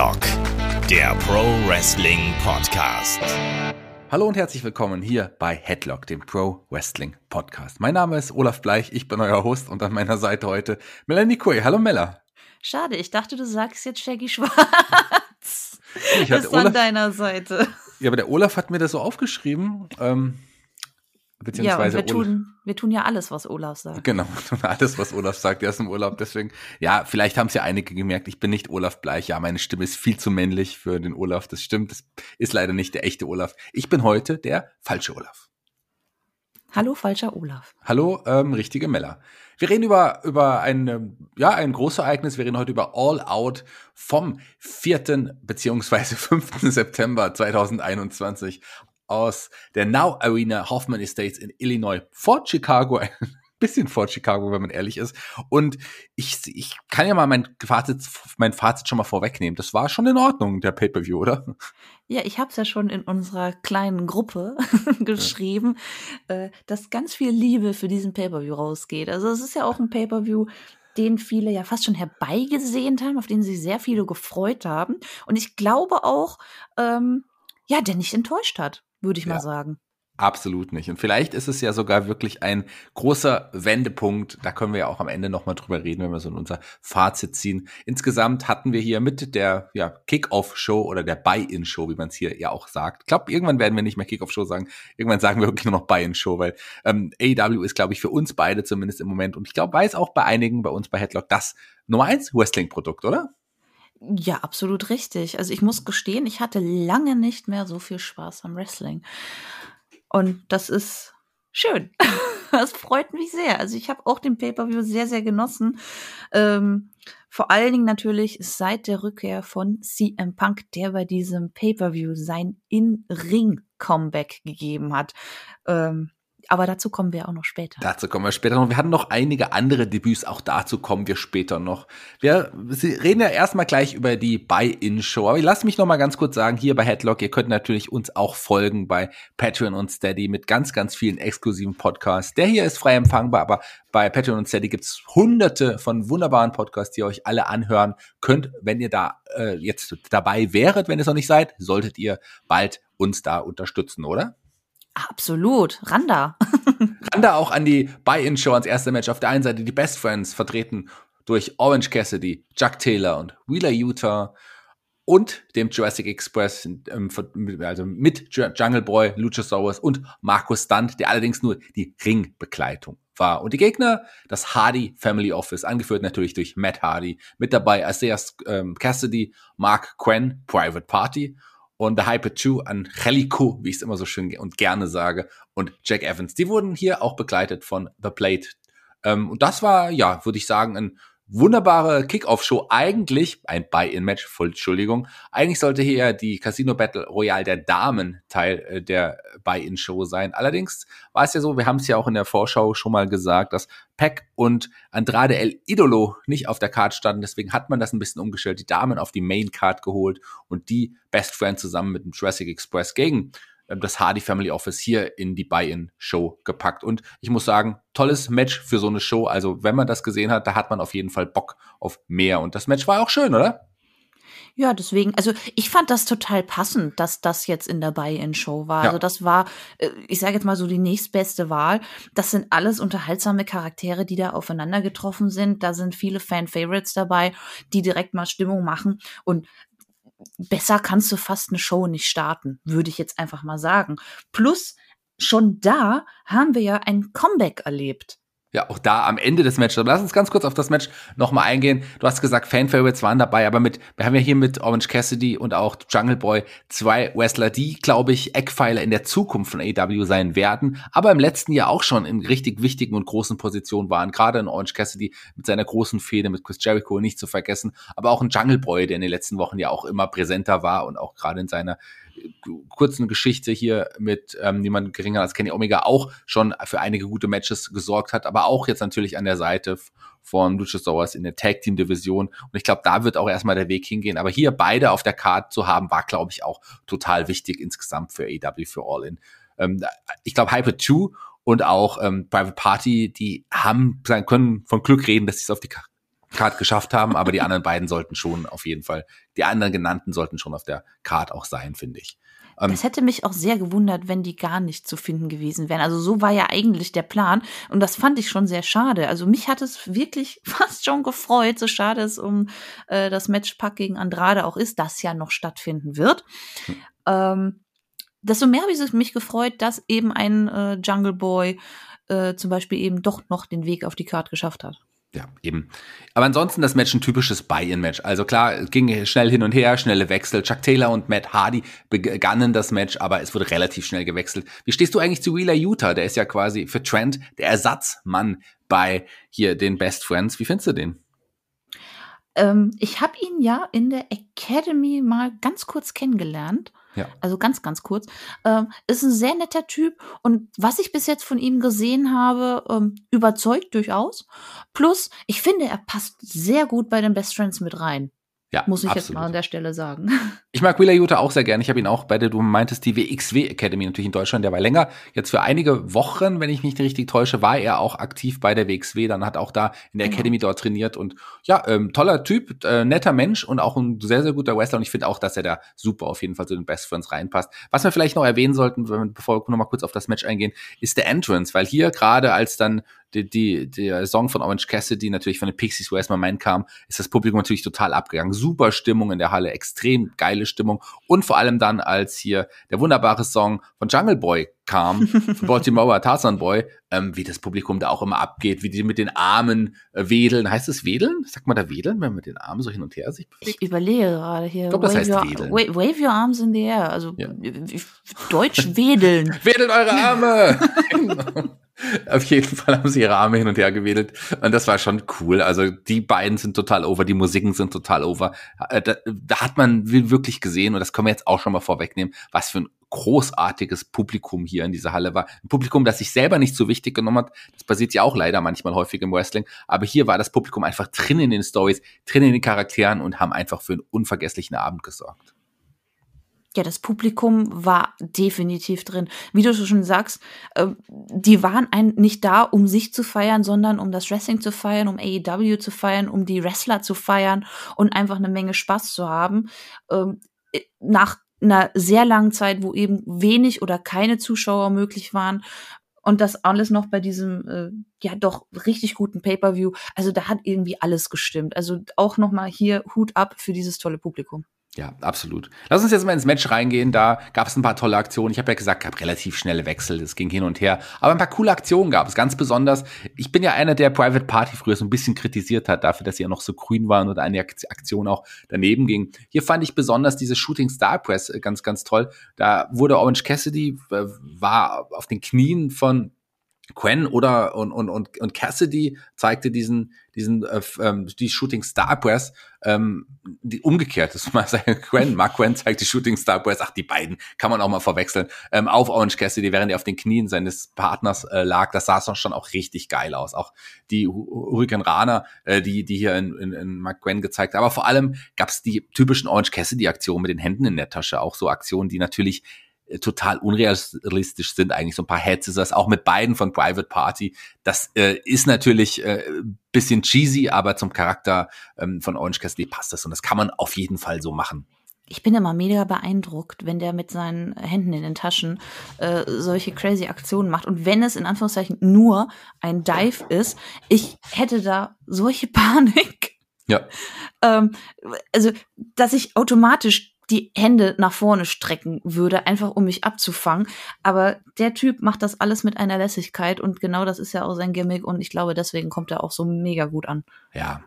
Headlock, der Pro Wrestling Podcast. Hallo und herzlich willkommen hier bei Headlock, dem Pro Wrestling Podcast. Mein Name ist Olaf Bleich, ich bin euer Host und an meiner Seite heute Melanie Kue. Hallo Mella. Schade, ich dachte, du sagst jetzt Shaggy Schwarz. Ich ist Olaf, an deiner Seite. Ja, aber der Olaf hat mir das so aufgeschrieben. Ähm, Beziehungsweise ja, wir tun, wir tun ja alles, was Olaf sagt. Genau, wir tun alles, was Olaf sagt. Er ist im Urlaub, deswegen, ja, vielleicht haben es ja einige gemerkt, ich bin nicht Olaf Bleich. Ja, meine Stimme ist viel zu männlich für den Olaf. Das stimmt, das ist leider nicht der echte Olaf. Ich bin heute der falsche Olaf. Hallo, falscher Olaf. Hallo, ähm, richtige Mella. Wir reden über, über ein, ähm, ja, ein großes Ereignis. Wir reden heute über All Out vom 4. beziehungsweise 5. September 2021 aus der Now Arena Hoffman Estates in Illinois vor Chicago, ein bisschen vor Chicago, wenn man ehrlich ist. Und ich, ich kann ja mal mein Fazit, mein Fazit schon mal vorwegnehmen. Das war schon in Ordnung, der Pay-Per-View, oder? Ja, ich habe es ja schon in unserer kleinen Gruppe geschrieben, ja. Äh, dass ganz viel Liebe für diesen Pay-Per-View rausgeht. Also es ist ja auch ein Pay-Per-View, den viele ja fast schon herbeigesehnt haben, auf den sich sehr viele gefreut haben. Und ich glaube auch, ähm, ja, der nicht enttäuscht hat würde ich ja. mal sagen. Absolut nicht. Und vielleicht ist es ja sogar wirklich ein großer Wendepunkt. Da können wir ja auch am Ende nochmal drüber reden, wenn wir so in unser Fazit ziehen. Insgesamt hatten wir hier mit der ja, Kick-Off-Show oder der Buy-In-Show, wie man es hier ja auch sagt. Ich glaube, irgendwann werden wir nicht mehr Kick-Off-Show sagen. Irgendwann sagen wir wirklich nur noch Buy-In-Show, weil ähm, AEW ist, glaube ich, für uns beide zumindest im Moment und ich glaube, weiß auch bei einigen, bei uns bei Headlock, das Nummer eins Wrestling-Produkt, oder? Ja, absolut richtig. Also ich muss gestehen, ich hatte lange nicht mehr so viel Spaß am Wrestling. Und das ist schön. Das freut mich sehr. Also ich habe auch den Pay-per-view sehr, sehr genossen. Ähm, vor allen Dingen natürlich seit der Rückkehr von CM Punk, der bei diesem Pay-per-view sein In-Ring-Comeback gegeben hat. Ähm, aber dazu kommen wir auch noch später. Dazu kommen wir später noch. Wir hatten noch einige andere Debüts, auch dazu kommen wir später noch. Wir reden ja erstmal gleich über die Buy-In-Show. Aber lass mich noch mal ganz kurz sagen, hier bei Headlock, ihr könnt natürlich uns auch folgen bei Patreon und Steady mit ganz, ganz vielen exklusiven Podcasts. Der hier ist frei empfangbar, aber bei Patreon und Steady gibt's hunderte von wunderbaren Podcasts, die ihr euch alle anhören könnt. Wenn ihr da äh, jetzt dabei wäret, wenn ihr es noch nicht seid, solltet ihr bald uns da unterstützen, oder? Absolut. Randa. Randa auch an die Buy-In-Show ans erste Match. Auf der einen Seite die Best Friends, vertreten durch Orange Cassidy, Chuck Taylor und Wheeler Utah und dem Jurassic Express, ähm, also mit Jungle Boy, Luchasaurus und Markus Stunt, der allerdings nur die Ringbegleitung war. Und die Gegner, das Hardy Family Office, angeführt natürlich durch Matt Hardy, mit dabei Isaiah ähm, Cassidy, Mark Quinn, Private Party und The Hyper 2 an Angelico, wie ich es immer so schön und gerne sage, und Jack Evans. Die wurden hier auch begleitet von The Plate. Ähm, und das war, ja, würde ich sagen, ein wunderbare Kickoff-Show. Eigentlich ein Buy-in-Match, Entschuldigung. Eigentlich sollte hier die Casino Battle Royale der Damen Teil äh, der Buy-in-Show sein. Allerdings war es ja so, wir haben es ja auch in der Vorschau schon mal gesagt, dass Peck und Andrade El Idolo nicht auf der Card standen. Deswegen hat man das ein bisschen umgestellt, die Damen auf die Main Card geholt und die Best Friend zusammen mit dem Jurassic Express gegen das Hardy Family Office hier in die Buy-In-Show gepackt. Und ich muss sagen, tolles Match für so eine Show. Also wenn man das gesehen hat, da hat man auf jeden Fall Bock auf mehr. Und das Match war auch schön, oder? Ja, deswegen, also ich fand das total passend, dass das jetzt in der Buy-In-Show war. Ja. Also das war, äh, ich sage jetzt mal so die nächstbeste Wahl. Das sind alles unterhaltsame Charaktere, die da aufeinander getroffen sind. Da sind viele Fan-Favorites dabei, die direkt mal Stimmung machen. Und besser kannst du fast eine Show nicht starten, würde ich jetzt einfach mal sagen. Plus, schon da haben wir ja ein Comeback erlebt ja, auch da am Ende des Matches. Aber lass uns ganz kurz auf das Match nochmal eingehen. Du hast gesagt, Fan-Favorites waren dabei, aber mit, wir haben ja hier mit Orange Cassidy und auch Jungle Boy zwei Wrestler, die, glaube ich, Eckpfeiler in der Zukunft von AEW sein werden, aber im letzten Jahr auch schon in richtig wichtigen und großen Positionen waren. Gerade in Orange Cassidy mit seiner großen Fehde mit Chris Jericho nicht zu vergessen, aber auch ein Jungle Boy, der in den letzten Wochen ja auch immer präsenter war und auch gerade in seiner kurzen Geschichte hier mit ähm, niemand geringer als Kenny Omega auch schon für einige gute Matches gesorgt hat, aber auch jetzt natürlich an der Seite von Luchasaurus in der Tag Team Division. Und ich glaube, da wird auch erstmal der Weg hingehen. Aber hier beide auf der Card zu haben, war, glaube ich, auch total wichtig insgesamt für AW, für All In. Ähm, ich glaube, Hyper 2 und auch ähm, Private Party, die haben, können von Glück reden, dass sie es auf die Card geschafft haben, aber die anderen beiden sollten schon auf jeden Fall, die anderen genannten sollten schon auf der Card auch sein, finde ich. Ähm, das hätte mich auch sehr gewundert, wenn die gar nicht zu finden gewesen wären. Also so war ja eigentlich der Plan und das fand ich schon sehr schade. Also mich hat es wirklich fast schon gefreut, so schade es um äh, das Matchpack gegen Andrade auch ist, das ja noch stattfinden wird. Hm. Ähm, desto mehr habe ich mich gefreut, dass eben ein äh, Jungle Boy äh, zum Beispiel eben doch noch den Weg auf die Karte geschafft hat ja, eben. Aber ansonsten das Match ein typisches Buy-in-Match. Also klar, es ging schnell hin und her, schnelle Wechsel. Chuck Taylor und Matt Hardy begannen das Match, aber es wurde relativ schnell gewechselt. Wie stehst du eigentlich zu Wheeler Utah? Der ist ja quasi für Trent der Ersatzmann bei hier den Best Friends. Wie findest du den? Ähm, ich habe ihn ja in der Academy mal ganz kurz kennengelernt. Ja. Also ganz, ganz kurz. Ähm, ist ein sehr netter Typ und was ich bis jetzt von ihm gesehen habe, ähm, überzeugt durchaus. Plus, ich finde, er passt sehr gut bei den Best Friends mit rein. Ja, Muss ich absolut. jetzt mal an der Stelle sagen. Ich mag Willa Jutta auch sehr gerne. Ich habe ihn auch bei der, du meintest, die WXW Academy natürlich in Deutschland, der war länger. Jetzt für einige Wochen, wenn ich mich nicht richtig täusche, war er auch aktiv bei der WXW. Dann hat auch da in der genau. Academy dort trainiert und ja, ähm, toller Typ, äh, netter Mensch und auch ein sehr, sehr guter Wrestler. Und ich finde auch, dass er da super auf jeden Fall zu den Best Friends reinpasst. Was wir vielleicht noch erwähnen sollten, bevor wir nochmal kurz auf das Match eingehen, ist der Entrance, weil hier gerade als dann die, die, der Song von Orange Cassidy natürlich von den Pixies, wo erstmal mein kam, ist das Publikum natürlich total abgegangen. Super Stimmung in der Halle, extrem geile Stimmung. Und vor allem dann, als hier der wunderbare Song von Jungle Boy kam, von Baltimore Tarzan Boy, ähm, wie das Publikum da auch immer abgeht, wie die mit den Armen äh, wedeln. Heißt es wedeln? Sagt man da wedeln, wenn man mit den Armen so hin und her sich bewegt? Ich überlege gerade hier. Ich glaube, das heißt your, wedeln. Wave, wave your arms in the air. Also ja. Deutsch wedeln. Wedelt eure Arme! Auf jeden Fall haben sie ihre Arme hin und her gewedelt. Und das war schon cool. Also die beiden sind total over, die Musiken sind total over. Äh, da, da hat man wirklich gesehen, und das können wir jetzt auch schon mal vorwegnehmen, was für ein großartiges Publikum hier in dieser Halle war. Ein Publikum, das sich selber nicht so wichtig genommen hat. Das passiert ja auch leider manchmal häufig im Wrestling. Aber hier war das Publikum einfach drin in den Stories, drin in den Charakteren und haben einfach für einen unvergesslichen Abend gesorgt. Ja, das Publikum war definitiv drin. Wie du schon sagst, äh, die waren ein, nicht da, um sich zu feiern, sondern um das Wrestling zu feiern, um AEW zu feiern, um die Wrestler zu feiern und einfach eine Menge Spaß zu haben. Ähm, nach einer sehr langen Zeit, wo eben wenig oder keine Zuschauer möglich waren. Und das alles noch bei diesem, äh, ja, doch richtig guten Pay-Per-View. Also da hat irgendwie alles gestimmt. Also auch nochmal hier Hut ab für dieses tolle Publikum. Ja, absolut. Lass uns jetzt mal ins Match reingehen. Da gab es ein paar tolle Aktionen. Ich habe ja gesagt, gab relativ schnelle Wechsel. Es ging hin und her. Aber ein paar coole Aktionen gab es. Ganz besonders. Ich bin ja einer, der Private Party früher so ein bisschen kritisiert hat, dafür, dass sie ja noch so grün waren oder eine Aktion auch daneben ging. Hier fand ich besonders diese Shooting Star Press äh, ganz, ganz toll. Da wurde Orange Cassidy, war auf den Knien von Quen oder und, und, und, und Cassidy zeigte diesen, diesen äh, ähm, die Shooting Star Press, ähm, die umgekehrt ist mal sagen, Quen, Mark Quen zeigt die Shooting Star Press, ach, die beiden kann man auch mal verwechseln, ähm, auf Orange Cassidy, während er auf den Knien seines Partners äh, lag. Das sah schon auch richtig geil aus. Auch die Hurricane Rana, äh, die, die hier in, in, in Mark Quen gezeigt Aber vor allem gab es die typischen Orange Cassidy-Aktionen mit den Händen in der Tasche, auch so Aktionen, die natürlich total unrealistisch sind, eigentlich so ein paar Heads ist das auch mit beiden von Private Party. Das äh, ist natürlich äh, bisschen cheesy, aber zum Charakter ähm, von Orange Cassidy passt das und das kann man auf jeden Fall so machen. Ich bin immer mega beeindruckt, wenn der mit seinen Händen in den Taschen äh, solche crazy Aktionen macht. Und wenn es in Anführungszeichen nur ein Dive ist, ich hätte da solche Panik. Ja. Ähm, also, dass ich automatisch die Hände nach vorne strecken würde, einfach um mich abzufangen. Aber der Typ macht das alles mit einer Lässigkeit und genau das ist ja auch sein Gimmick und ich glaube, deswegen kommt er auch so mega gut an. Ja,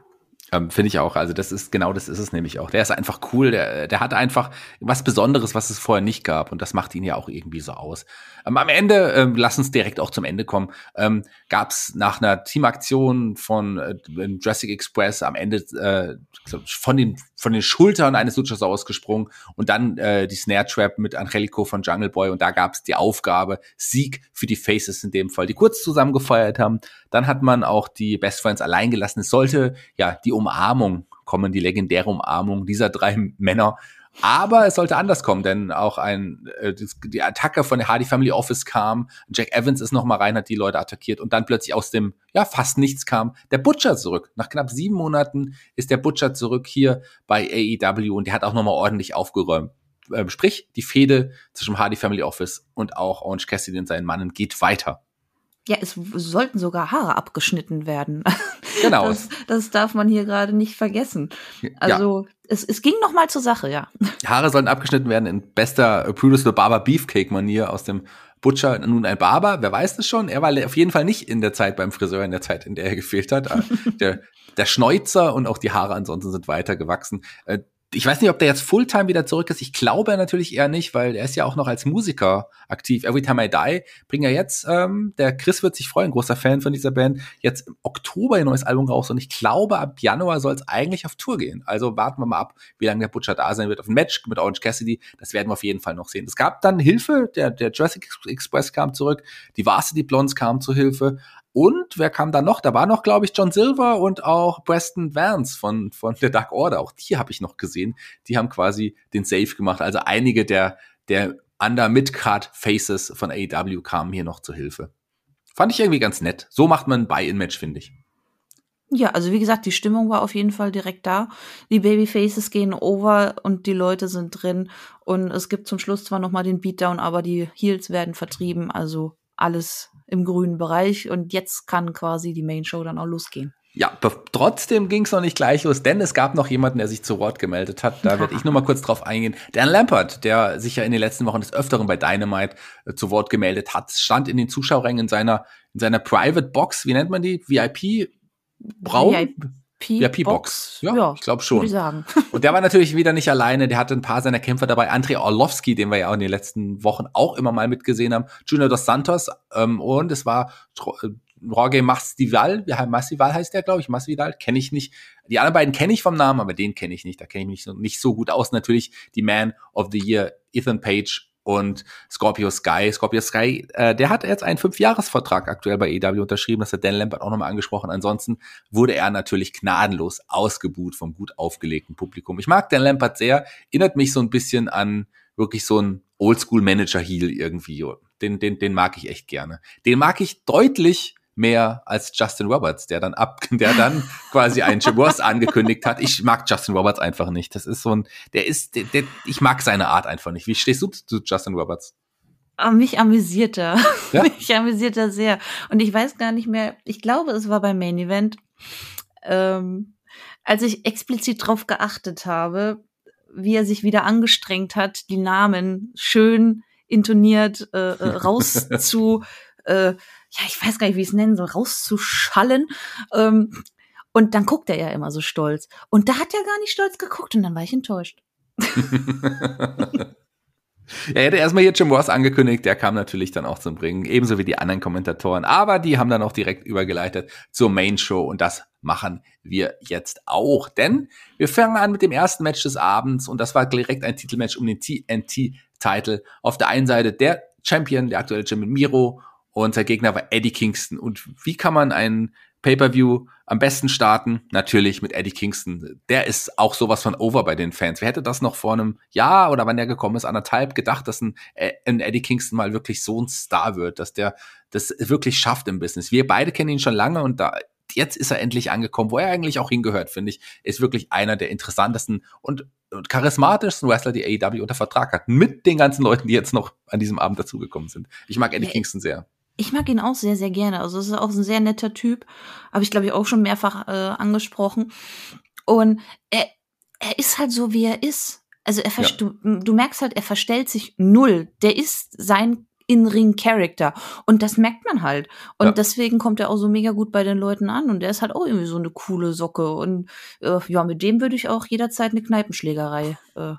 ähm, Finde ich auch. Also das ist genau das ist es nämlich auch. Der ist einfach cool. Der, der hat einfach was Besonderes, was es vorher nicht gab. Und das macht ihn ja auch irgendwie so aus. Ähm, am Ende, ähm, lass uns direkt auch zum Ende kommen, ähm, gab es nach einer Teamaktion von äh, Jurassic Express am Ende äh, von, den, von den Schultern eines Lutschers ausgesprungen und dann äh, die Snare Trap mit Angelico von Jungle Boy. Und da gab es die Aufgabe, Sieg für die Faces in dem Fall, die kurz zusammen gefeiert haben. Dann hat man auch die Best Friends allein gelassen. Es sollte ja die Umarmung kommen, die legendäre Umarmung dieser drei Männer. Aber es sollte anders kommen, denn auch ein, äh, die Attacke von der Hardy Family Office kam, Jack Evans ist nochmal rein, hat die Leute attackiert und dann plötzlich aus dem, ja, fast nichts kam der Butcher zurück. Nach knapp sieben Monaten ist der Butcher zurück hier bei AEW und der hat auch nochmal ordentlich aufgeräumt. Ähm, sprich, die Fehde zwischen Hardy Family Office und auch Orange Cassidy und seinen Mannen geht weiter. Ja, es sollten sogar Haare abgeschnitten werden. Genau. Das, das darf man hier gerade nicht vergessen. Also ja. es, es ging noch mal zur Sache, ja. Haare sollten abgeschnitten werden in bester Brutus the Barber Beefcake-Manier aus dem Butcher nun ein Barber, wer weiß das schon? Er war auf jeden Fall nicht in der Zeit beim Friseur, in der Zeit, in der er gefehlt hat. der, der Schnäuzer und auch die Haare ansonsten sind weiter gewachsen. Ich weiß nicht, ob der jetzt Fulltime wieder zurück ist. Ich glaube natürlich eher nicht, weil er ist ja auch noch als Musiker aktiv. Every Time I Die bringt er jetzt, ähm, der Chris wird sich freuen, großer Fan von dieser Band, jetzt im Oktober ein neues Album raus und ich glaube, ab Januar soll es eigentlich auf Tour gehen. Also warten wir mal ab, wie lange der Butcher da sein wird auf ein Match mit Orange Cassidy. Das werden wir auf jeden Fall noch sehen. Es gab dann Hilfe, der, der Jurassic Express kam zurück, die Varsity Blondes kamen zur Hilfe, und wer kam da noch? Da war noch, glaube ich, John Silver und auch Preston Vance von, von der Dark Order. Auch die habe ich noch gesehen. Die haben quasi den Save gemacht. Also einige der, der Under-Mid-Card-Faces von AEW kamen hier noch zur Hilfe. Fand ich irgendwie ganz nett. So macht man ein Buy-In-Match, finde ich. Ja, also wie gesagt, die Stimmung war auf jeden Fall direkt da. Die Babyfaces gehen over und die Leute sind drin. Und es gibt zum Schluss zwar noch mal den Beatdown, aber die Heels werden vertrieben. Also alles im grünen Bereich und jetzt kann quasi die Main Show dann auch losgehen. Ja, trotzdem ging es noch nicht gleich los, denn es gab noch jemanden, der sich zu Wort gemeldet hat. Da werde ich nur mal kurz drauf eingehen. Dan Lampert, der sich ja in den letzten Wochen des Öfteren bei Dynamite äh, zu Wort gemeldet hat, stand in den Zuschauerrängen in seiner, in seiner Private Box, wie nennt man die? VIP? Braun? VIP VIP-Box. Ja, ja, ich glaube schon. Ich und der war natürlich wieder nicht alleine. Der hatte ein paar seiner Kämpfer dabei. Andrei Orlovsky, den wir ja auch in den letzten Wochen auch immer mal mitgesehen haben. Junior dos Santos. Ähm, und es war äh, Jorge Masvidal. Masvidal heißt der, glaube ich. Masvidal kenne ich nicht. Die anderen beiden kenne ich vom Namen, aber den kenne ich nicht. Da kenne ich mich so, nicht so gut aus. Natürlich die Man of the Year, Ethan Page und Scorpio Sky. Scorpio Sky, äh, der hat jetzt einen Fünfjahresvertrag aktuell bei EW unterschrieben. Das hat Dan Lambert auch nochmal angesprochen. Ansonsten wurde er natürlich gnadenlos ausgebuht vom gut aufgelegten Publikum. Ich mag Dan Lambert sehr, erinnert mich so ein bisschen an wirklich so ein Oldschool-Manager-Heel irgendwie. Den, den, den mag ich echt gerne. Den mag ich deutlich mehr als Justin Roberts, der dann ab, der dann quasi einen Jim Ross angekündigt hat. Ich mag Justin Roberts einfach nicht. Das ist so ein, der ist, der, der, ich mag seine Art einfach nicht. Wie stehst du zu Justin Roberts? Ah, mich amüsiert er. Ja? Mich amüsiert er sehr. Und ich weiß gar nicht mehr, ich glaube, es war beim Main Event, ähm, als ich explizit drauf geachtet habe, wie er sich wieder angestrengt hat, die Namen schön intoniert äh, äh rauszu äh, ja, ich weiß gar nicht, wie ich es nennen soll, rauszuschallen. Ähm, und dann guckt er ja immer so stolz. Und da hat er gar nicht stolz geguckt und dann war ich enttäuscht. Er hätte erstmal hier Jim Ross angekündigt, der kam natürlich dann auch zum Bringen, ebenso wie die anderen Kommentatoren, aber die haben dann auch direkt übergeleitet zur Main Show und das machen wir jetzt auch, denn wir fangen an mit dem ersten Match des Abends und das war direkt ein Titelmatch um den TNT-Titel. Auf der einen Seite der Champion, der aktuelle Champion Miro und sein Gegner war Eddie Kingston. Und wie kann man einen Pay-per-View am besten starten? Natürlich mit Eddie Kingston. Der ist auch sowas von over bei den Fans. Wer hätte das noch vor einem Jahr oder wann der gekommen ist, anderthalb gedacht, dass ein, äh, ein Eddie Kingston mal wirklich so ein Star wird, dass der das wirklich schafft im Business. Wir beide kennen ihn schon lange und da jetzt ist er endlich angekommen, wo er eigentlich auch hingehört, finde ich. Ist wirklich einer der interessantesten und charismatischsten Wrestler, die AEW unter Vertrag hat. Mit den ganzen Leuten, die jetzt noch an diesem Abend dazugekommen sind. Ich mag Eddie Kingston sehr. Ich mag ihn auch sehr, sehr gerne. Also es ist auch ein sehr netter Typ. Habe ich, glaube ich, auch schon mehrfach äh, angesprochen. Und er, er ist halt so, wie er ist. Also er ja. du, du merkst halt, er verstellt sich null. Der ist sein In-Ring-Character. Und das merkt man halt. Und ja. deswegen kommt er auch so mega gut bei den Leuten an. Und der ist halt auch irgendwie so eine coole Socke. Und äh, ja, mit dem würde ich auch jederzeit eine Kneipenschlägerei äh,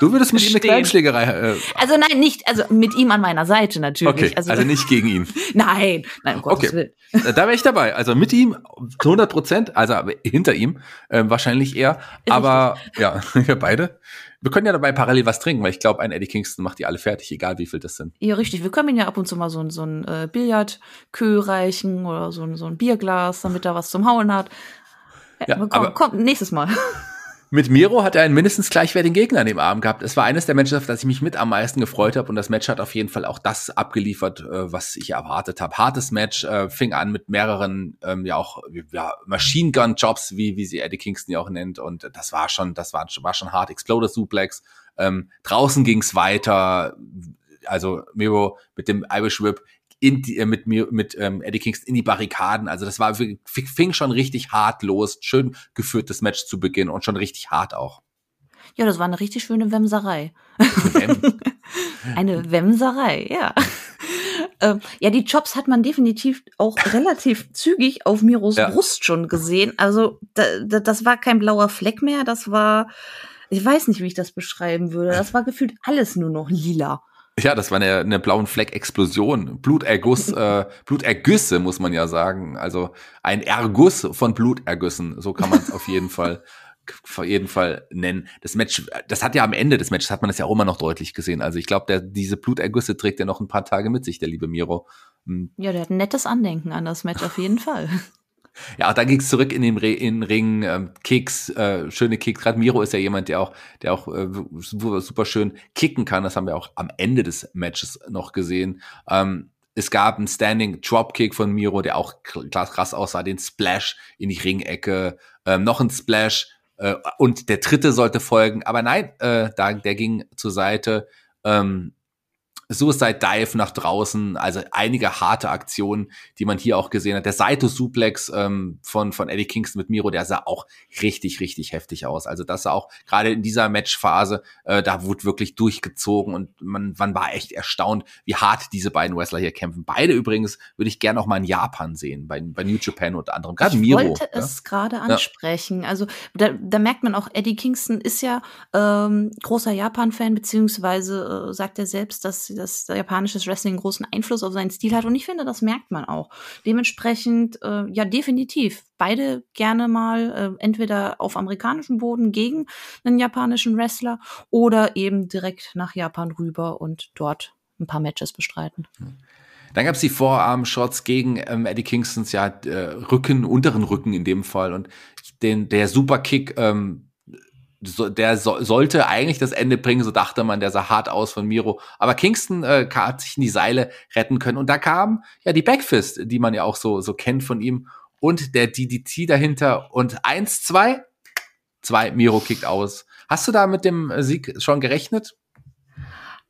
Du würdest mit ihm eine Kleinschlägerei. Äh, also nein, nicht, also mit ihm an meiner Seite natürlich. Okay, also, also nicht gegen ihn. nein, nein, um Gottes okay. Willen. Äh, da wäre ich dabei. Also mit ihm zu 100 Prozent, also hinter ihm äh, wahrscheinlich eher. Ist aber richtig. ja, wir beide. Wir können ja dabei parallel was trinken, weil ich glaube, ein Eddie Kingston macht die alle fertig, egal wie viel das sind. Ja, richtig. Wir können ihm ja ab und zu mal so, so ein äh, Billardkö reichen oder so, so ein Bierglas, damit er was zum Hauen hat. Ja, komm, aber, komm, nächstes Mal. Mit Miro hat er einen mindestens gleichwertigen Gegner an dem Abend gehabt. Es war eines der Matches, auf das ich mich mit am meisten gefreut habe und das Match hat auf jeden Fall auch das abgeliefert, äh, was ich erwartet habe. Hartes Match, äh, fing an mit mehreren ähm, ja auch ja, Machine Gun Jobs, wie wie sie Eddie Kingston ja auch nennt und das war schon, das war, war schon hart. Exploder Suplex. Ähm, draußen ging's weiter. Also Miro mit dem Irish Whip in die, äh, mit mir mit ähm, Eddie Kingston in die Barrikaden. Also das war fing schon richtig hart los, schön geführtes Match zu Beginn und schon richtig hart auch. Ja, das war eine richtig schöne Wemserei. Wem? eine Wemserei, ja. ähm, ja, die Chops hat man definitiv auch relativ zügig auf Miros ja. Brust schon gesehen. Also da, da, das war kein blauer Fleck mehr, das war, ich weiß nicht, wie ich das beschreiben würde. Das war gefühlt alles nur noch lila. Ja, das war eine, eine blauen Fleck-Explosion. Bluterguss, äh, Blutergüsse, muss man ja sagen. Also ein Erguss von Blutergüssen. So kann man es auf jeden Fall, auf jeden Fall nennen. Das Match, das hat ja am Ende des Matches, hat man das ja auch immer noch deutlich gesehen. Also ich glaube, diese Blutergüsse trägt er noch ein paar Tage mit sich, der liebe Miro. Hm. Ja, der hat ein nettes Andenken an das Match auf jeden Fall. Ja, auch dann ging's zurück in den, Re in den Ring, ähm, Kicks, äh, schöne Kicks. Gerade Miro ist ja jemand, der auch, der auch äh, super schön kicken kann. Das haben wir auch am Ende des Matches noch gesehen. Ähm, es gab einen Standing Dropkick von Miro, der auch krass aussah, den Splash in die Ringecke, ähm, noch ein Splash äh, und der dritte sollte folgen, aber nein, äh, da, der ging zur Seite. Ähm, Suicide Dive nach draußen, also einige harte Aktionen, die man hier auch gesehen hat. Der Saito Suplex ähm, von, von Eddie Kingston mit Miro, der sah auch richtig, richtig heftig aus. Also das sah auch gerade in dieser Matchphase, äh, da wurde wirklich durchgezogen und man, man war echt erstaunt, wie hart diese beiden Wrestler hier kämpfen. Beide übrigens würde ich gerne auch mal in Japan sehen, bei, bei New Japan unter anderem. Gerade Miro. Ich wollte ja? es gerade ansprechen. Ja. Also da, da merkt man auch, Eddie Kingston ist ja ähm, großer Japan-Fan, beziehungsweise äh, sagt er selbst, dass dass japanisches Wrestling großen Einfluss auf seinen Stil hat. Und ich finde, das merkt man auch. Dementsprechend, äh, ja, definitiv. Beide gerne mal äh, entweder auf amerikanischem Boden gegen einen japanischen Wrestler oder eben direkt nach Japan rüber und dort ein paar Matches bestreiten. Dann gab es die Vorarm-Shots gegen ähm, Eddie Kingstons ja äh, Rücken, unteren Rücken in dem Fall und den der Superkick ähm, der so, sollte eigentlich das Ende bringen, so dachte man, der sah hart aus von Miro. Aber Kingston äh, hat sich in die Seile retten können. Und da kam ja die Backfist, die man ja auch so, so kennt von ihm. Und der DDT dahinter. Und eins, zwei, zwei, Miro kickt aus. Hast du da mit dem Sieg schon gerechnet?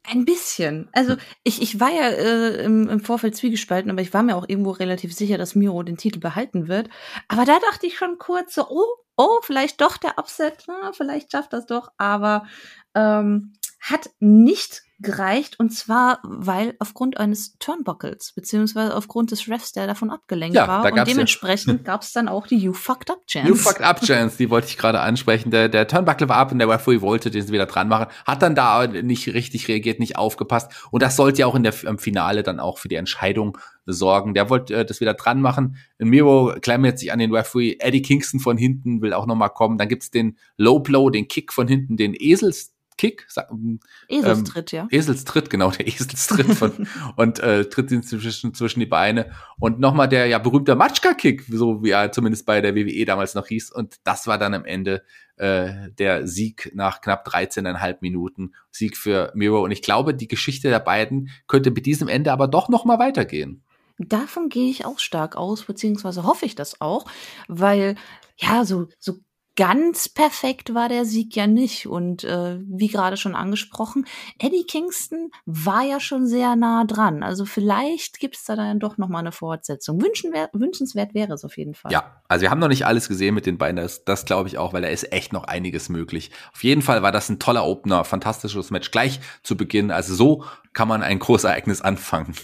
Ein bisschen. Also ich, ich war ja äh, im, im Vorfeld zwiegespalten, aber ich war mir auch irgendwo relativ sicher, dass Miro den Titel behalten wird. Aber da dachte ich schon kurz so, oh, oh, vielleicht doch der Upset, na, vielleicht schafft das doch, aber ähm, hat nicht gereicht und zwar, weil aufgrund eines Turnbuckles, beziehungsweise aufgrund des Refs, der davon abgelenkt ja, war und dementsprechend ja. gab es dann auch die You Fucked Up Chance. You Fucked Up Chance, die wollte ich gerade ansprechen. Der, der Turnbuckle war ab und der Referee wollte den wieder dran machen, hat dann da nicht richtig reagiert, nicht aufgepasst und das sollte ja auch in der im Finale dann auch für die Entscheidung sorgen. Der wollte äh, das wieder dran machen. Miro klammert sich an den Referee. Eddie Kingston von hinten will auch noch mal kommen. Dann gibt's den Low Blow, den Kick von hinten, den Esels Kick. Ähm, Eselstritt, ja. Eselstritt, genau, der Eselstritt von, und äh, tritt ihn zwischen, zwischen die Beine. Und nochmal der ja berühmte Matschka-Kick, so wie er zumindest bei der WWE damals noch hieß. Und das war dann am Ende äh, der Sieg nach knapp 13,5 Minuten. Sieg für Miro. Und ich glaube, die Geschichte der beiden könnte mit diesem Ende aber doch nochmal weitergehen. Davon gehe ich auch stark aus, beziehungsweise hoffe ich das auch, weil ja, so, so ganz perfekt war der Sieg ja nicht. Und äh, wie gerade schon angesprochen, Eddie Kingston war ja schon sehr nah dran. Also vielleicht gibt es da dann doch noch mal eine Fortsetzung. Wünschenwert, wünschenswert wäre es auf jeden Fall. Ja, also wir haben noch nicht alles gesehen mit den beiden. Das, das glaube ich auch, weil da ist echt noch einiges möglich. Auf jeden Fall war das ein toller Opener, fantastisches Match gleich zu Beginn. Also so kann man ein Großereignis anfangen.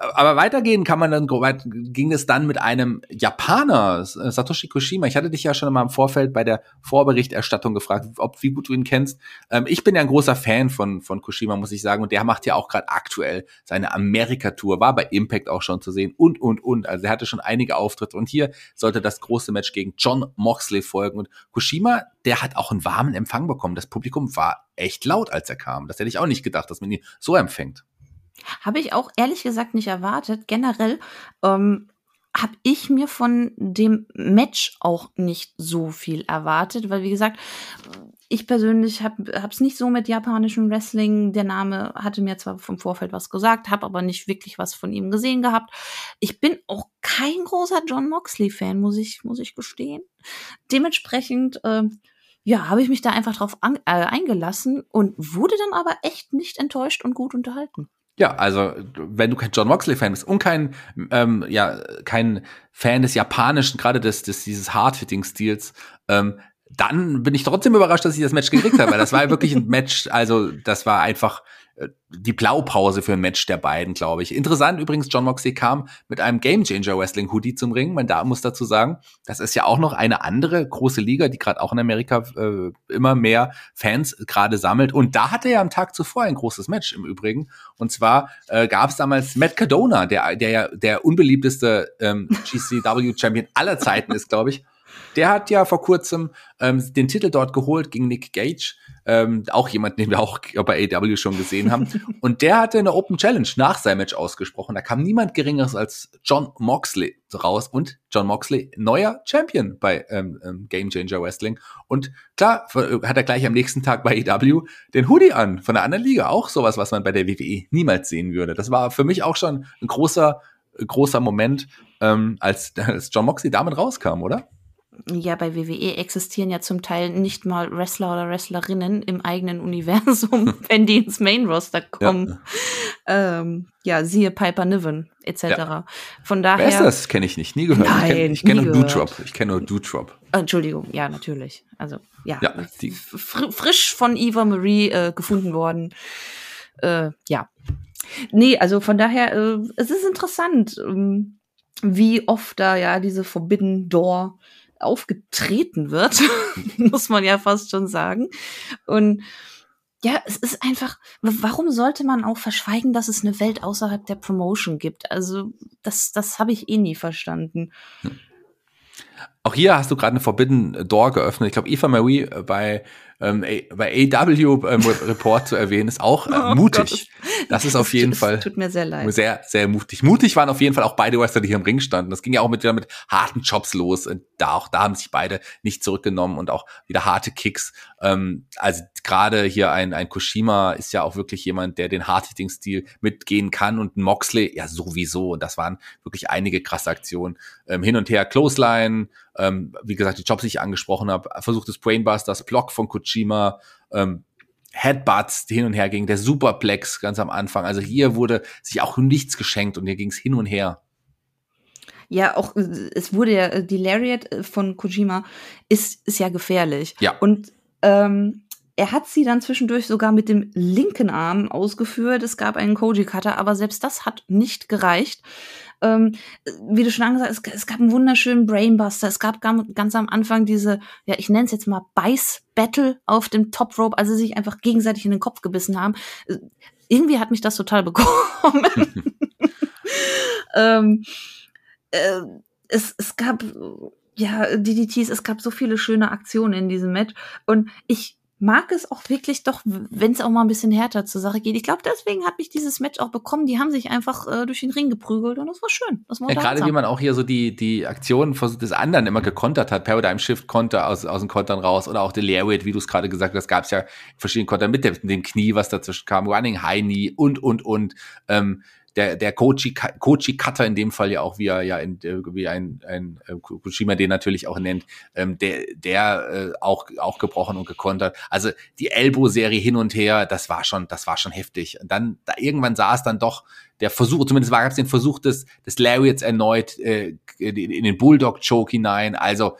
Aber weitergehen kann man dann, ging es dann mit einem Japaner, Satoshi Koshima. Ich hatte dich ja schon mal im Vorfeld bei der Vorberichterstattung gefragt, ob wie gut du ihn kennst. Ähm, ich bin ja ein großer Fan von, von Koshima, muss ich sagen. Und der macht ja auch gerade aktuell seine Amerika-Tour, war bei Impact auch schon zu sehen und, und, und. Also er hatte schon einige Auftritte. Und hier sollte das große Match gegen John Moxley folgen. Und Koshima, der hat auch einen warmen Empfang bekommen. Das Publikum war echt laut, als er kam. Das hätte ich auch nicht gedacht, dass man ihn so empfängt. Habe ich auch ehrlich gesagt nicht erwartet. Generell ähm, habe ich mir von dem Match auch nicht so viel erwartet, weil wie gesagt, ich persönlich habe es nicht so mit japanischem Wrestling. Der Name hatte mir zwar vom Vorfeld was gesagt, habe aber nicht wirklich was von ihm gesehen gehabt. Ich bin auch kein großer John Moxley-Fan, muss ich, muss ich gestehen. Dementsprechend, äh, ja, habe ich mich da einfach drauf an, äh, eingelassen und wurde dann aber echt nicht enttäuscht und gut unterhalten. Ja, also wenn du kein John Moxley-Fan bist und kein, ähm, ja, kein Fan des japanischen, gerade des, des dieses Hard-Hitting-Stils, ähm, dann bin ich trotzdem überrascht, dass ich das Match gekriegt habe, weil das war wirklich ein Match, also das war einfach die Blaupause für ein Match der beiden, glaube ich. Interessant übrigens, John Moxley kam mit einem Game Changer Wrestling Hoodie zum Ring. Man da muss dazu sagen, das ist ja auch noch eine andere große Liga, die gerade auch in Amerika äh, immer mehr Fans gerade sammelt. Und da hatte er am Tag zuvor ein großes Match im Übrigen. Und zwar äh, gab es damals Matt Cardona, der der der unbeliebteste ähm, GCW Champion aller Zeiten ist, glaube ich. Der hat ja vor kurzem ähm, den Titel dort geholt gegen Nick Gage. Ähm, auch jemand, den wir auch bei AW schon gesehen haben. Und der hatte eine Open Challenge nach seinem Match ausgesprochen. Da kam niemand Geringeres als John Moxley raus. Und John Moxley, neuer Champion bei ähm, ähm, Game Changer Wrestling. Und klar, hat er gleich am nächsten Tag bei AW den Hoodie an von der anderen Liga. Auch sowas, was man bei der WWE niemals sehen würde. Das war für mich auch schon ein großer, großer Moment, ähm, als, als John Moxley damit rauskam, oder? Ja, bei WWE existieren ja zum Teil nicht mal Wrestler oder Wrestlerinnen im eigenen Universum, wenn die ins Main Roster kommen. Ja, ähm, ja siehe Piper Niven etc. Ja. Von daher. Wer ist das? Kenne ich nicht, nie gehört. Nein, ich kenne kenn nur Doodrop. Ich kenne nur Doodrop. Entschuldigung, ja, natürlich. Also, ja. ja fr frisch von Eva Marie äh, gefunden worden. Äh, ja. Nee, also von daher, äh, es ist interessant, ähm, wie oft da ja diese Forbidden Door aufgetreten wird, muss man ja fast schon sagen. Und ja, es ist einfach, warum sollte man auch verschweigen, dass es eine Welt außerhalb der Promotion gibt? Also, das, das habe ich eh nie verstanden. Hm. Auch hier hast du gerade eine Forbidden Door geöffnet. Ich glaube, Eva Marie äh, bei ähm, bei AW ähm, Report zu erwähnen, ist auch äh, oh mutig. Gott, das ist auf jeden Fall. Tut mir sehr leid. Sehr, sehr mutig. Mutig waren auf jeden Fall auch beide Wrestler, die hier im Ring standen. Das ging ja auch mit, wieder mit harten Jobs los. Und da auch, da haben sich beide nicht zurückgenommen und auch wieder harte Kicks. Ähm, also gerade hier ein, ein Kushima ist ja auch wirklich jemand, der den Hard-Hitting-Stil mitgehen kann und ein Moxley ja sowieso. Und das waren wirklich einige krasse Aktionen. Ähm, hin und her Clothesline, ähm, wie gesagt, die Jobs, die ich angesprochen habe, versuchtes Brainbusters, Block von Kojima, ähm, Headbutts, die hin und her ging, der Superplex ganz am Anfang. Also hier wurde sich auch nichts geschenkt und hier ging es hin und her. Ja, auch es wurde ja die Lariat von Kojima ist ist ja gefährlich. Ja. Und ähm, er hat sie dann zwischendurch sogar mit dem linken Arm ausgeführt. Es gab einen Koji Cutter, aber selbst das hat nicht gereicht. Ähm, wie du schon angesagt hast, es, es gab einen wunderschönen Brainbuster. Es gab ganz am Anfang diese, ja, ich nenne es jetzt mal Beiß-Battle auf dem Top Rope, also sich einfach gegenseitig in den Kopf gebissen haben. Äh, irgendwie hat mich das total bekommen. ähm, äh, es, es gab ja, DDTs, es gab so viele schöne Aktionen in diesem Match und ich mag es auch wirklich doch, wenn es auch mal ein bisschen härter zur Sache geht. Ich glaube, deswegen hat mich dieses Match auch bekommen. Die haben sich einfach äh, durch den Ring geprügelt und das war schön. Das war ja, gerade wie man auch hier so die, die Aktionen des anderen immer gekontert hat. Paradigm Shift konnte aus, aus den Kontern raus oder auch der Lariat, wie du es gerade gesagt hast, gab es ja verschiedene Konter mit dem, Knie, was dazwischen kam, Running High Knee und, und, und. Ähm, der, der Kochi, Kochi Cutter in dem Fall ja auch, wie er ja in, äh, wie ein, ein äh, Kushima den natürlich auch nennt, ähm, der, der äh, auch, auch gebrochen und gekontert. Also die Elbow-Serie hin und her, das war schon, das war schon heftig. Und dann, da irgendwann es dann doch der Versuch, zumindest war es den Versuch des, des Lariats erneut äh, in den Bulldog-Choke hinein. Also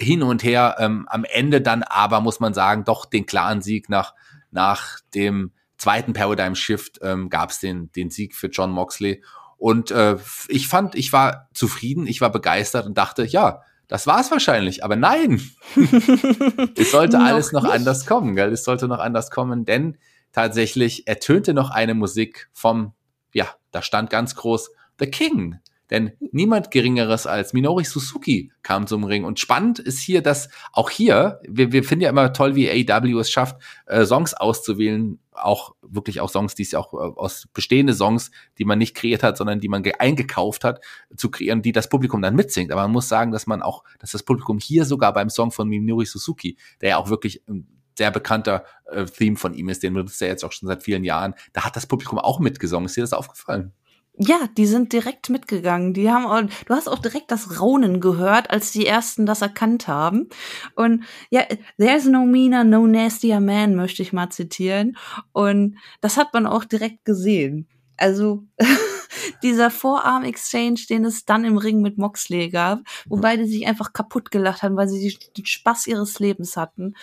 hin und her, ähm, am Ende dann aber, muss man sagen, doch den klaren Sieg nach, nach dem zweiten Paradigm Shift ähm, gab es den, den Sieg für John Moxley. Und äh, ich fand, ich war zufrieden, ich war begeistert und dachte, ja, das war es wahrscheinlich. Aber nein, es sollte noch alles noch nicht. anders kommen, gell? Es sollte noch anders kommen, denn tatsächlich ertönte noch eine Musik vom, ja, da stand ganz groß The King. Denn niemand Geringeres als Minori Suzuki kam zum Ring. Und spannend ist hier, dass auch hier, wir, wir finden ja immer toll, wie AW es schafft, äh, Songs auszuwählen, auch wirklich auch Songs, die es ja auch äh, aus bestehende Songs, die man nicht kreiert hat, sondern die man eingekauft hat, zu kreieren, die das Publikum dann mitsingt. Aber man muss sagen, dass man auch, dass das Publikum hier sogar beim Song von Minori Suzuki, der ja auch wirklich ein sehr bekannter äh, Theme von ihm ist, den benutzt er jetzt auch schon seit vielen Jahren, da hat das Publikum auch mitgesungen. Ist dir das aufgefallen? Ja, die sind direkt mitgegangen. Die haben auch, du hast auch direkt das Raunen gehört, als die ersten das erkannt haben. Und ja, there's no meaner, no nastier man, möchte ich mal zitieren. Und das hat man auch direkt gesehen. Also dieser Vorarm-Exchange, den es dann im Ring mit Moxley gab, wo beide sich einfach kaputt gelacht haben, weil sie den Spaß ihres Lebens hatten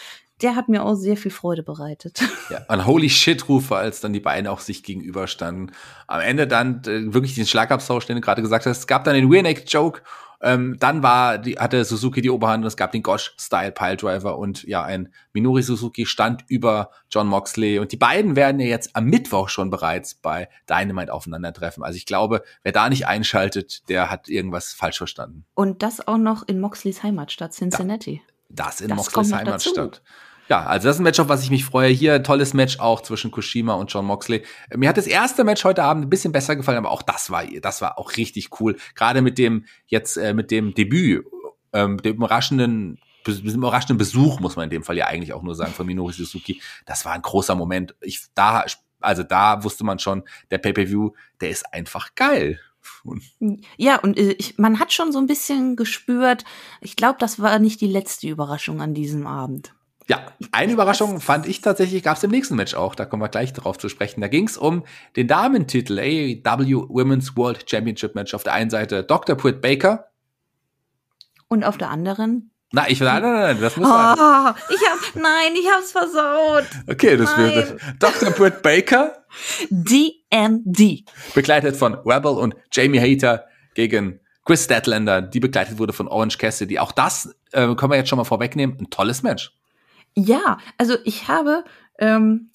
der hat mir auch sehr viel Freude bereitet. Ja, ein Holy Shit-Rufe, als dann die beiden auch sich gegenüberstanden. Am Ende dann äh, wirklich den Schlagabtausch, den du gerade gesagt hast. Es gab dann den Rear-Neck-Joke. Ähm, dann war die, hatte Suzuki die Oberhand und es gab den Gosh-Style Piledriver und ja, ein Minori Suzuki stand über John Moxley und die beiden werden ja jetzt am Mittwoch schon bereits bei Dynamite aufeinandertreffen. Also ich glaube, wer da nicht einschaltet, der hat irgendwas falsch verstanden. Und das auch noch in Moxleys Heimatstadt Cincinnati. Da, das in das Moxleys Heimatstadt. Dazu ja, also das ist ein Match, auf was ich mich freue. Hier tolles Match auch zwischen Kushima und John Moxley. Mir hat das erste Match heute Abend ein bisschen besser gefallen, aber auch das war, das war auch richtig cool. Gerade mit dem jetzt äh, mit dem Debüt, ähm, dem überraschenden mit dem überraschenden Besuch, muss man in dem Fall ja eigentlich auch nur sagen, von Minori Suzuki. Das war ein großer Moment. Ich, da, also da wusste man schon, der Pay-Per-View, der ist einfach geil. Ja, und äh, ich, man hat schon so ein bisschen gespürt, ich glaube, das war nicht die letzte Überraschung an diesem Abend. Ja, eine Überraschung fand ich tatsächlich, gab es im nächsten Match auch, da kommen wir gleich drauf zu sprechen. Da ging es um den Damentitel AEW Women's World Championship Match. Auf der einen Seite Dr. Britt Baker. Und auf der anderen? Na, ich nein, nein, nein, das muss oh, sein. Ich hab, nein, ich hab's versaut. Okay, das nein. wird Dr. Britt Baker. DMD. Begleitet von Rebel und Jamie Hater gegen Chris Statlander, die begleitet wurde von Orange Cassidy. Auch das äh, können wir jetzt schon mal vorwegnehmen. Ein tolles Match. Ja, also ich habe ähm,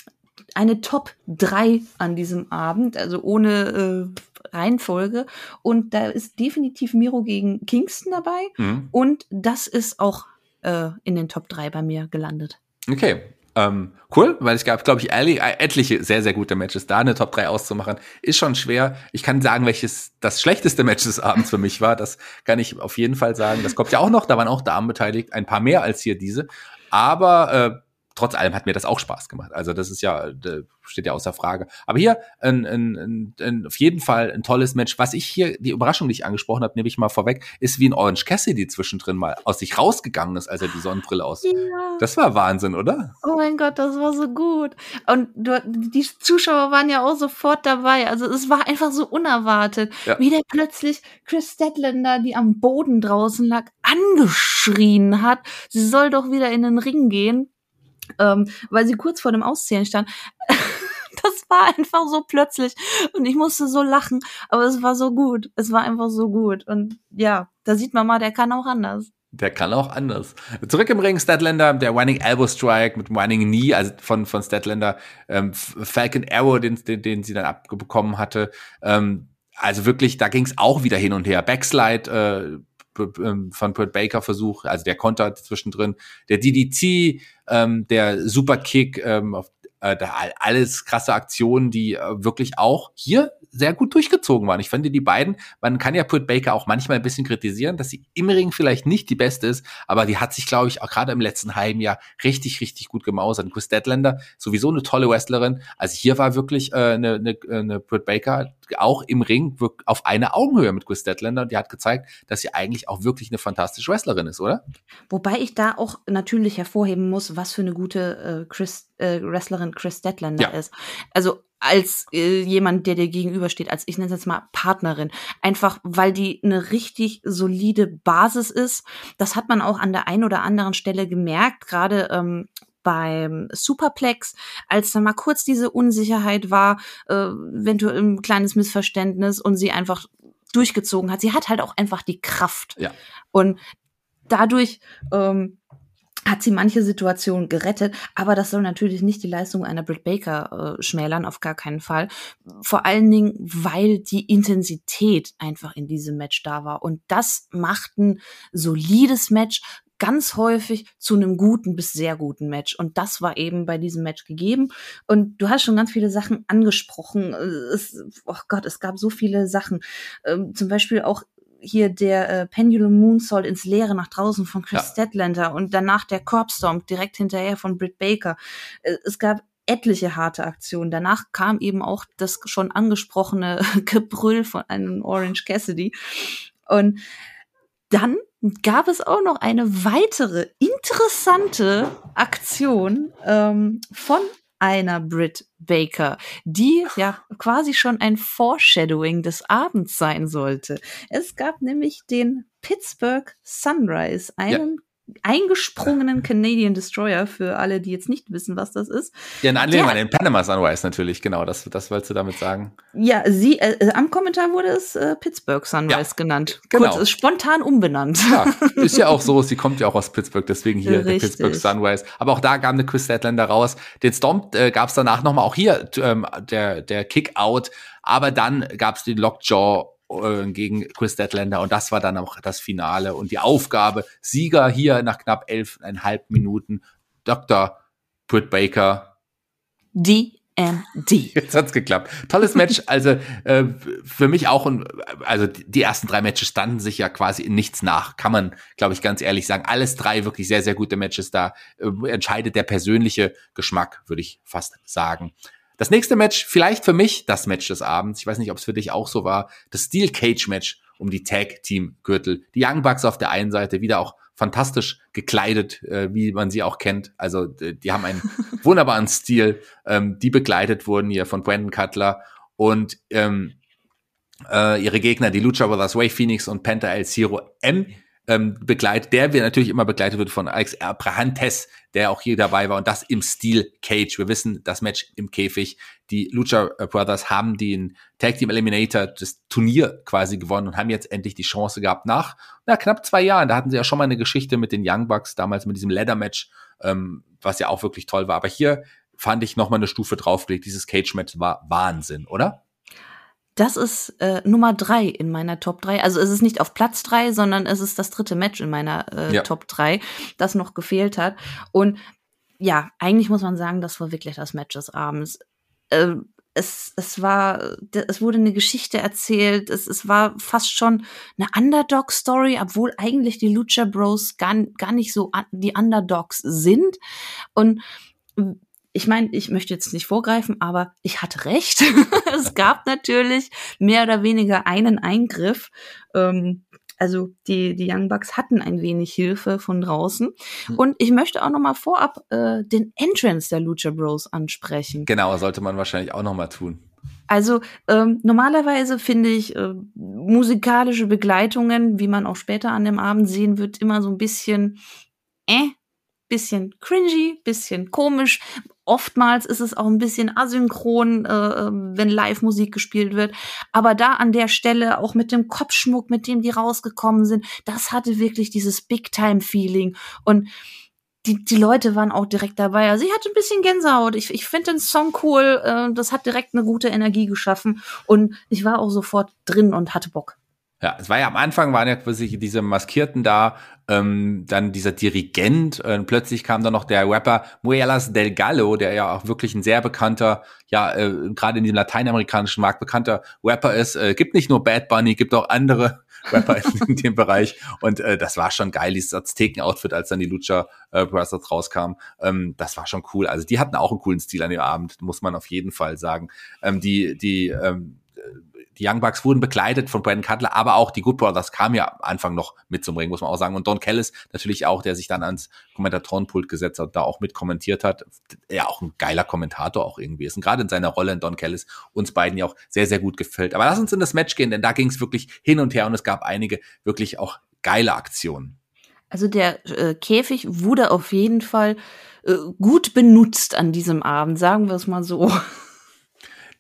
eine Top 3 an diesem Abend, also ohne äh, Reihenfolge. Und da ist definitiv Miro gegen Kingston dabei. Mhm. Und das ist auch äh, in den Top 3 bei mir gelandet. Okay. Ähm, cool, weil es gab, glaube ich, ehrlich, etliche sehr, sehr gute Matches. Da eine Top 3 auszumachen, ist schon schwer. Ich kann sagen, welches das schlechteste Match des Abends für mich war. Das kann ich auf jeden Fall sagen. Das kommt ja auch noch, da waren auch Damen beteiligt, ein paar mehr als hier diese. Aber äh, trotz allem hat mir das auch Spaß gemacht. Also das ist ja, steht ja außer Frage. Aber hier ein, ein, ein, auf jeden Fall ein tolles Match. Was ich hier, die Überraschung, die ich angesprochen habe, nehme ich mal vorweg, ist wie ein Orange Cassidy zwischendrin mal aus sich rausgegangen ist, als er die Sonnenbrille aus. Ja. Das war Wahnsinn, oder? Oh mein Gott, das war so gut. Und du, die Zuschauer waren ja auch sofort dabei. Also es war einfach so unerwartet, ja. wie der plötzlich Chris Statlander, die am Boden draußen lag, angeschrien hat. Sie soll doch wieder in den Ring gehen ähm, weil sie kurz vor dem Auszählen stand. das war einfach so plötzlich und ich musste so lachen, aber es war so gut. Es war einfach so gut und ja, da sieht man mal, der kann auch anders. Der kann auch anders. Zurück im Ring, Statlander, der Running Elbow Strike mit dem Running Knee, also von, von Statlander, ähm, Falcon Arrow, den, den, den sie dann abbekommen hatte. Ähm, also wirklich, da ging es auch wieder hin und her. Backslide, äh, von Britt Baker Versuch, also der Konter zwischendrin, der DDT, ähm, der Superkick, ähm, auf, äh, da alles krasse Aktionen, die äh, wirklich auch hier sehr gut durchgezogen waren. Ich finde die beiden, man kann ja Britt Baker auch manchmal ein bisschen kritisieren, dass sie im Ring vielleicht nicht die beste ist, aber die hat sich, glaube ich, auch gerade im letzten halben Jahr richtig, richtig gut gemausert. Chris Deadlander, sowieso eine tolle Wrestlerin. Also hier war wirklich äh, eine, eine, eine Britt Baker auch im Ring auf einer Augenhöhe mit Chris Deadlander und die hat gezeigt, dass sie eigentlich auch wirklich eine fantastische Wrestlerin ist, oder? Wobei ich da auch natürlich hervorheben muss, was für eine gute äh, Chris, äh, Wrestlerin Chris Deadlander ja. ist. Also als äh, jemand, der dir gegenübersteht, als ich nenne es jetzt mal Partnerin. Einfach, weil die eine richtig solide Basis ist. Das hat man auch an der einen oder anderen Stelle gemerkt, gerade ähm, beim Superplex, als da mal kurz diese Unsicherheit war, äh, eventuell ein kleines Missverständnis und sie einfach durchgezogen hat. Sie hat halt auch einfach die Kraft. Ja. Und dadurch ähm, hat sie manche Situationen gerettet, aber das soll natürlich nicht die Leistung einer Britt Baker äh, schmälern, auf gar keinen Fall. Vor allen Dingen, weil die Intensität einfach in diesem Match da war. Und das macht ein solides Match ganz häufig zu einem guten bis sehr guten Match. Und das war eben bei diesem Match gegeben. Und du hast schon ganz viele Sachen angesprochen. Es, oh Gott, es gab so viele Sachen. Ähm, zum Beispiel auch hier der äh, Pendulum Moonsault ins Leere nach draußen von Chris ja. Statlander und danach der Corpstomp direkt hinterher von Britt Baker. Äh, es gab etliche harte Aktionen. Danach kam eben auch das schon angesprochene Gebrüll von einem Orange Cassidy. Und dann gab es auch noch eine weitere interessante Aktion ähm, von einer Brit Baker, die ja quasi schon ein Foreshadowing des Abends sein sollte. Es gab nämlich den Pittsburgh Sunrise, einen eingesprungenen Canadian Destroyer für alle, die jetzt nicht wissen, was das ist. Ja, eine Anlehnung an den Panama Sunrise natürlich, genau, das, das wolltest du damit sagen. Ja, sie, äh, äh am Kommentar wurde es äh, Pittsburgh Sunrise ja, genannt. Genau. Kurz, ist spontan umbenannt. Ja, ist ja auch so, sie kommt ja auch aus Pittsburgh, deswegen hier Richtig. der Pittsburgh Sunrise. Aber auch da kam eine Chris Statlander raus. Den Stomp äh, gab es danach nochmal, auch hier ähm, der, der Kick-Out, aber dann gab es den Lockjaw äh, gegen Chris Deadlander und das war dann auch das Finale und die Aufgabe. Sieger hier nach knapp elfeinhalb Minuten, Dr. Britt Baker. DMD. Jetzt hat's geklappt. Tolles Match. Also äh, für mich auch. Und, also die ersten drei Matches standen sich ja quasi in nichts nach. Kann man, glaube ich, ganz ehrlich sagen. Alles drei wirklich sehr, sehr gute Matches. Da äh, entscheidet der persönliche Geschmack, würde ich fast sagen. Das nächste Match, vielleicht für mich das Match des Abends. Ich weiß nicht, ob es für dich auch so war. Das Steel Cage Match um die Tag Team Gürtel. Die Young Bucks auf der einen Seite wieder auch fantastisch gekleidet, äh, wie man sie auch kennt. Also die haben einen wunderbaren Stil. Ähm, die begleitet wurden hier von Brandon Cutler und ähm, äh, ihre Gegner, die Lucha Brothers, Way Phoenix und Penta El Zero M ähm, begleitet, der wir natürlich immer begleitet wird von Alex Abrahantes, der auch hier dabei war und das im Stil Cage. Wir wissen, das Match im Käfig. Die Lucha Brothers haben den Tag Team Eliminator, das Turnier quasi gewonnen und haben jetzt endlich die Chance gehabt nach na, knapp zwei Jahren. Da hatten sie ja schon mal eine Geschichte mit den Young Bucks, damals mit diesem Leather Match, ähm, was ja auch wirklich toll war. Aber hier fand ich noch mal eine Stufe draufgelegt. Dieses Cage Match war Wahnsinn, oder? Das ist äh, Nummer drei in meiner Top drei. Also es ist nicht auf Platz drei, sondern es ist das dritte Match in meiner äh, ja. Top drei, das noch gefehlt hat. Und ja, eigentlich muss man sagen, das war wirklich das Match des Abends. Äh, es, es war, es wurde eine Geschichte erzählt, es, es war fast schon eine Underdog-Story, obwohl eigentlich die Lucha Bros gar, gar nicht so die Underdogs sind. Und ich meine, ich möchte jetzt nicht vorgreifen, aber ich hatte recht. es gab natürlich mehr oder weniger einen Eingriff. Ähm, also die, die Young Bucks hatten ein wenig Hilfe von draußen. Hm. Und ich möchte auch noch mal vorab äh, den Entrance der Lucha Bros ansprechen. Genau, sollte man wahrscheinlich auch noch mal tun. Also ähm, normalerweise finde ich äh, musikalische Begleitungen, wie man auch später an dem Abend sehen wird, immer so ein bisschen äh, bisschen cringy, bisschen komisch. Oftmals ist es auch ein bisschen asynchron, äh, wenn Live-Musik gespielt wird. Aber da an der Stelle, auch mit dem Kopfschmuck, mit dem die rausgekommen sind, das hatte wirklich dieses Big-Time-Feeling. Und die, die Leute waren auch direkt dabei. Also ich hatte ein bisschen Gänsehaut. Ich, ich finde den Song cool. Äh, das hat direkt eine gute Energie geschaffen. Und ich war auch sofort drin und hatte Bock. Ja, es war ja am Anfang waren ja quasi diese Maskierten da, ähm, dann dieser Dirigent, äh, plötzlich kam dann noch der Rapper Muelas del Gallo, der ja auch wirklich ein sehr bekannter, ja, äh, gerade in dem lateinamerikanischen Markt bekannter Rapper ist. Äh, gibt nicht nur Bad Bunny, gibt auch andere Rapper in, dem Bereich. Und äh, das war schon geil, dieses Azteken-Outfit, als dann die Lucha äh, Brothers rauskam. Ähm, das war schon cool. Also die hatten auch einen coolen Stil an dem Abend, muss man auf jeden Fall sagen. Ähm, die, die, ähm, die Young Bucks wurden begleitet von Brandon Cutler, aber auch die Good Brothers kamen ja am Anfang noch mit zum Ring, muss man auch sagen. Und Don Kellis natürlich auch, der sich dann ans Kommentatorenpult gesetzt hat, da auch mit kommentiert hat. Ja, auch ein geiler Kommentator auch irgendwie ist. Und gerade in seiner Rolle in Don Kellis uns beiden ja auch sehr, sehr gut gefällt. Aber lass uns in das Match gehen, denn da ging es wirklich hin und her und es gab einige wirklich auch geile Aktionen. Also der äh, Käfig wurde auf jeden Fall äh, gut benutzt an diesem Abend, sagen wir es mal so.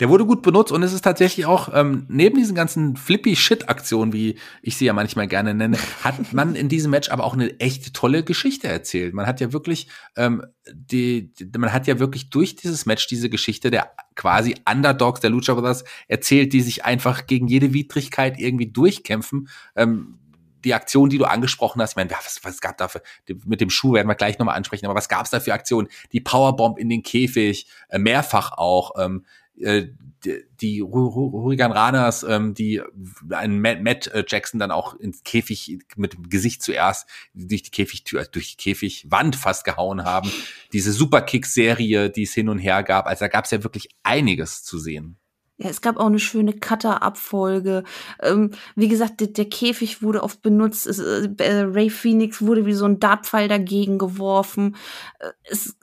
Der wurde gut benutzt und es ist tatsächlich auch, ähm, neben diesen ganzen Flippy-Shit-Aktionen, wie ich sie ja manchmal gerne nenne, hat man in diesem Match aber auch eine echt tolle Geschichte erzählt. Man hat ja wirklich, ähm, die, man hat ja wirklich durch dieses Match diese Geschichte der quasi Underdogs der Lucha Brothers erzählt, die sich einfach gegen jede Widrigkeit irgendwie durchkämpfen. Ähm, die Aktion, die du angesprochen hast, ich meine, was, was gab da für, mit dem Schuh werden wir gleich nochmal ansprechen, aber was gab es da für Aktionen? Die Powerbomb in den Käfig, äh, mehrfach auch, ähm, äh, die, die Hurrigan Ranas, ähm, die einen Matt, Matt äh, Jackson dann auch ins Käfig mit dem Gesicht zuerst durch die Käfigtür, äh, durch die Käfigwand fast gehauen haben. Diese Superkick-Serie, die es hin und her gab, also da gab es ja wirklich einiges zu sehen. Ja, es gab auch eine schöne Cutter-Abfolge. Ähm, wie gesagt, der, der, Käfig wurde oft benutzt. Es, äh, Ray Phoenix wurde wie so ein Dartpfeil dagegen geworfen. Äh, es,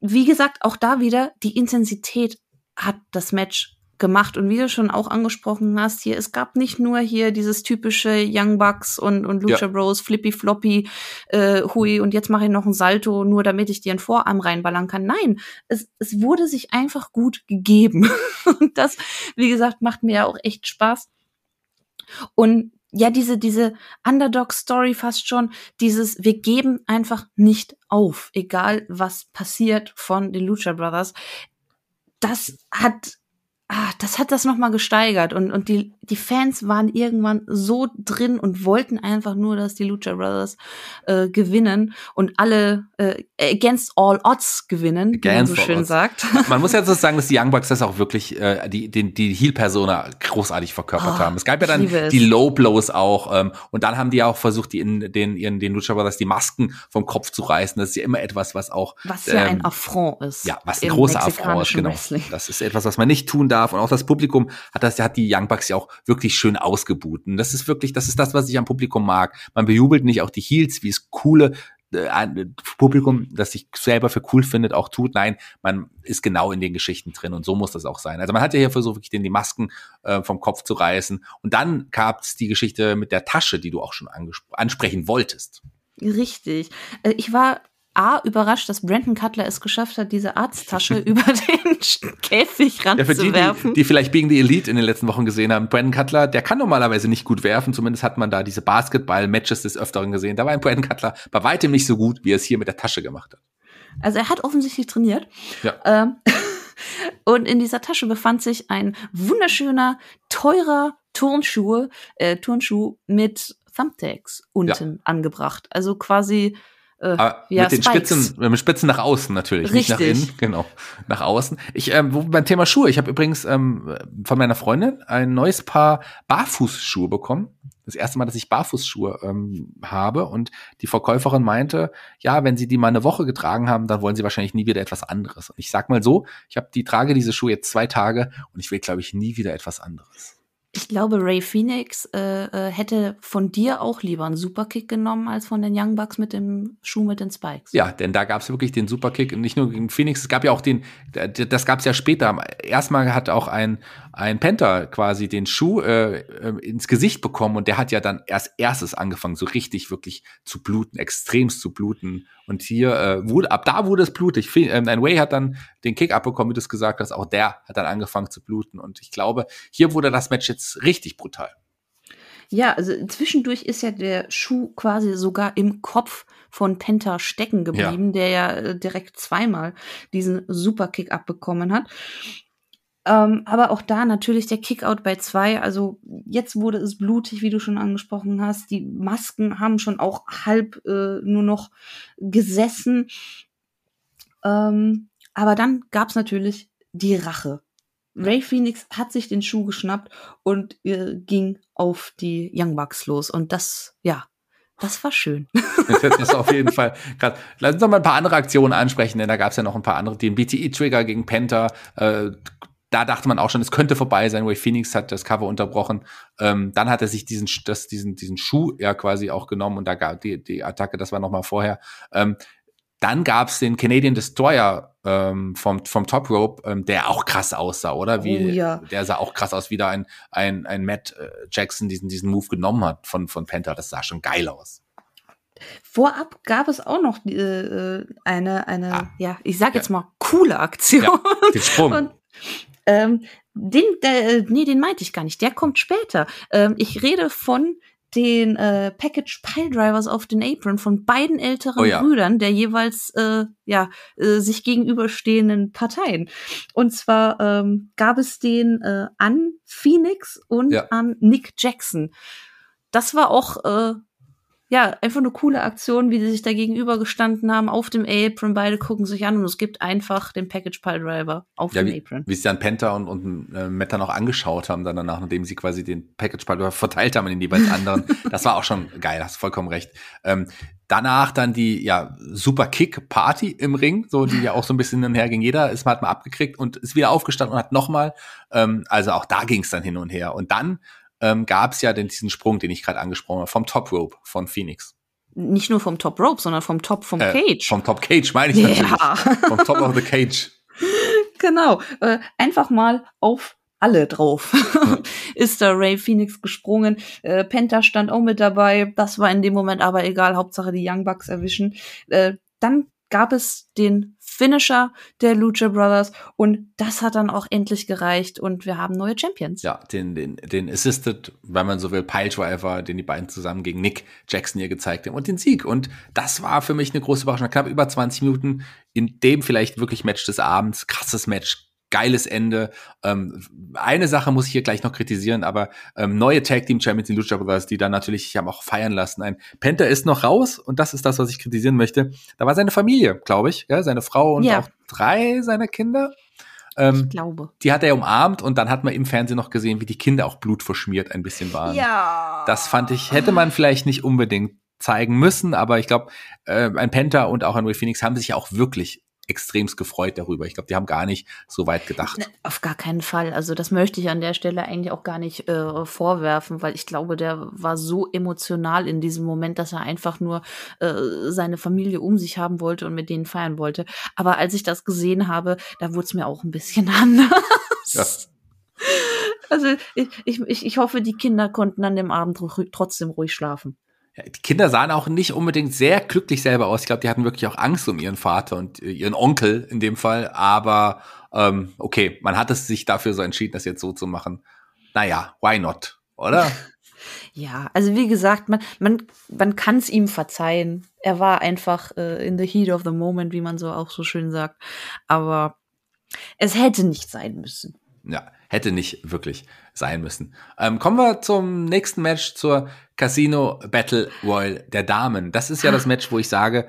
wie gesagt, auch da wieder die Intensität hat das Match gemacht. Und wie du schon auch angesprochen hast, hier, es gab nicht nur hier dieses typische Young Bucks und, und Lucha ja. Bros, Flippy Floppy, äh, Hui, und jetzt mache ich noch ein Salto, nur damit ich dir einen Vorarm reinballern kann. Nein, es, es wurde sich einfach gut gegeben. und das, wie gesagt, macht mir ja auch echt Spaß. Und ja, diese, diese Underdog-Story fast schon, dieses, wir geben einfach nicht auf, egal was passiert von den Lucha Brothers das hat ah, das hat das nochmal gesteigert und, und die, die Fans waren irgendwann so drin und wollten einfach nur, dass die Lucha Brothers äh, gewinnen und alle äh, against all odds gewinnen, against wie man so schön odds. sagt. Man muss ja so sagen, dass die Young Bucks das auch wirklich äh, die, die, die Heel-Persona großartig verkörpert oh, haben. Es gab ja dann die Low Blows auch ähm, und dann haben die auch versucht, die in den, ihren, den Lucha Brothers die Masken vom Kopf zu reißen. Das ist ja immer etwas, was auch Was ja ähm, ein Affront ist. Ja, was ein großer Affront ist, genau. Wrestling. Das ist etwas, was man nicht tun darf darf. Und auch das Publikum hat das, hat die Young Bucks ja auch wirklich schön ausgebuten. Das ist wirklich, das ist das, was ich am Publikum mag. Man bejubelt nicht auch die Heels, wie es coole äh, Publikum, das sich selber für cool findet, auch tut. Nein, man ist genau in den Geschichten drin und so muss das auch sein. Also man hat ja hier versucht, wirklich den die Masken äh, vom Kopf zu reißen. Und dann gab es die Geschichte mit der Tasche, die du auch schon ansprechen wolltest. Richtig. Äh, ich war A, überrascht, dass Brandon Cutler es geschafft hat, diese Arzttasche über den Käfig ranzuwerfen. Ja, die, die, die, vielleicht Being the Elite in den letzten Wochen gesehen haben, Brandon Cutler, der kann normalerweise nicht gut werfen, zumindest hat man da diese Basketball-Matches des Öfteren gesehen. Da war ein Brandon Cutler bei weitem nicht so gut, wie er es hier mit der Tasche gemacht hat. Also er hat offensichtlich trainiert. Ja. Ähm, und in dieser Tasche befand sich ein wunderschöner, teurer Turnschuh, äh, Turnschuh mit Thumbtacks unten ja. angebracht. Also quasi äh, ja, mit den Spikes. Spitzen, mit Spitzen nach außen natürlich, Richtig. nicht nach innen, genau, nach außen. Ich, ähm, wo, beim Thema Schuhe, ich habe übrigens ähm, von meiner Freundin ein neues Paar Barfußschuhe bekommen. Das erste Mal, dass ich Barfußschuhe ähm, habe und die Verkäuferin meinte, ja, wenn sie die mal eine Woche getragen haben, dann wollen sie wahrscheinlich nie wieder etwas anderes. Und ich sag mal so, ich habe die trage diese Schuhe jetzt zwei Tage und ich will, glaube ich, nie wieder etwas anderes ich glaube, Ray Phoenix äh, äh, hätte von dir auch lieber einen Superkick genommen als von den Young Bucks mit dem Schuh mit den Spikes. Ja, denn da gab es wirklich den Superkick, nicht nur gegen Phoenix, es gab ja auch den, das gab es ja später. Erstmal hat auch ein, ein Panther quasi den Schuh äh, äh, ins Gesicht bekommen und der hat ja dann erst erstes angefangen, so richtig wirklich zu bluten, extremst zu bluten. Und hier äh, wurde, ab da wurde es blutig. Äh, ein Way hat dann den Kick abbekommen, wie du es gesagt hast, auch der hat dann angefangen zu bluten. Und ich glaube, hier wurde das Match jetzt richtig brutal. Ja, also zwischendurch ist ja der Schuh quasi sogar im Kopf von Penta stecken geblieben, ja. der ja äh, direkt zweimal diesen Superkick abbekommen hat. Ähm, aber auch da natürlich der Kickout bei zwei. Also jetzt wurde es blutig, wie du schon angesprochen hast. Die Masken haben schon auch halb äh, nur noch gesessen. Ähm, aber dann gab es natürlich die Rache. Ray Phoenix hat sich den Schuh geschnappt und äh, ging auf die Young Bucks los. Und das, ja, das war schön. das auf jeden Fall krass. Lass uns noch mal ein paar andere Aktionen ansprechen, denn da gab es ja noch ein paar andere. Den BTE-Trigger gegen Penta. Äh, da dachte man auch schon, es könnte vorbei sein. Ray Phoenix hat das Cover unterbrochen. Ähm, dann hat er sich diesen, das, diesen, diesen Schuh ja quasi auch genommen und da gab die, die Attacke, das war noch mal vorher. Ähm, dann gab's den Canadian Destroyer ähm, vom, vom Top Rope, ähm, der auch krass aussah, oder? Wie, oh, ja. Der sah auch krass aus, wie da ein, ein, ein Matt äh, Jackson diesen, diesen Move genommen hat von, von Penta. Das sah schon geil aus. Vorab gab es auch noch äh, eine, eine ah. ja, ich sag jetzt ja. mal, coole Aktion. Ja, den Sprung. Und Ähm, den, der, nee, den meinte ich gar nicht. Der kommt später. Ähm, ich rede von den äh, Package Pile Drivers auf den Apron von beiden älteren Oh ja. Brüdern der jeweils äh, ja äh, sich gegenüberstehenden Parteien. Und zwar ähm, gab es den äh, an Phoenix und Ja. an Nick Jackson. Das war auch äh, ja einfach eine coole Aktion, wie die sich da gegenübergestanden haben auf dem Apron. Beide gucken sich an und es gibt einfach den Package Pile Driver auf Ja, dem wie, Apron. wie sie dann Penta und, und äh, Meta noch angeschaut haben, dann danach, nachdem sie quasi den Package Pile verteilt haben in den jeweils anderen. das war auch schon geil, hast vollkommen recht. Ähm, danach dann die ja super Kick Party im Ring, so die ja auch so ein bisschen hin und her ging. Jeder ist mal hat mal abgekriegt und ist wieder aufgestanden und hat nochmal. Ähm, also auch da ging es dann hin und her. Und dann ähm, gab es ja den, diesen Sprung, den ich gerade angesprochen habe, vom Top Rope von Phoenix. Nicht nur vom Top Rope, sondern vom Top vom Äh, Cage. Vom Top Cage meine ich Ja. natürlich. Vom Top of the Cage. Genau, äh, einfach mal auf alle drauf. Ist da Ray Phoenix gesprungen. Äh, Penta stand auch mit dabei. Das war in dem Moment aber egal. Hauptsache die Young Bucks erwischen. Äh, dann gab es den Finisher der Lucha Brothers und das hat dann auch endlich gereicht und wir haben neue Champions. Ja, den, den, den Assisted, wenn man so will, Piledriver, den die beiden zusammen gegen Nick Jackson hier gezeigt haben und den Sieg. Und das war für mich eine große Überraschung. Knapp über 20 Minuten in dem vielleicht wirklich Match des Abends. Krasses Match. Geiles Ende. Ähm, eine Sache muss ich hier gleich noch kritisieren, aber ähm, neue Tag Team Champions, die Lucha Brothers, die dann natürlich sich haben auch feiern lassen. Ein Penta ist noch raus und das ist das, was ich kritisieren möchte. Da war seine Familie, glaube ich, ja, seine Frau und Ja. auch drei seiner Kinder. Ähm, Ich glaube. die hat er umarmt und dann hat man im Fernsehen noch gesehen, wie die Kinder auch blutverschmiert ein bisschen waren. Ja. Das fand ich, hätte man vielleicht nicht unbedingt zeigen müssen, aber ich glaube, äh, ein Penta und auch ein Ray Phoenix haben sich ja auch wirklich extremst gefreut darüber. Ich glaube, die haben gar nicht so weit gedacht. Ne, Auf gar keinen Fall. Also das möchte ich an der Stelle eigentlich auch gar nicht äh, vorwerfen, weil ich glaube, der war so emotional in diesem Moment, dass er einfach nur äh, seine Familie um sich haben wollte und mit denen feiern wollte. Aber als ich das gesehen habe, da wurde es mir auch ein bisschen anders. Ja. Also ich, ich, ich hoffe, die Kinder konnten an dem Abend trotzdem ruhig schlafen. Die Kinder sahen auch nicht unbedingt sehr glücklich selber aus. Ich glaube, die hatten wirklich auch Angst um ihren Vater und äh, ihren Onkel in dem Fall. Aber ähm, okay, man hat es sich dafür so entschieden, das jetzt so zu machen. Naja, why not, oder? Ja, also wie gesagt, man, man, man kann es ihm verzeihen. Er war einfach äh, in the heat of the moment, wie man so auch so schön sagt. Aber es hätte nicht sein müssen. Ja, hätte nicht wirklich sein müssen. Ähm, kommen wir zum nächsten Match, zur Casino Battle Royal der Damen. Das ist ja das Match, wo ich sage,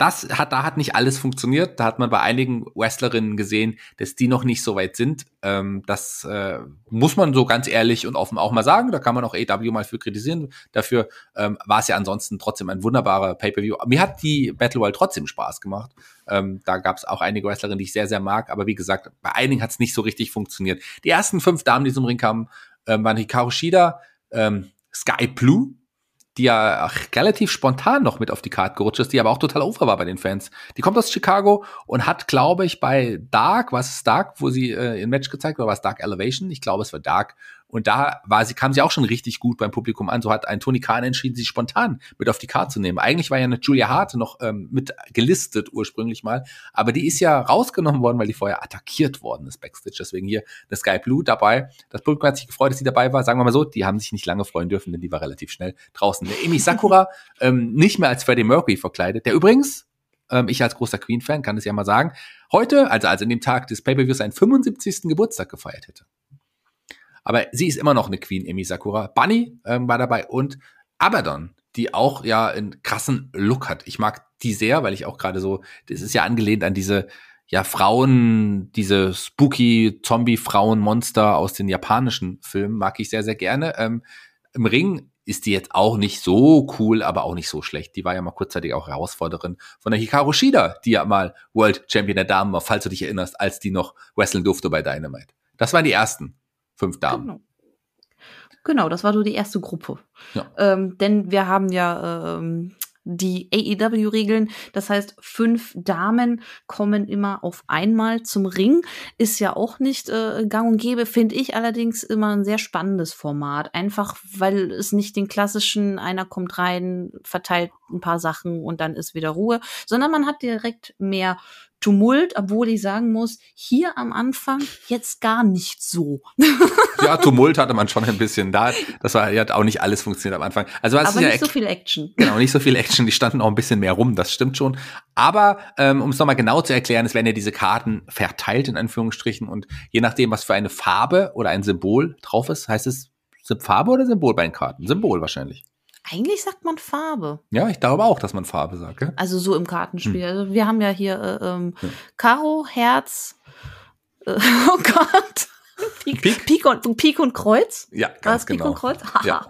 das hat, da hat nicht alles funktioniert. Da hat man bei einigen Wrestlerinnen gesehen, dass die noch nicht so weit sind. Ähm, das äh, muss man so ganz ehrlich und offen auch mal sagen. Da kann man auch AW mal für kritisieren. Dafür ähm, war es ja ansonsten trotzdem ein wunderbarer Pay-Per-View. Mir hat die Battle Royale trotzdem Spaß gemacht. Ähm, da gab es auch einige Wrestlerinnen, die ich sehr, sehr mag. Aber wie gesagt, bei einigen hat es nicht so richtig funktioniert. Die ersten fünf Damen, die zum Ring kamen, ähm, waren Hikaru Shida, ähm, Sky Blue, die ja relativ spontan noch mit auf die Karte gerutscht ist, die aber auch total over war bei den Fans. Die kommt aus Chicago und hat, glaube ich, bei Dark, was ist Dark, wo sie äh, im Match gezeigt oder war es Dark Elevation? Ich glaube, es war Dark. Und da war sie, kam sie auch schon richtig gut beim Publikum an. So hat ein Tony Khan entschieden, sie spontan mit auf die Karte zu nehmen. Eigentlich war ja eine Julia Hart noch ähm, mit gelistet ursprünglich mal, aber die ist ja rausgenommen worden, weil die vorher attackiert worden ist backstage. Deswegen hier eine Sky Blue dabei. Das Publikum hat sich gefreut, dass sie dabei war. Sagen wir mal so, die haben sich nicht lange freuen dürfen, denn die war relativ schnell draußen. Der Emi Sakura ähm, nicht mehr als Freddie Mercury verkleidet, der übrigens ähm, ich als großer Queen-Fan kann es ja mal sagen, heute, also, also in dem Tag des Pay-Per-Views, seinen 75. Geburtstag gefeiert hätte. Aber sie ist immer noch eine Queen, Emi Sakura. Bunny ähm, war dabei und Abaddon, die auch ja einen krassen Look hat. Ich mag die sehr, weil ich auch gerade so, das ist ja angelehnt an diese ja Frauen, diese spooky Zombie-Frauen-Monster aus den japanischen Filmen, mag ich sehr, sehr gerne. Ähm, Im Ring ist die jetzt auch nicht so cool, aber auch nicht so schlecht. Die war ja mal kurzzeitig auch Herausforderin von der Hikaru Shida, die ja mal World Champion der Damen war, falls du dich erinnerst, als die noch wrestlen durfte bei Dynamite. Das waren die ersten fünf Damen. Genau. Genau, das war so die erste Gruppe. Ja. Ähm, denn wir haben ja ähm, die AEW-Regeln. Das heißt, fünf Damen kommen immer auf einmal zum Ring. Ist ja auch nicht äh, gang und gäbe, finde ich allerdings immer ein sehr spannendes Format. Einfach, weil es nicht den klassischen, einer kommt rein, verteilt ein paar Sachen und dann ist wieder Ruhe, sondern man hat direkt mehr Tumult, obwohl ich sagen muss, hier am Anfang jetzt gar nicht so. ja, Tumult hatte man schon ein bisschen da. Das war ja auch nicht alles funktioniert am Anfang. Also Aber nicht ja so viel Action. Genau, nicht so viel Action. Die standen auch ein bisschen mehr rum. Das stimmt schon. Aber ähm, um es nochmal genau zu erklären, es werden ja diese Karten verteilt in Anführungsstrichen und je nachdem, was für eine Farbe oder ein Symbol drauf ist, heißt es Farbe oder Symbol bei den Karten? Symbol wahrscheinlich. Eigentlich sagt man Farbe. Ja, ich glaube auch, dass man Farbe sagt. Ja? Also so im Kartenspiel. Hm. Also wir haben ja hier äh, ähm, ja. Karo, Herz, äh, oh Gott. Pik, Pik? Pik, und, Pik und Kreuz. Ja, ganz genau. Pik und Kreuz? ja.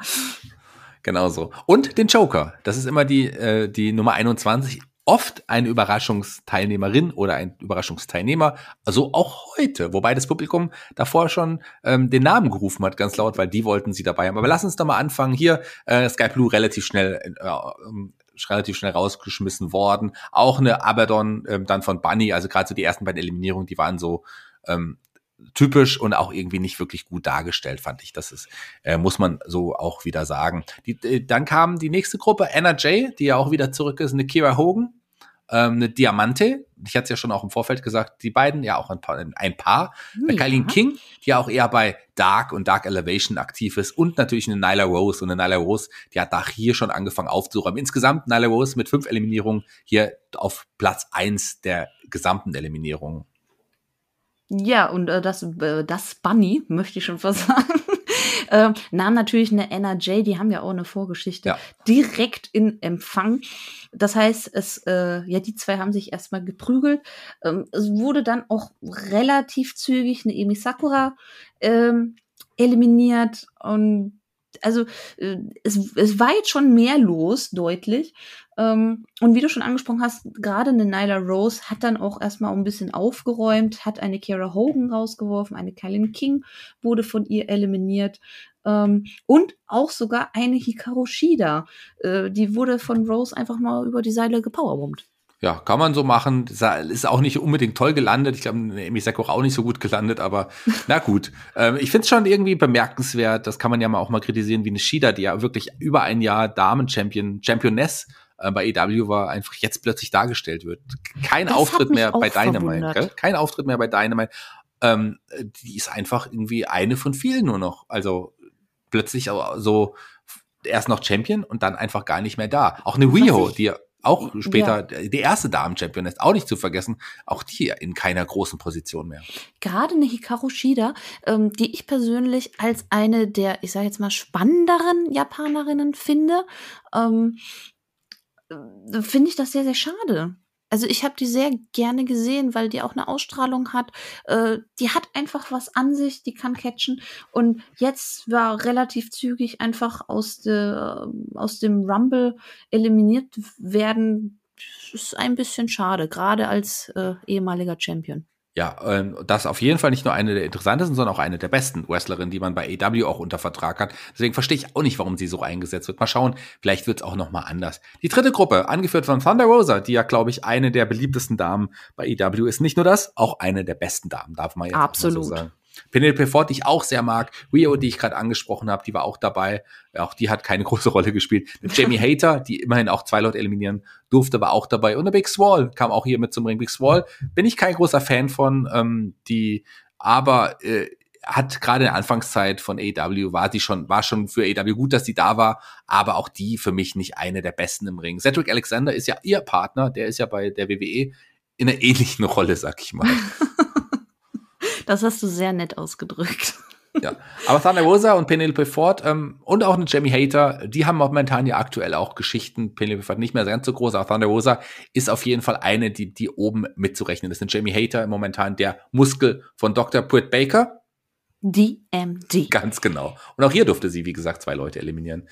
Genau so. Und den Joker. Das ist immer die, äh, die Nummer 21 oft eine Überraschungsteilnehmerin oder ein Überraschungsteilnehmer, also auch heute, wobei das Publikum davor schon ähm, den Namen gerufen hat, ganz laut, weil die wollten sie dabei haben. Aber lass uns doch mal anfangen. Hier, äh, Sky Blue relativ schnell äh, relativ schnell rausgeschmissen worden. Auch eine Abaddon ähm, dann von Bunny, also gerade so die ersten beiden Eliminierungen, die waren so ähm, typisch und auch irgendwie nicht wirklich gut dargestellt, fand ich. Das ist, äh, muss man so auch wieder sagen. Die, äh, dann kam die nächste Gruppe, Anna Jay, die ja auch wieder zurück ist, eine Kira Hogan, ähm, eine Diamante, ich hatte es ja schon auch im Vorfeld gesagt, die beiden ja auch ein Paar, ein Paar. Ja. Kylie King, die ja auch eher bei Dark und Dark Elevation aktiv ist und natürlich eine Nyla Rose und eine Nyla Rose, die hat da hier schon angefangen aufzuräumen. Insgesamt Nyla Rose mit fünf Eliminierungen hier auf Platz eins der gesamten Eliminierungen. Ja, und äh, das, äh, das Bunny, möchte ich schon fast sagen, äh, nahm natürlich eine NRJ, die haben ja auch eine Vorgeschichte, ja. direkt in Empfang. Das heißt, es, äh, ja, die zwei haben sich erstmal geprügelt. Ähm, es wurde dann auch relativ zügig eine Emi Sakura ähm, eliminiert und also äh, es, es war jetzt schon mehr los, deutlich. Ähm, und wie du schon angesprochen hast, gerade eine Nyla Rose hat dann auch erstmal ein bisschen aufgeräumt, hat eine Kara Hogan rausgeworfen, eine Kylie King wurde von ihr eliminiert. Ähm, und auch sogar eine Hikaru Shida. Äh, die wurde von Rose einfach mal über die Seile gepowerbombt. Ja, kann man so machen. Ist auch nicht unbedingt toll gelandet. Ich glaube, Emi Sekko auch nicht so gut gelandet, aber na gut. Ähm, ich finde es schon irgendwie bemerkenswert. Das kann man ja mal auch mal kritisieren, wie eine Shida, die ja wirklich über ein Jahr Damen-Champion, Championess äh, bei EW war, einfach jetzt plötzlich dargestellt wird. Kein das Auftritt mehr bei Dynamite. Gell? Kein Auftritt mehr bei Dynamite. Ähm, die ist einfach irgendwie eine von vielen nur noch. Also plötzlich so erst noch Champion und dann einfach gar nicht mehr da. Auch eine Rio, die auch später ja. die erste Damen-Champion ist, auch nicht zu vergessen, auch die in keiner großen Position mehr. Gerade eine Hikaru Shida, ähm, die ich persönlich als eine der, ich sage jetzt mal, spannenderen Japanerinnen finde, ähm, äh, finde ich das sehr, sehr schade. Also ich habe die sehr gerne gesehen, weil die auch eine Ausstrahlung hat. Äh, die hat einfach was an sich, die kann catchen. Und jetzt war relativ zügig einfach aus, de, aus dem Rumble eliminiert werden. Das ist ein bisschen schade, gerade als äh, ehemaliger Champion. Ja, ähm, das auf jeden Fall nicht nur eine der interessantesten, sondern auch eine der besten Wrestlerinnen, die man bei AW auch unter Vertrag hat. Deswegen verstehe ich auch nicht, warum sie so eingesetzt wird. Mal schauen, vielleicht wird es auch noch mal anders. Die dritte Gruppe, angeführt von Thunder Rosa, die ja, glaube ich, eine der beliebtesten Damen bei AW ist. Nicht nur das, auch eine der besten Damen, darf man jetzt Absolut. so sagen. Penelope Ford, die ich auch sehr mag. Rio, die ich gerade angesprochen habe, die war auch dabei. Auch die hat keine große Rolle gespielt. Jamie Hater, die immerhin auch zwei Leute eliminieren durfte, war auch dabei. Und der Big Swall kam auch hier mit zum Ring. Big Swall bin ich kein großer Fan von, ähm, die aber äh, hat gerade in der Anfangszeit von AW war die schon war schon für AW gut, dass die da war, aber auch die für mich nicht eine der besten im Ring. Cedric Alexander ist ja ihr Partner, der ist ja bei der WWE in einer ähnlichen Rolle, sag ich mal. Das hast du sehr nett ausgedrückt. Ja, aber Thunder Rosa und Penelope Ford ähm, und auch eine Jamie Hater, die haben momentan ja aktuell auch Geschichten. Penelope Ford nicht mehr ganz so groß, aber Thunder Rosa ist auf jeden Fall eine, die, die oben mitzurechnen ist. Eine Jamie Hater momentan der Muskel von Dr. Britt Baker. DMD. Ganz genau. Und auch hier durfte sie, wie gesagt, zwei Leute eliminieren.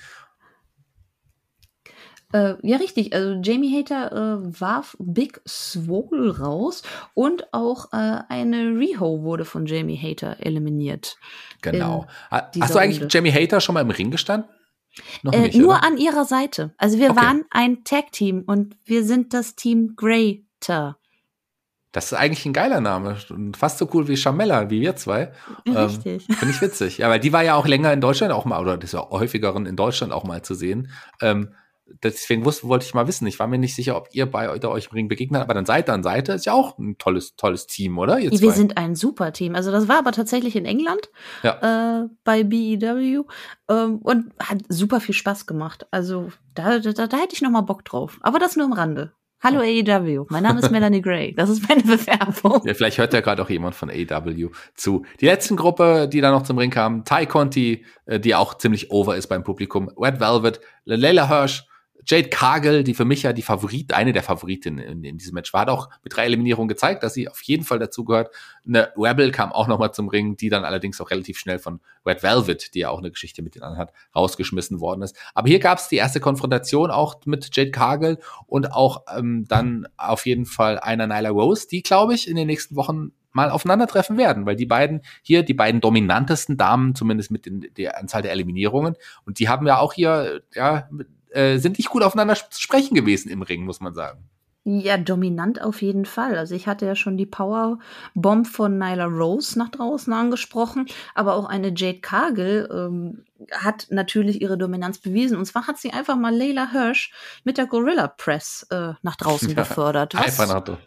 Äh, ja, richtig. Also Jamie Hater äh, warf Big Swole raus und auch äh, eine Riho wurde von Jamie Hater eliminiert. Genau. Hast du eigentlich Runde. Jamie Hater schon mal im Ring gestanden? Äh, nicht, nur oder? an ihrer Seite. Also wir okay. waren ein Tag-Team und wir sind das Team Greater. Das ist eigentlich ein geiler Name. Fast so cool wie Chamella, wie wir zwei. Ähm, richtig. Ähm, Finde ich witzig. Ja, weil die war ja auch länger in Deutschland auch mal, oder das war häufigeren in Deutschland auch mal zu sehen. Ähm, deswegen wusste, wollte ich mal wissen. Ich war mir nicht sicher, ob ihr bei euch im Ring begegnet, aber dann Seite an Seite ist ja auch ein tolles, tolles Team, oder? Ihr Wir sind ein super Team. Also das war aber tatsächlich in England ja. äh, bei BEW ähm, und hat super viel Spaß gemacht. Also da, da, da hätte ich noch mal Bock drauf. Aber das nur am Rande. Hallo AEW, mein Name ist Melanie Gray. Das ist meine Bewerbung. Ja, vielleicht hört ja gerade auch jemand von AEW zu. Die letzten Gruppe, die da noch zum Ring kam, Ty Conti, äh, die auch ziemlich over ist beim Publikum, Red Velvet, Leila Hirsch, Jade Cargill, die für mich ja die Favorit, eine der Favoritinnen in, diesem Match war, hat auch mit drei Eliminierungen gezeigt, dass sie auf jeden Fall dazugehört. Eine Rebel kam auch nochmal zum Ring, die dann allerdings auch relativ schnell von Red Velvet, die ja auch eine Geschichte mit denen hat, rausgeschmissen worden ist. Aber hier gab es die erste Konfrontation auch mit Jade Cargill und auch ähm, dann auf jeden Fall einer Nyla Rose, die, glaube ich, in den nächsten Wochen mal aufeinandertreffen werden, weil die beiden hier, die beiden dominantesten Damen, zumindest mit den, der Anzahl der Eliminierungen, und die haben ja auch hier, ja, äh, sind nicht gut aufeinander zu sprechen gewesen im Ring, muss man sagen. Ja, dominant auf jeden Fall. Also ich hatte ja schon die Powerbomb von Nyla Rose nach draußen angesprochen, aber auch eine Jade Cargill ähm, hat natürlich ihre Dominanz bewiesen. Und zwar hat sie einfach mal Layla Hirsch mit der Gorilla Press äh, nach draußen ja, befördert. Was, einfach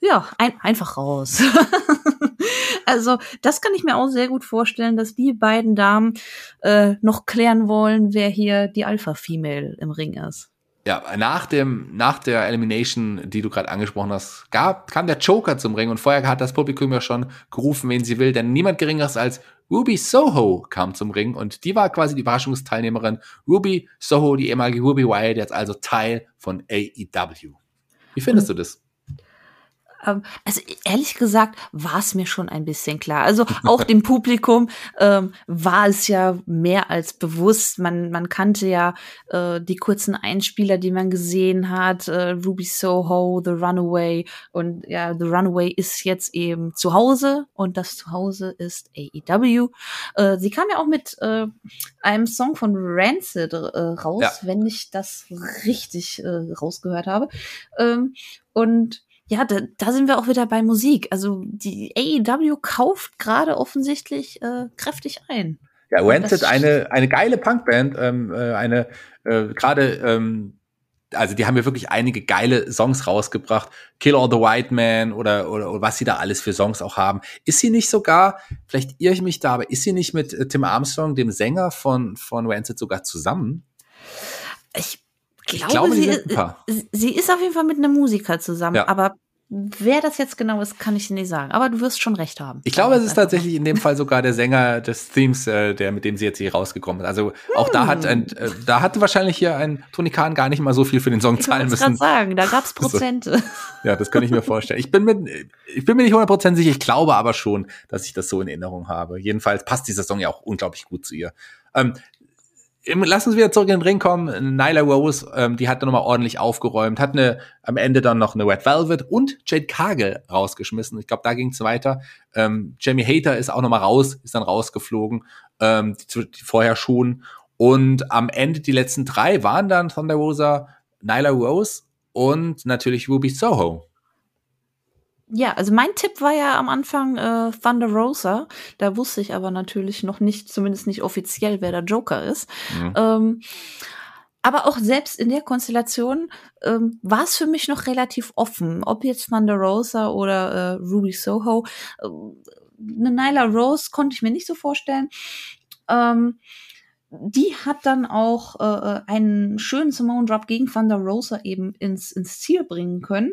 ja, ein, einfach raus. also das kann ich mir auch sehr gut vorstellen, dass die beiden Damen äh, noch klären wollen, wer hier die Alpha-Female im Ring ist. Ja, nach dem, nach der Elimination, die du gerade angesprochen hast, gab, kam der Joker zum Ring und vorher hat das Publikum ja schon gerufen, wen sie will, denn niemand geringeres als Ruby Soho kam zum Ring und die war quasi die Überraschungsteilnehmerin. Ruby Soho, die ehemalige Ruby Wyatt, jetzt also Teil von AEW. Wie findest und, du das? Ähm, also ehrlich gesagt war es mir schon ein bisschen klar. Also auch dem Publikum ähm, war es ja mehr als bewusst. Man, man kannte ja äh, die kurzen Einspieler, die man gesehen hat. Äh, Ruby Soho, The Runaway. Und ja, The Runaway ist jetzt eben zu Hause und das Zuhause ist AEW. Äh, sie kam ja auch mit äh, einem Song von Rancid äh, raus, ja. wenn ich das richtig äh, rausgehört habe. Ähm, und ja, da, da sind wir auch wieder bei Musik. Also die AEW kauft gerade offensichtlich äh, kräftig ein. Ja, Rancid, eine, eine geile Punkband, ähm, äh, eine äh, gerade, ähm, also die haben ja wirklich einige geile Songs rausgebracht. Kill All the White Man oder, oder, oder was sie da alles für Songs auch haben. Ist sie nicht sogar, vielleicht irre ich mich da, aber ist sie nicht mit äh, Tim Armstrong, dem Sänger von, von Rancid, sogar zusammen? Ich ich glaube, sie, ist, sie ist auf jeden Fall mit einem Musiker zusammen, ja. aber wer das jetzt genau ist, kann ich nicht sagen. Aber du wirst schon recht haben. Ich glaube, es ist tatsächlich in dem Fall sogar der Sänger des Themes, äh, der mit dem sie jetzt hier rausgekommen ist. Also auch hm. da hat ein, äh, da hatte wahrscheinlich hier ein Tony Khan gar nicht mal so viel für den Song ich zahlen müssen. Ich sagen, da gab's Prozente. ja, das kann ich mir vorstellen. Ich bin mir, ich bin mir nicht 100% sicher. Ich glaube aber schon, dass ich das so in Erinnerung habe. Jedenfalls passt dieser Song ja auch unglaublich gut zu ihr. Ähm, lass uns wieder zurück in den Ring kommen. Nyla Rose, ähm, die hat dann nochmal ordentlich aufgeräumt, hat eine, am Ende dann noch eine Red Velvet und Jade Cargill rausgeschmissen. Ich glaube, da ging es weiter. Ähm, Jamie Hater ist auch nochmal raus, ist dann rausgeflogen, ähm, die, die vorher schon. Und am Ende die letzten drei waren dann Thunder Rosa, Nyla Rose und natürlich Ruby Soho. Ja, also mein Tipp war ja am Anfang äh, Thunder Rosa. Da wusste ich aber natürlich noch nicht, zumindest nicht offiziell, wer der Joker ist. Mhm. Ähm, aber auch selbst in der Konstellation ähm, war es für mich noch relativ offen, ob jetzt Thunder Rosa oder äh, Ruby Soho. Äh, eine Nyla Rose konnte ich mir nicht so vorstellen. Ähm, die hat dann auch äh, äh, einen schönen Simone Drop gegen Thunder Rosa eben ins, ins Ziel bringen können.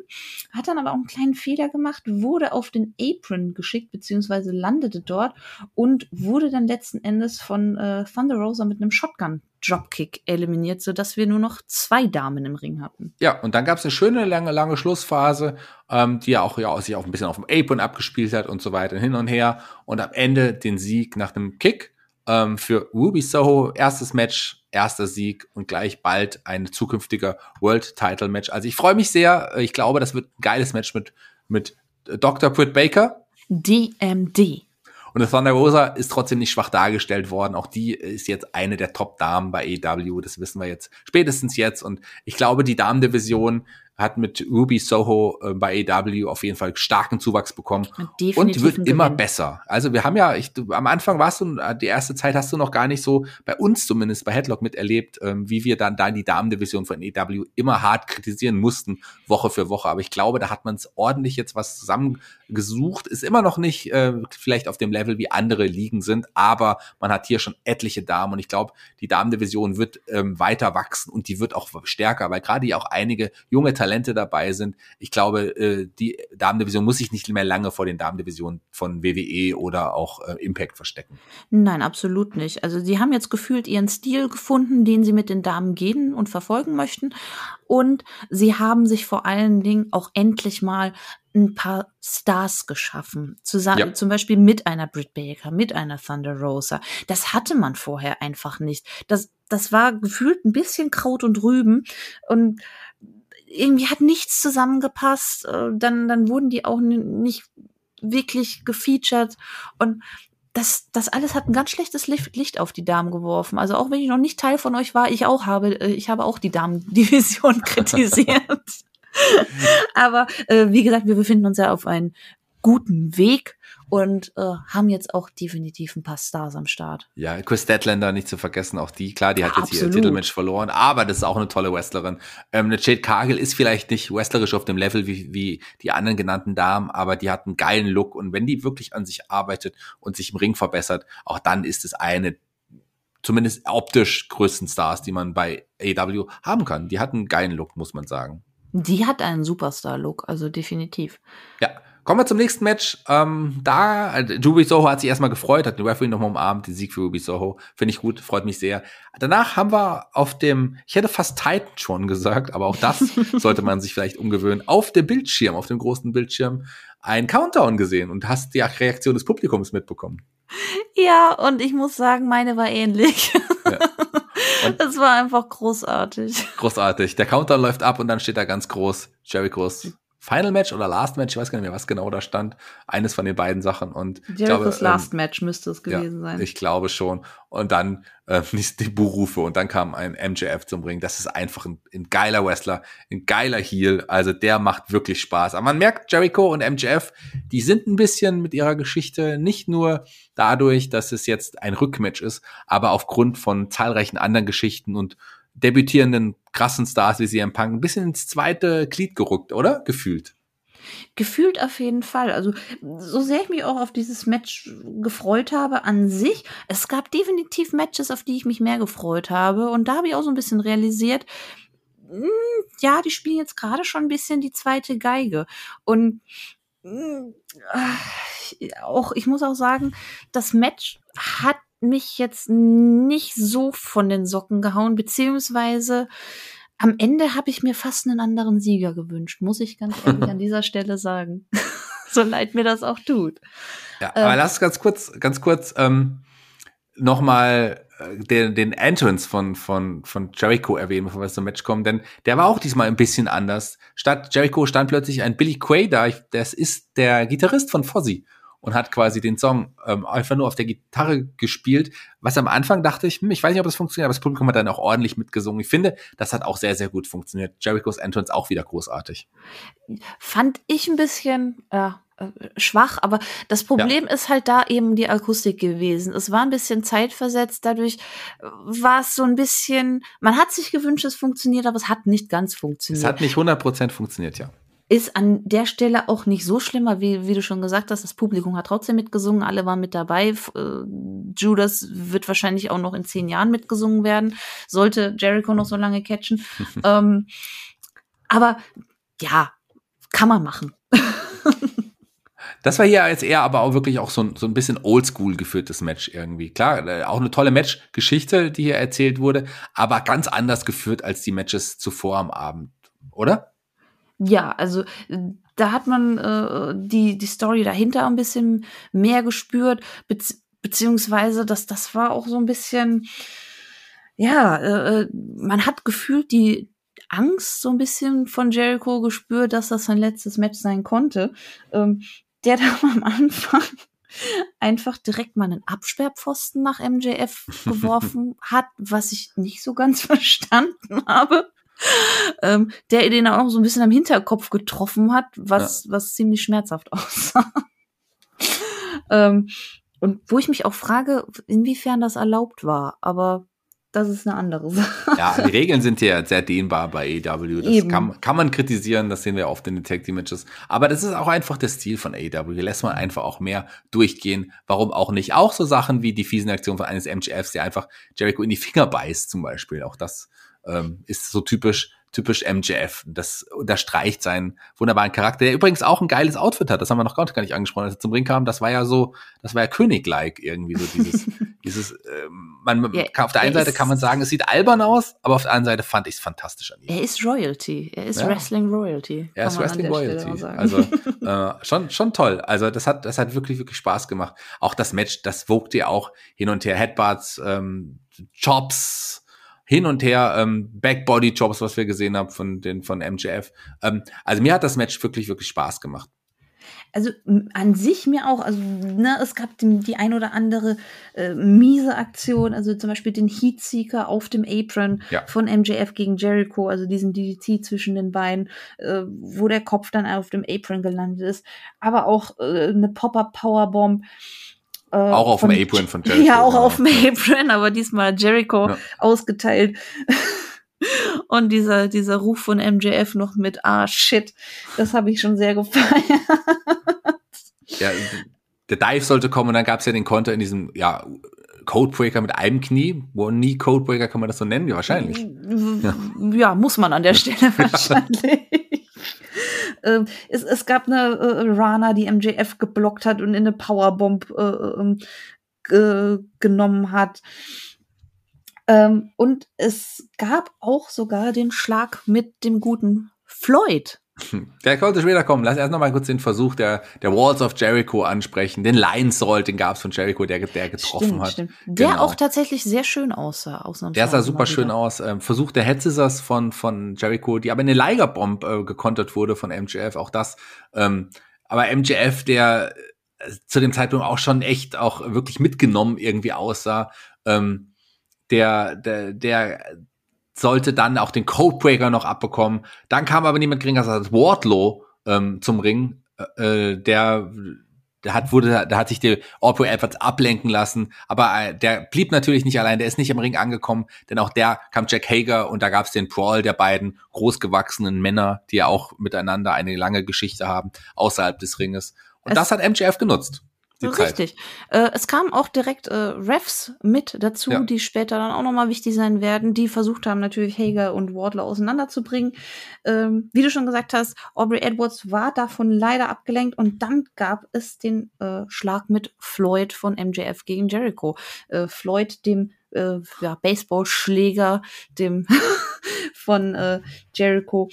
Hat dann aber auch einen kleinen Fehler gemacht, wurde auf den Apron geschickt, beziehungsweise landete dort und wurde dann letzten Endes von äh, Thunder Rosa mit einem Shotgun Dropkick eliminiert, sodass wir nur noch zwei Damen im Ring hatten. Ja, und dann gab es eine schöne, lange, lange Schlussphase, ähm, die ja auch, ja, sich auch ein bisschen auf dem Apron abgespielt hat und so weiter, hin und her. Und am Ende den Sieg nach dem Kick ähm, für Ruby Soho. Erstes Match, erster Sieg und gleich bald ein zukünftiger World Title Match. Also ich freue mich sehr. Ich glaube, das wird ein geiles Match mit, mit Dr. Britt Baker. DMD. Und Thunder Rosa ist trotzdem nicht schwach dargestellt worden. Auch die ist jetzt eine der Top-Damen bei AEW. Das wissen wir jetzt spätestens jetzt. Und ich glaube, die Damendivision hat mit Ruby Soho äh, bei AW auf jeden Fall starken Zuwachs bekommen und wird immer Gewinn. besser. Also wir haben ja, ich, du, am Anfang warst du, äh, die erste Zeit hast du noch gar nicht so, bei uns zumindest, bei Headlock miterlebt, ähm, wie wir dann da in die Damendivision von AW immer hart kritisieren mussten, Woche für Woche. Aber ich glaube, da hat man es ordentlich jetzt was zusammengesucht. Ist immer noch nicht äh, vielleicht auf dem Level, wie andere Ligen sind, aber man hat hier schon etliche Damen und ich glaube, die Damendivision wird ähm, weiter wachsen und die wird auch stärker, weil gerade hier auch einige junge Talente Talente dabei sind. Ich glaube, äh, die Damendivision muss sich nicht mehr lange vor den Damendivisionen von WWE oder auch äh, Impact verstecken. Nein, absolut nicht. Also sie haben jetzt gefühlt ihren Stil gefunden, den sie mit den Damen gehen und verfolgen möchten. Und sie haben sich vor allen Dingen auch endlich mal ein paar Stars geschaffen. Zusammen, ja. Zum Beispiel mit einer Britt Baker, mit einer Thunder Rosa. Das hatte man vorher einfach nicht. Das, das war gefühlt ein bisschen Kraut und Rüben. Und irgendwie hat nichts zusammengepasst. Äh, dann, dann wurden die auch nicht wirklich gefeatured. Und das, das alles hat ein ganz schlechtes Licht auf die Damen geworfen. Also auch wenn ich noch nicht Teil von euch war, ich auch habe, äh, ich habe auch die Damen-Division kritisiert. Aber äh, wie gesagt, wir befinden uns ja auf einem guten Weg und äh, haben jetzt auch definitiv ein paar Stars am Start. Ja, Chris Deadlander nicht zu vergessen, auch die, klar, die hat jetzt Absolut. ihr Titelmatch verloren, aber das ist auch eine tolle Wrestlerin. Ähm, eine Jade Cargill ist vielleicht nicht wrestlerisch auf dem Level wie, wie die anderen genannten Damen, aber die hat einen geilen Look und wenn die wirklich an sich arbeitet und sich im Ring verbessert, auch dann ist es eine zumindest optisch größten Stars, die man bei AW haben kann. Die hat einen geilen Look, muss man sagen. Die hat einen Superstar-Look, also definitiv. Ja, Kommen wir zum nächsten Match. Ähm, da, äh, Ruby Soho hat sich erstmal gefreut, hat den Referee nochmal umarmt, den Sieg für Ruby Soho. Finde ich gut, freut mich sehr. Danach haben wir auf dem, ich hätte fast Titan schon gesagt, aber auch das sollte man sich vielleicht umgewöhnen, auf dem Bildschirm, auf dem großen Bildschirm, ein Countdown gesehen und hast die Reaktion des Publikums mitbekommen. Ja, und ich muss sagen, meine war ähnlich. Ja. das war einfach großartig. Großartig. Der Countdown läuft ab und dann steht da ganz groß Jerichos Final Match oder Last Match, ich weiß gar nicht mehr, was genau da stand. Eines von den beiden Sachen. Und Jericho's Last ähm, Match müsste es gewesen ja, sein. Ich glaube schon. Und dann äh, die Buhrufe und dann kam ein MJF zum Ring. Das ist einfach ein, ein, geiler Wrestler, ein geiler Heel. Also der macht wirklich Spaß. Aber man merkt, Jericho und MJF, die sind ein bisschen mit ihrer Geschichte nicht nur dadurch, dass es jetzt ein Rückmatch ist, aber aufgrund von zahlreichen anderen Geschichten und debütierenden krassen Stars wie CM Punk ein bisschen ins zweite Glied gerückt, oder? Gefühlt. Gefühlt auf jeden Fall. Also, so sehr ich mich auch auf dieses Match gefreut habe an sich, es gab definitiv Matches, auf die ich mich mehr gefreut habe. Und da habe ich auch so ein bisschen realisiert, mh, hm, ja, die spielen jetzt gerade schon ein bisschen die zweite Geige. Und mh, hm, auch, ich muss auch sagen, das Match hat mich jetzt nicht so von den Socken gehauen, beziehungsweise am Ende habe ich mir fast einen anderen Sieger gewünscht, muss ich ganz ehrlich an dieser Stelle sagen. so leid mir das auch tut. Ja, aber ähm, lass ganz kurz, ganz kurz ähm, nochmal äh, den, den Entrance von, von, von Jericho erwähnen, bevor wir zum Match kommen, denn der war auch diesmal ein bisschen anders. Statt Jericho stand plötzlich ein Billy Quay da, das ist der Gitarrist von Fozzy und hat quasi den Song ähm, einfach nur auf der Gitarre gespielt. Was am Anfang dachte ich, hm, ich weiß nicht, ob das funktioniert, aber das Publikum hat dann auch ordentlich mitgesungen. Ich finde, das hat auch sehr, sehr gut funktioniert. Jerichos Entrance auch wieder großartig. Fand ich ein bisschen, ja, äh, schwach, aber das Problem ja. ist halt da eben die Akustik gewesen. Es war ein bisschen zeitversetzt, dadurch war es so ein bisschen, man hat sich gewünscht, es funktioniert, aber es hat nicht ganz funktioniert. Es hat nicht 100% funktioniert, ja ist an der Stelle auch nicht so schlimmer, wie, wie du schon gesagt hast. Das Publikum hat trotzdem mitgesungen, alle waren mit dabei. Äh, Judas wird wahrscheinlich auch noch in zehn Jahren mitgesungen werden, sollte Jericho noch so lange catchen. ähm, aber ja, kann man machen. Das war hier jetzt eher aber auch wirklich auch so ein, so ein bisschen oldschool geführtes Match irgendwie. Klar, äh, auch eine tolle Matchgeschichte, die hier erzählt wurde, aber ganz anders geführt als die Matches zuvor am Abend, oder? Ja, also da hat man äh, die, die Story dahinter ein bisschen mehr gespürt, bezieh beziehungsweise das, das war auch so ein bisschen, ja, äh, äh, man hat gefühlt die Angst so ein bisschen von Jericho gespürt, dass das sein letztes Match sein konnte. Ähm, der da am Anfang einfach direkt mal einen Absperrpfosten nach MJF geworfen hat, was ich nicht so ganz verstanden habe. Ähm, der den auch so ein bisschen am Hinterkopf getroffen hat, was, ja. was ziemlich schmerzhaft aussah. ähm, und wo ich mich auch frage, inwiefern das erlaubt war, aber das ist eine andere Sache. Ja, die Regeln sind ja sehr dehnbar bei AEW. Das kann, kann, man kritisieren, das sehen wir oft in den Tag Team Matches. Aber das ist auch einfach der Stil von AEW. Lässt man einfach auch mehr durchgehen. Warum auch nicht? Auch so Sachen wie die fiesen Aktionen von eines MGFs, der einfach Jericho in die Finger beißt, zum Beispiel. Auch das ähm, ist so typisch typisch MJF. Das unterstreicht seinen wunderbaren Charakter, der übrigens auch ein geiles Outfit hat. Das haben wir noch gar nicht angesprochen, als er zum Ring kam. Das war ja so, das war ja König-like irgendwie so dieses, dieses, äh, man, ja, kann, auf der einen Seite kann man sagen, es sieht albern aus, aber auf der anderen Seite fand ich es fantastisch an ihm. Er ist Royalty. Er ist ja. Wrestling Royalty. Er ist Wrestling Royalty. Also äh, schon, schon toll. Also das hat, das hat wirklich, wirklich Spaß gemacht. Auch das Match, das wogte ja auch hin und her. Headbutts, ähm, Chops, hin und her ähm, Backbody-Jobs, was wir gesehen haben von den von MJF. Ähm, also mir hat das Match wirklich, wirklich Spaß gemacht. Also an sich mir auch, also ne, es gab die, die ein oder andere äh, miese Aktion, also zum Beispiel den Heatseeker auf dem Apron ja. von MJF gegen Jericho, also diesen DDT zwischen den Beinen, äh, wo der Kopf dann auf dem Apron gelandet ist, aber auch äh, eine Pop-up Powerbomb. Äh, auch auf dem Apron von Jericho. Ja, auch genau. auf dem Apron, aber diesmal Jericho ja. ausgeteilt. Und dieser, dieser Ruf von MJF noch mit, ah, shit, das habe ich schon sehr gefeiert. Ja, der Dive sollte kommen und dann gab es ja den Konter in diesem, ja, Codebreaker mit einem Knie. One-Knee Codebreaker kann man das so nennen? Ja, wahrscheinlich. Ja, ja muss man an der Stelle wahrscheinlich. Ähm, es, es gab eine äh, Rana, die MJF geblockt hat und in eine Powerbomb äh, äh, genommen hat. Ähm, und es gab auch sogar den Schlag mit dem guten Floyd. Der konnte später kommen. Lass erst noch mal kurz den Versuch der, der Walls of Jericho ansprechen. Den Lion Salt, den gab's von Jericho, der, der getroffen stimmt, hat. Stimmt. Der genau. auch tatsächlich sehr schön aussah. Der sah super schön aus. Ähm, Versuch der Head Scissors von, von Jericho, die aber in eine Liger Bomb äh, gekontert wurde von MJF. Auch das. Ähm, aber MJF, der äh, zu dem Zeitpunkt auch schon echt auch wirklich mitgenommen irgendwie aussah. Ähm, der, der, der sollte dann auch den Codebreaker noch abbekommen. Dann kam aber niemand geringer als Wardlow ähm, zum Ring. Äh, äh, der, der hat wurde, der hat sich der Orpo etwas ablenken lassen, aber äh, der blieb natürlich nicht allein. Der ist nicht im Ring angekommen, denn auch der kam Jack Hager und da gab es den Brawl der beiden großgewachsenen Männer, die ja auch miteinander eine lange Geschichte haben außerhalb des Ringes. Und es das hat MJF genutzt. Richtig. Äh, es kamen auch direkt äh, Refs mit dazu, ja. die später dann auch nochmal wichtig sein werden, die versucht haben, natürlich Hager und Wardler auseinanderzubringen. Ähm, wie du schon gesagt hast, Aubrey Edwards war davon leider abgelenkt und dann gab es den äh, Schlag mit Floyd von MJF gegen Jericho. Äh, Floyd, dem äh, ja, Baseballschläger, dem von äh, Jericho.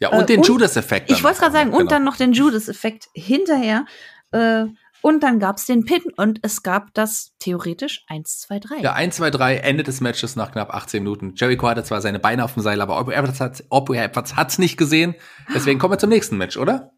Ja, und den Judas-Effekt. Ich wollte gerade sagen, genau. und dann noch den Judas-Effekt hinterher. Äh, und dann gab es den Pin und es gab das theoretisch 1, 2, 3. Ja, 1, 2, 3, Ende des Matches nach knapp 18 Minuten. Jericho hatte zwar seine Beine auf dem Seil, aber Aubrey Edwards hat es nicht gesehen. Deswegen kommen wir zum nächsten Match, oder?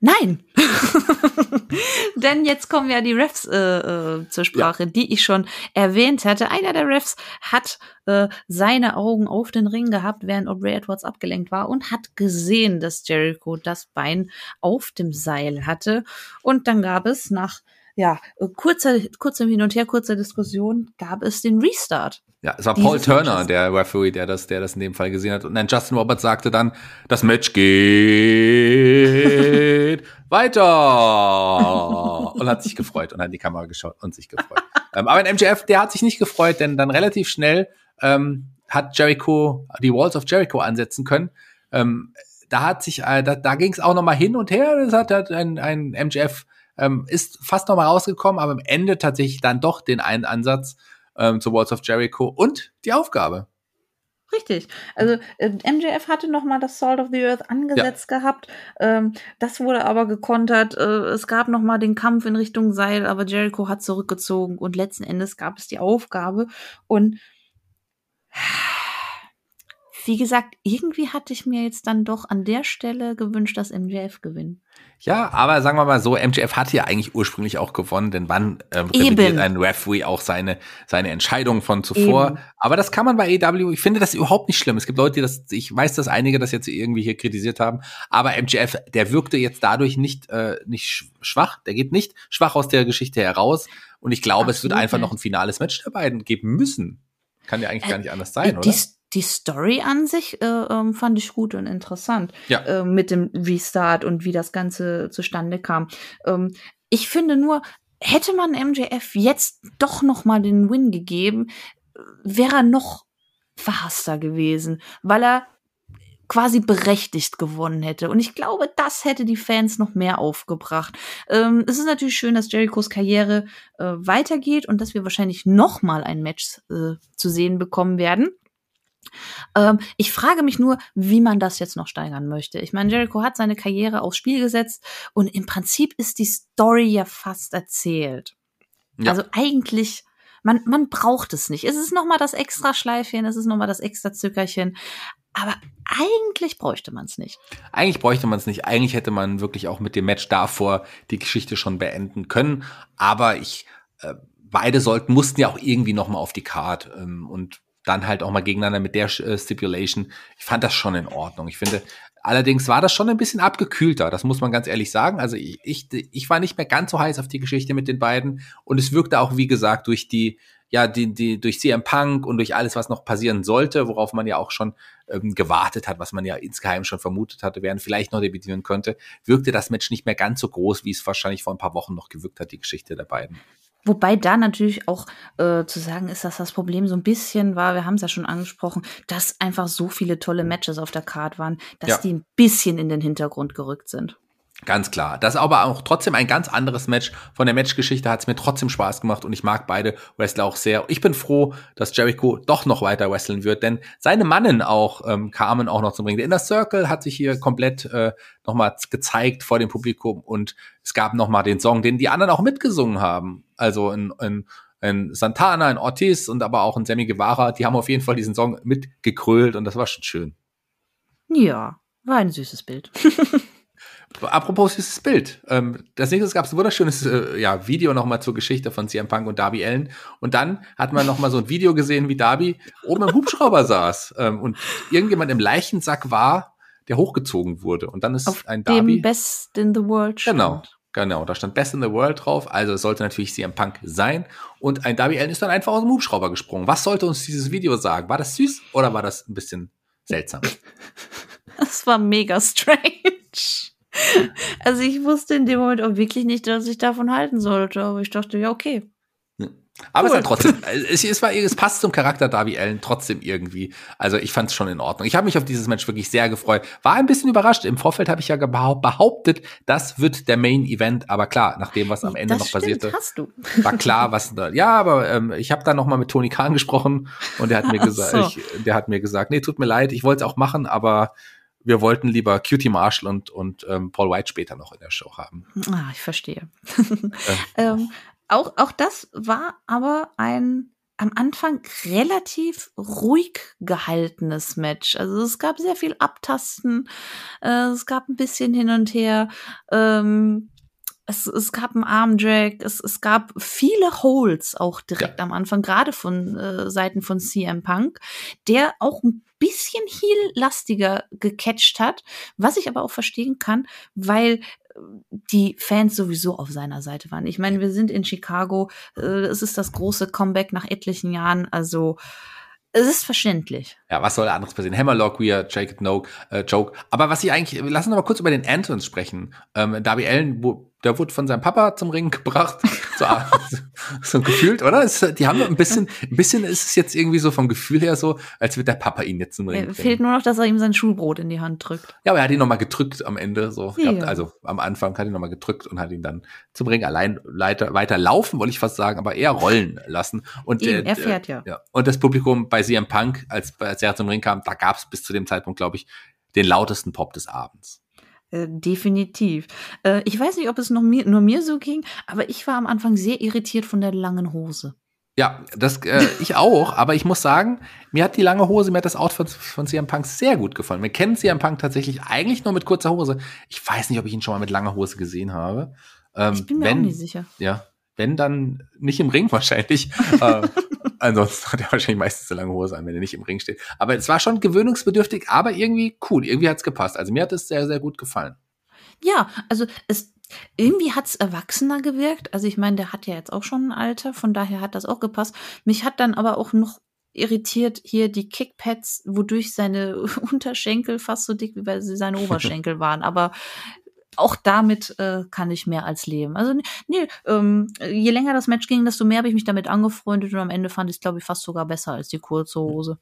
Nein. Denn jetzt kommen ja die Refs äh, äh, zur Sprache, ja. die ich schon erwähnt hatte. Einer der Refs hat äh, seine Augen auf den Ring gehabt, während Aubrey Edwards abgelenkt war und hat gesehen, dass Jericho das Bein auf dem Seil hatte. Und dann gab es nach ja, kurzer, kurzem Hin und Her, kurzer Diskussion, gab es den Restart. Ja, es war Paul Turner, der Referee, der das, der das in dem Fall gesehen hat. Und dann Justin Roberts sagte dann, das Match geht weiter. und hat sich gefreut und hat in die Kamera geschaut und sich gefreut. ähm, aber in MJF, der hat sich nicht gefreut, denn dann relativ schnell ähm, hat Jericho die Walls of Jericho ansetzen können. Ähm, da hat sich, äh, da, da ging es auch noch mal hin und her. Das hat, hat ein, ein MJF ähm, ist fast noch mal rausgekommen, aber am Ende tatsächlich dann doch den einen Ansatz ähm, zu Walls of Jericho und die Aufgabe. Richtig. Also äh, MJF hatte noch mal das Salt of the Earth angesetzt ja. gehabt. Ähm, das wurde aber gekontert. Äh, es gab noch mal den Kampf in Richtung Seil, aber Jericho hat zurückgezogen und letzten Endes gab es die Aufgabe und wie gesagt, irgendwie hatte ich mir jetzt dann doch an der Stelle gewünscht, dass MJF gewinnt. Ja, aber sagen wir mal so, MJF hat ja eigentlich ursprünglich auch gewonnen, denn wann ähm, revidiert ein Referee auch seine, seine Entscheidung von zuvor? Eben. Aber das kann man bei AEW, ich finde das überhaupt nicht schlimm. Es gibt Leute, die das, ich weiß, dass einige das jetzt irgendwie hier kritisiert haben, aber MJF, der wirkte jetzt dadurch nicht, äh, nicht schwach, der geht nicht schwach aus der Geschichte heraus und ich glaube, Absolut. es wird einfach noch ein finales Match der beiden geben müssen. Kann ja eigentlich äh, gar nicht anders sein, die, oder? Die Story an sich äh, ähm, fand ich gut und interessant. Ja. Äh, mit dem Restart und wie das Ganze zustande kam. Ähm, ich finde nur, hätte man MJF jetzt doch noch mal den Win gegeben, wäre er noch verhasster gewesen, weil er quasi berechtigt gewonnen hätte. Und ich glaube, das hätte die Fans noch mehr aufgebracht. Ähm, es ist natürlich schön, dass Jerichos Karriere äh, weitergeht und dass wir wahrscheinlich noch mal ein Match äh, zu sehen bekommen werden. Ähm, ich frage mich nur, wie man das jetzt noch steigern möchte. Ich meine, Jericho hat seine Karriere aufs Spiel gesetzt und im Prinzip ist die Story ja fast erzählt. Ja. Also eigentlich, man, man braucht es nicht. Es ist noch mal das extra Schleifchen, es ist noch mal das extra Zückerchen. Aber eigentlich bräuchte man es nicht. Eigentlich bräuchte man es nicht. Eigentlich hätte man wirklich auch mit dem Match davor die Geschichte schon beenden können. Aber ich, äh, beide sollten, mussten ja auch irgendwie noch mal auf die Card. Ähm, und dann halt auch mal gegeneinander mit der äh, Stipulation. Ich fand das schon in Ordnung. Ich finde, allerdings war das schon ein bisschen abgekühlter, das muss man ganz ehrlich sagen. Also ich, ich, ich war nicht mehr ganz so heiß auf die Geschichte mit den beiden und es wirkte auch, wie gesagt, durch die, ja, die, die, durch CM Punk und durch alles, was noch passieren sollte, worauf man ja auch schon ähm, gewartet hat, was man ja insgeheim schon vermutet hatte, während vielleicht noch debütieren könnte, wirkte das Match nicht mehr ganz so groß, wie es wahrscheinlich vor ein paar Wochen noch gewirkt hat, die Geschichte der beiden. Wobei da natürlich auch äh, zu sagen ist, dass das Problem so ein bisschen war, wir haben es ja schon angesprochen, dass einfach so viele tolle Matches auf der Card waren, dass ja. die ein bisschen in den Hintergrund gerückt sind. Ganz klar. Das ist aber auch trotzdem ein ganz anderes Match. Von der Matchgeschichte hat es mir trotzdem Spaß gemacht und ich mag beide Wrestler auch sehr. Ich bin froh, dass Jericho doch noch weiter wresteln wird, denn seine Mannen auch ähm, kamen auch noch zum Ring. Der Inner Circle hat sich hier komplett äh, nochmal gezeigt vor dem Publikum und es gab nochmal den Song, den die anderen auch mitgesungen haben. Also in, in, in Santana, in Ortiz und aber auch in Sammy Guevara. Die haben auf jeden Fall diesen Song mitgekrölt und das war schon schön. Ja, war ein süßes Bild. Apropos dieses Bild. Ähm, das nächste gab es ein wunderschönes äh, ja, Video nochmal zur Geschichte von CM Punk und Darby Allen. Und dann hat man nochmal so ein Video gesehen, wie Darby oben im Hubschrauber saß ähm, und irgendjemand im Leichensack war, der hochgezogen wurde. Und dann ist Auf ein Darby. Dem Best in the World. Stand. Genau. Genau, da stand Best in the World drauf, also es sollte natürlich CM Punk sein. Und ein Darby Allen ist dann einfach aus dem Hubschrauber gesprungen. Was sollte uns dieses Video sagen? War das süß oder war das ein bisschen seltsam? Das war mega strange. Also ich wusste in dem Moment auch wirklich nicht, dass ich davon halten sollte. Aber ich dachte, ja, okay. Aber cool. es hat trotzdem, es, es, war, es passt zum Charakter Darby Allen trotzdem irgendwie. Also ich fand es schon in Ordnung. Ich habe mich auf dieses Match wirklich sehr gefreut. War ein bisschen überrascht. Im Vorfeld habe ich ja behauptet, das wird der Main Event. Aber klar, nach dem, was am Ende das noch stimmt, passierte, war klar, was da. Ja, aber ähm, ich habe dann noch mal mit Tony Khan gesprochen und der hat mir gesagt, so. der hat mir gesagt, nee, tut mir leid, ich wollte es auch machen, aber wir wollten lieber Cutie Marshall und, und ähm, Paul White später noch in der Show haben. Ah, ich verstehe. ähm, auch, auch das war aber ein am Anfang relativ ruhig gehaltenes Match. Also es gab sehr viel Abtasten, äh, es gab ein bisschen hin und her. Ähm, es, es gab einen Armdrag, es, es gab viele Holes auch direkt ja. am Anfang, gerade von äh, Seiten von CM Punk, der auch ein bisschen heel-lastiger gecatcht hat, was ich aber auch verstehen kann, weil äh, die Fans sowieso auf seiner Seite waren. Ich meine, wir sind in Chicago, äh, es ist das große Comeback nach etlichen Jahren, also es ist verständlich. Ja, was soll anderes passieren? Hammerlock, Weird, Jacob No, äh, Joke. Aber was ich eigentlich, lass uns noch mal kurz über den Anthons sprechen. Ähm, Darby Allen, wo, der wurde von seinem Papa zum Ring gebracht. So, so gefühlt, oder? Es, die haben ein bisschen, ein bisschen ist es jetzt irgendwie so vom Gefühl her so, als würde der Papa ihn jetzt zum Ring bringen. Fehlt nur noch, dass er ihm sein Schulbrot in die Hand drückt. Ja, aber er hat ihn nochmal gedrückt am Ende, so. Ja. Also am Anfang hat ihn nochmal gedrückt und hat ihn dann zum Ring allein weiter, weiter laufen, wollte ich fast sagen, aber eher rollen lassen. Und Eben, der, er fährt ja. ja. Und das Publikum bei CM Punk, als, als er zum Ring kam, da gab es bis zu dem Zeitpunkt, glaube ich, den lautesten Pop des Abends. Äh, definitiv. Äh, ich weiß nicht, ob es noch mir, nur mir so ging, aber ich war am Anfang sehr irritiert von der langen Hose. Ja, das äh, ich auch, aber ich muss sagen, mir hat die lange Hose, mir hat das Outfit von CM Punk sehr gut gefallen. Wir kennen CM Punk tatsächlich eigentlich nur mit kurzer Hose. Ich weiß nicht, ob ich ihn schon mal mit langer Hose gesehen habe. Ähm, ich bin mir wenn, auch nicht sicher. Ja, wenn dann nicht im Ring wahrscheinlich. äh, ansonsten hat er wahrscheinlich meistens eine lange Hose an, wenn er nicht im Ring steht. Aber es war schon gewöhnungsbedürftig, aber irgendwie cool. Irgendwie hat es gepasst. Also mir hat es sehr, sehr gut gefallen. Ja, also es irgendwie hat's erwachsener gewirkt. Also ich meine, der hat ja jetzt auch schon ein Alter, von daher hat das auch gepasst. Mich hat dann aber auch noch irritiert hier die Kickpads, wodurch seine Unterschenkel fast so dick wie seine Oberschenkel waren. Aber auch damit äh, kann ich mehr als leben. Also nee, ähm, je länger das Match ging, desto mehr habe ich mich damit angefreundet und am Ende fand ich es, glaube ich, fast sogar besser als die kurze Hose.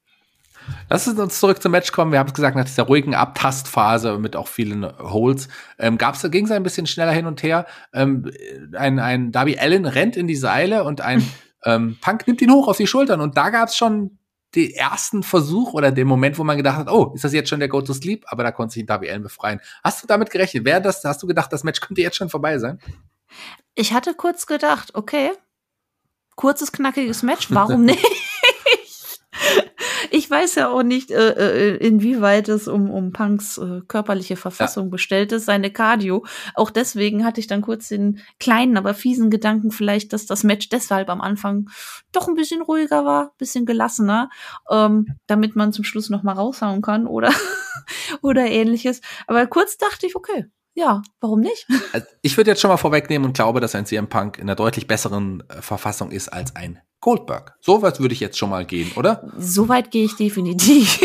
Lass uns zurück zum Match kommen. Wir haben es gesagt, nach dieser ruhigen Abtastphase mit auch vielen Holds ähm, gab's, ging es ein bisschen schneller hin und her. Ähm, ein, ein Darby Allen rennt in die Seile und ein ähm, Punk nimmt ihn hoch auf die Schultern. Und da gab's schon den ersten Versuch oder den Moment, wo man gedacht hat, oh, ist das jetzt schon der Go-to-Sleep? Aber da konnte sich Darby Allen befreien. Hast du damit gerechnet? Wer das, hast du gedacht, das Match könnte jetzt schon vorbei sein? Ich hatte kurz gedacht, okay, kurzes, knackiges Match, warum nicht? Ich weiß ja auch nicht, äh, äh, inwieweit es um, um Punks äh, körperliche Verfassung ja. bestellt ist, seine Cardio. Auch deswegen hatte ich dann kurz den kleinen, aber fiesen Gedanken vielleicht, dass das Match deshalb am Anfang doch ein bisschen ruhiger war, bisschen gelassener, ähm, damit man zum Schluss noch mal raushauen kann oder, oder ähnliches. Aber kurz dachte ich, okay, ja, warum nicht? Also ich würde jetzt schon mal vorwegnehmen und glaube, dass ein CM Punk in einer deutlich besseren äh, Verfassung ist als ein Goldberg. So weit würde ich jetzt schon mal gehen, oder? So weit gehe ich definitiv.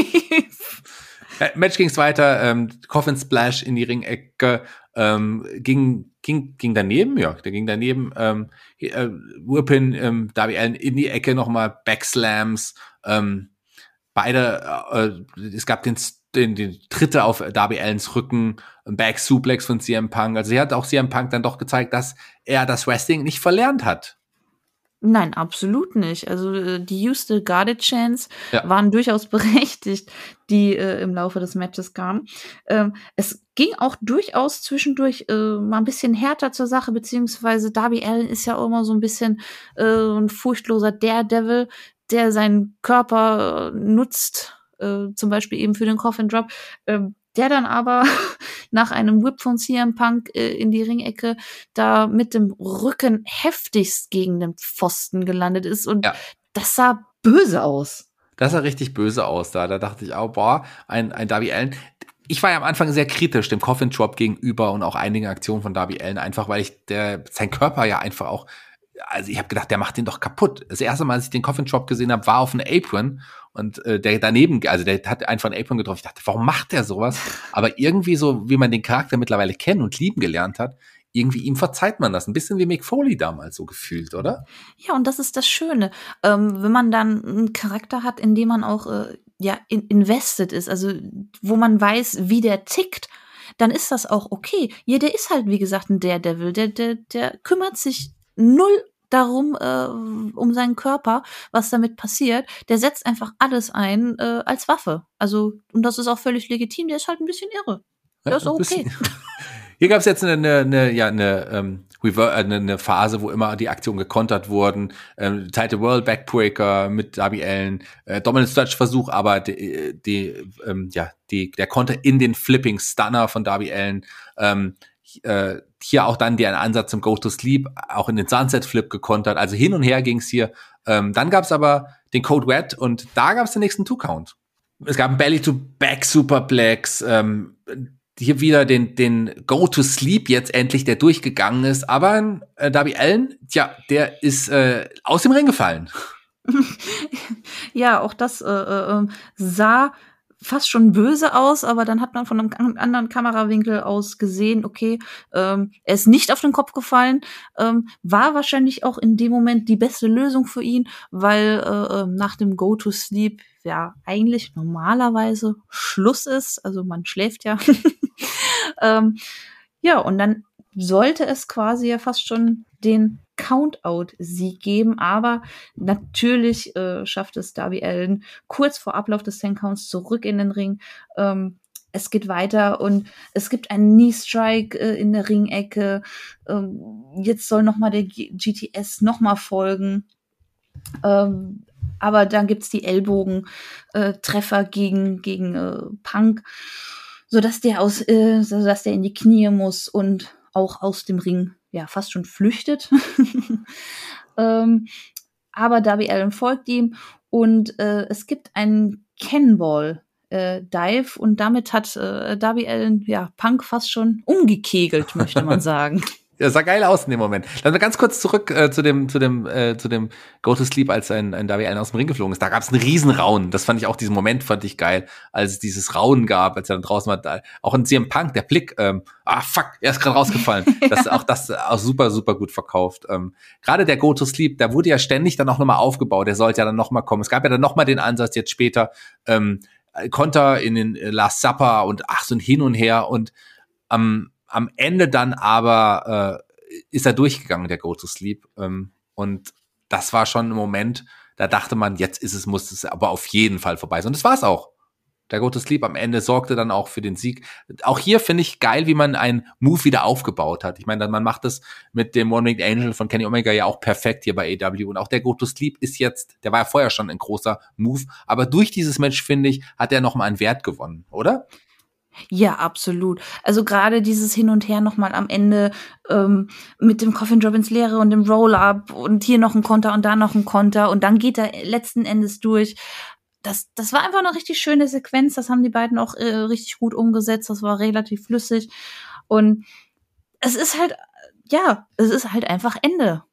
Äh, Match ging's weiter, ähm, Coffin Splash in die Ringecke, ähm, ging, ging, ging daneben, ja, der ging daneben, ähm, äh, Whippin, ähm, Darby Allen in die Ecke nochmal, Backslams, ähm, beide, äh, es gab den den, den Dritte auf Darby Allens Rücken, Back Suplex von CM Punk. Also sie hat auch CM Punk dann doch gezeigt, dass er das Wrestling nicht verlernt hat. Nein, absolut nicht. Also äh, die You Still Got It Chance ja. waren durchaus berechtigt, die äh, im Laufe des Matches kamen. Ähm, es ging auch durchaus zwischendurch äh, mal ein bisschen härter zur Sache, beziehungsweise Darby Allen ist ja auch immer so ein bisschen äh, ein furchtloser Daredevil, der seinen Körper äh, nutzt, äh, zum Beispiel eben für den Coffin Drop, äh, der dann aber nach einem Whip von CM Punk äh, in die Ringecke da mit dem Rücken heftigst gegen den Pfosten gelandet ist und ja. das sah böse aus. Das sah richtig böse aus da. Da dachte ich, oh, boah, ein, ein Darby Allen. Ich war ja am Anfang sehr kritisch dem Coffin Drop gegenüber und auch einigen Aktionen von Darby Allen, einfach weil ich der, sein Körper ja einfach auch also ich habe gedacht, der macht den doch kaputt. Das erste Mal, als ich den Coffin Drop gesehen habe, war auf einem Apron und äh, der daneben, also der hat einen Apron getroffen. Ich dachte, warum macht der sowas? Aber irgendwie so, wie man den Charakter mittlerweile kennen und lieben gelernt hat, irgendwie ihm verzeiht man das. Ein bisschen wie Mick Foley damals so gefühlt, oder? Ja, und das ist das Schöne. Ähm, wenn man dann einen Charakter hat, in dem man auch äh, ja in invested ist, also wo man weiß, wie der tickt, dann ist das auch okay. Ja, der ist halt, wie gesagt, ein Daredevil. Der, der, der kümmert sich null darum, äh, um seinen Körper, was damit passiert. Der setzt einfach alles ein äh, als Waffe. Also, und das ist auch völlig legitim, der ist halt ein bisschen irre. Der ja, ist auch okay. Hier gab es jetzt eine, eine, eine, ja, eine, ähm, äh, eine, eine Phase, wo immer die Aktionen gekontert wurden. Ähm, Title World Backbreaker mit Darby Allen, äh, Dominant Dutch Versuch, aber die, die, ähm, ja, die, der Konter in den Flipping Stunner von Darby Allen. Ähm, äh, hier auch dann der Ansatz zum Go to Sleep, auch in den Sunset Flip gekontert. Also hin und her ging's hier. Ähm, dann gab's aber den Code Red und da gab's den nächsten Two Count. Es gab einen Belly to Back Superplex. Ähm, hier wieder den, den Go to Sleep jetzt endlich, der durchgegangen ist. Aber äh, Darby Allen, tja, der ist äh, aus dem Ring gefallen. ja, auch das äh, äh, ähm, sah fast schon böse aus, aber dann hat man von einem anderen Kamerawinkel aus gesehen, okay, ähm, er ist nicht auf den Kopf gefallen, ähm, war wahrscheinlich auch in dem Moment die beste Lösung für ihn, weil äh, ähm, nach dem Go-to-Sleep ja eigentlich normalerweise Schluss ist, also man schläft ja. ähm, ja, und dann sollte es quasi ja fast schon den Countout-Sieg geben, aber natürlich äh, schafft es Darby Allen kurz vor Ablauf des Ten Counts zurück in den Ring. Ähm, es geht weiter und es gibt einen Knee Strike äh, in der Ringecke. Ähm, jetzt soll noch mal der G GTS noch mal folgen. Ähm, aber dann gibt's die Ellbogen-Treffer äh, gegen, gegen äh, Punk, sodass der aus, äh, sodass der in die Knie muss und auch aus dem Ring ja fast schon flüchtet. ähm, aber Darby Allen folgt ihm und äh, es gibt einen Cannonball äh, Dive und damit hat äh, Darby Allen ja Punk fast schon umgekegelt, möchte man sagen. Das sah geil aus in dem Moment. Dann ganz kurz zurück äh, zu dem, zu dem, äh, zu dem Go to Sleep, als ein, ein Darby Allen aus dem Ring geflogen ist. Da gab es einen riesen Raunen. Das fand ich auch, diesen Moment fand ich geil, als es dieses Raunen gab, als er dann draußen war. Da, auch in CM Punk, der Blick, ähm, ah fuck, er ist gerade rausgefallen. Das auch das auch super, super gut verkauft. Ähm, gerade der Go to Sleep, da wurde ja ständig dann auch nochmal aufgebaut. Der sollte ja dann nochmal kommen. Es gab ja dann nochmal den Ansatz jetzt später, ähm, Konter in den Last Supper und ach so ein Hin und Her und ähm, am Ende dann aber äh, ist er durchgegangen, der Go to Sleep. Ähm, und das war schon ein Moment, da dachte man, jetzt ist es, muss es aber auf jeden Fall vorbei sein. Und das war es auch. Der Go to Sleep am Ende sorgte dann auch für den Sieg. Auch hier finde ich geil, wie man einen Move wieder aufgebaut hat. Ich meine, man macht das mit dem One Winged Angel von Kenny Omega ja auch perfekt hier bei AW. Und auch der Go to Sleep ist jetzt, der war ja vorher schon ein großer Move. Aber durch dieses Match, finde ich, hat er nochmal einen Wert gewonnen, oder? Ja, absolut. Also gerade dieses Hin und Her nochmal am Ende ähm, mit dem Coffin Drop ins Leere und dem Roll-Up und hier noch ein Konter und da noch ein Konter und dann geht er letzten Endes durch. Das, das war einfach eine richtig schöne Sequenz. Das haben die beiden auch äh, richtig gut umgesetzt. Das war relativ flüssig. Und es ist halt, ja, es ist halt einfach Ende.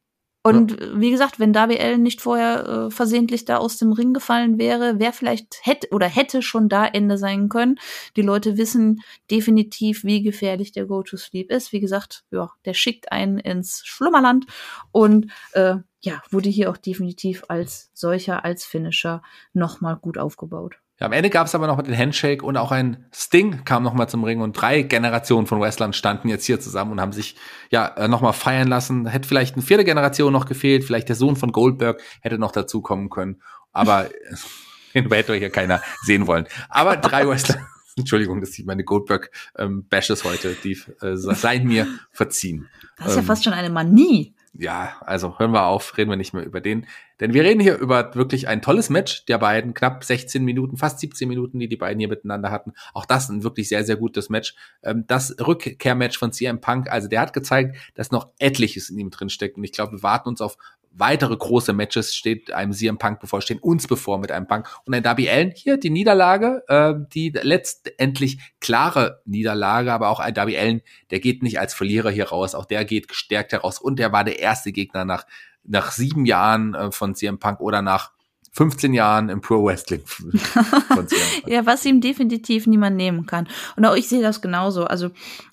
Und ja. wie gesagt, wenn Allen nicht vorher äh, versehentlich da aus dem Ring gefallen wäre, wäre vielleicht hätte oder hätte schon da Ende sein können. Die Leute wissen definitiv, wie gefährlich der Go-to-Sleep ist. Wie gesagt, ja, der schickt einen ins Schlummerland und äh, ja, wurde hier auch definitiv als solcher, als Finisher nochmal gut aufgebaut. Ja, am Ende gab es aber noch den Handshake und auch ein Sting kam nochmal zum Ring und drei Generationen von Wrestlern standen jetzt hier zusammen und haben sich ja äh, nochmal feiern lassen. Hätte vielleicht eine vierte Generation noch gefehlt, vielleicht der Sohn von Goldberg hätte noch dazukommen können, aber den hätte hier keiner sehen wollen. Aber drei Wrestler. Entschuldigung, dass ich meine Goldberg-Bashes ähm, heute, die äh, seien mir verziehen. Das ist ähm, ja fast schon eine Manie ja, also hören wir auf, reden wir nicht mehr über den. Denn wir reden hier über wirklich ein tolles Match der beiden, knapp 16 Minuten, fast 17 Minuten, die die beiden hier miteinander hatten. Auch das ein wirklich sehr, sehr gutes Match. Ähm, das Rückkehrmatch von CM Punk, also der hat gezeigt, dass noch etliches in ihm drinsteckt. Und ich glaube, wir warten uns auf weitere große Matches steht einem CM Punk bevor, stehen uns bevor mit einem Punk. Und ein Darby Allen hier, die Niederlage, äh, die letztendlich klare Niederlage, aber auch ein Darby Allen, der geht nicht als Verlierer hier raus, auch der geht gestärkt heraus und der war der erste Gegner nach, nach sieben Jahren äh, von CM Punk oder nach 15 Jahren im Pro Wrestling. ja, was ihm definitiv niemand nehmen kann. Und auch ich sehe das genauso. Also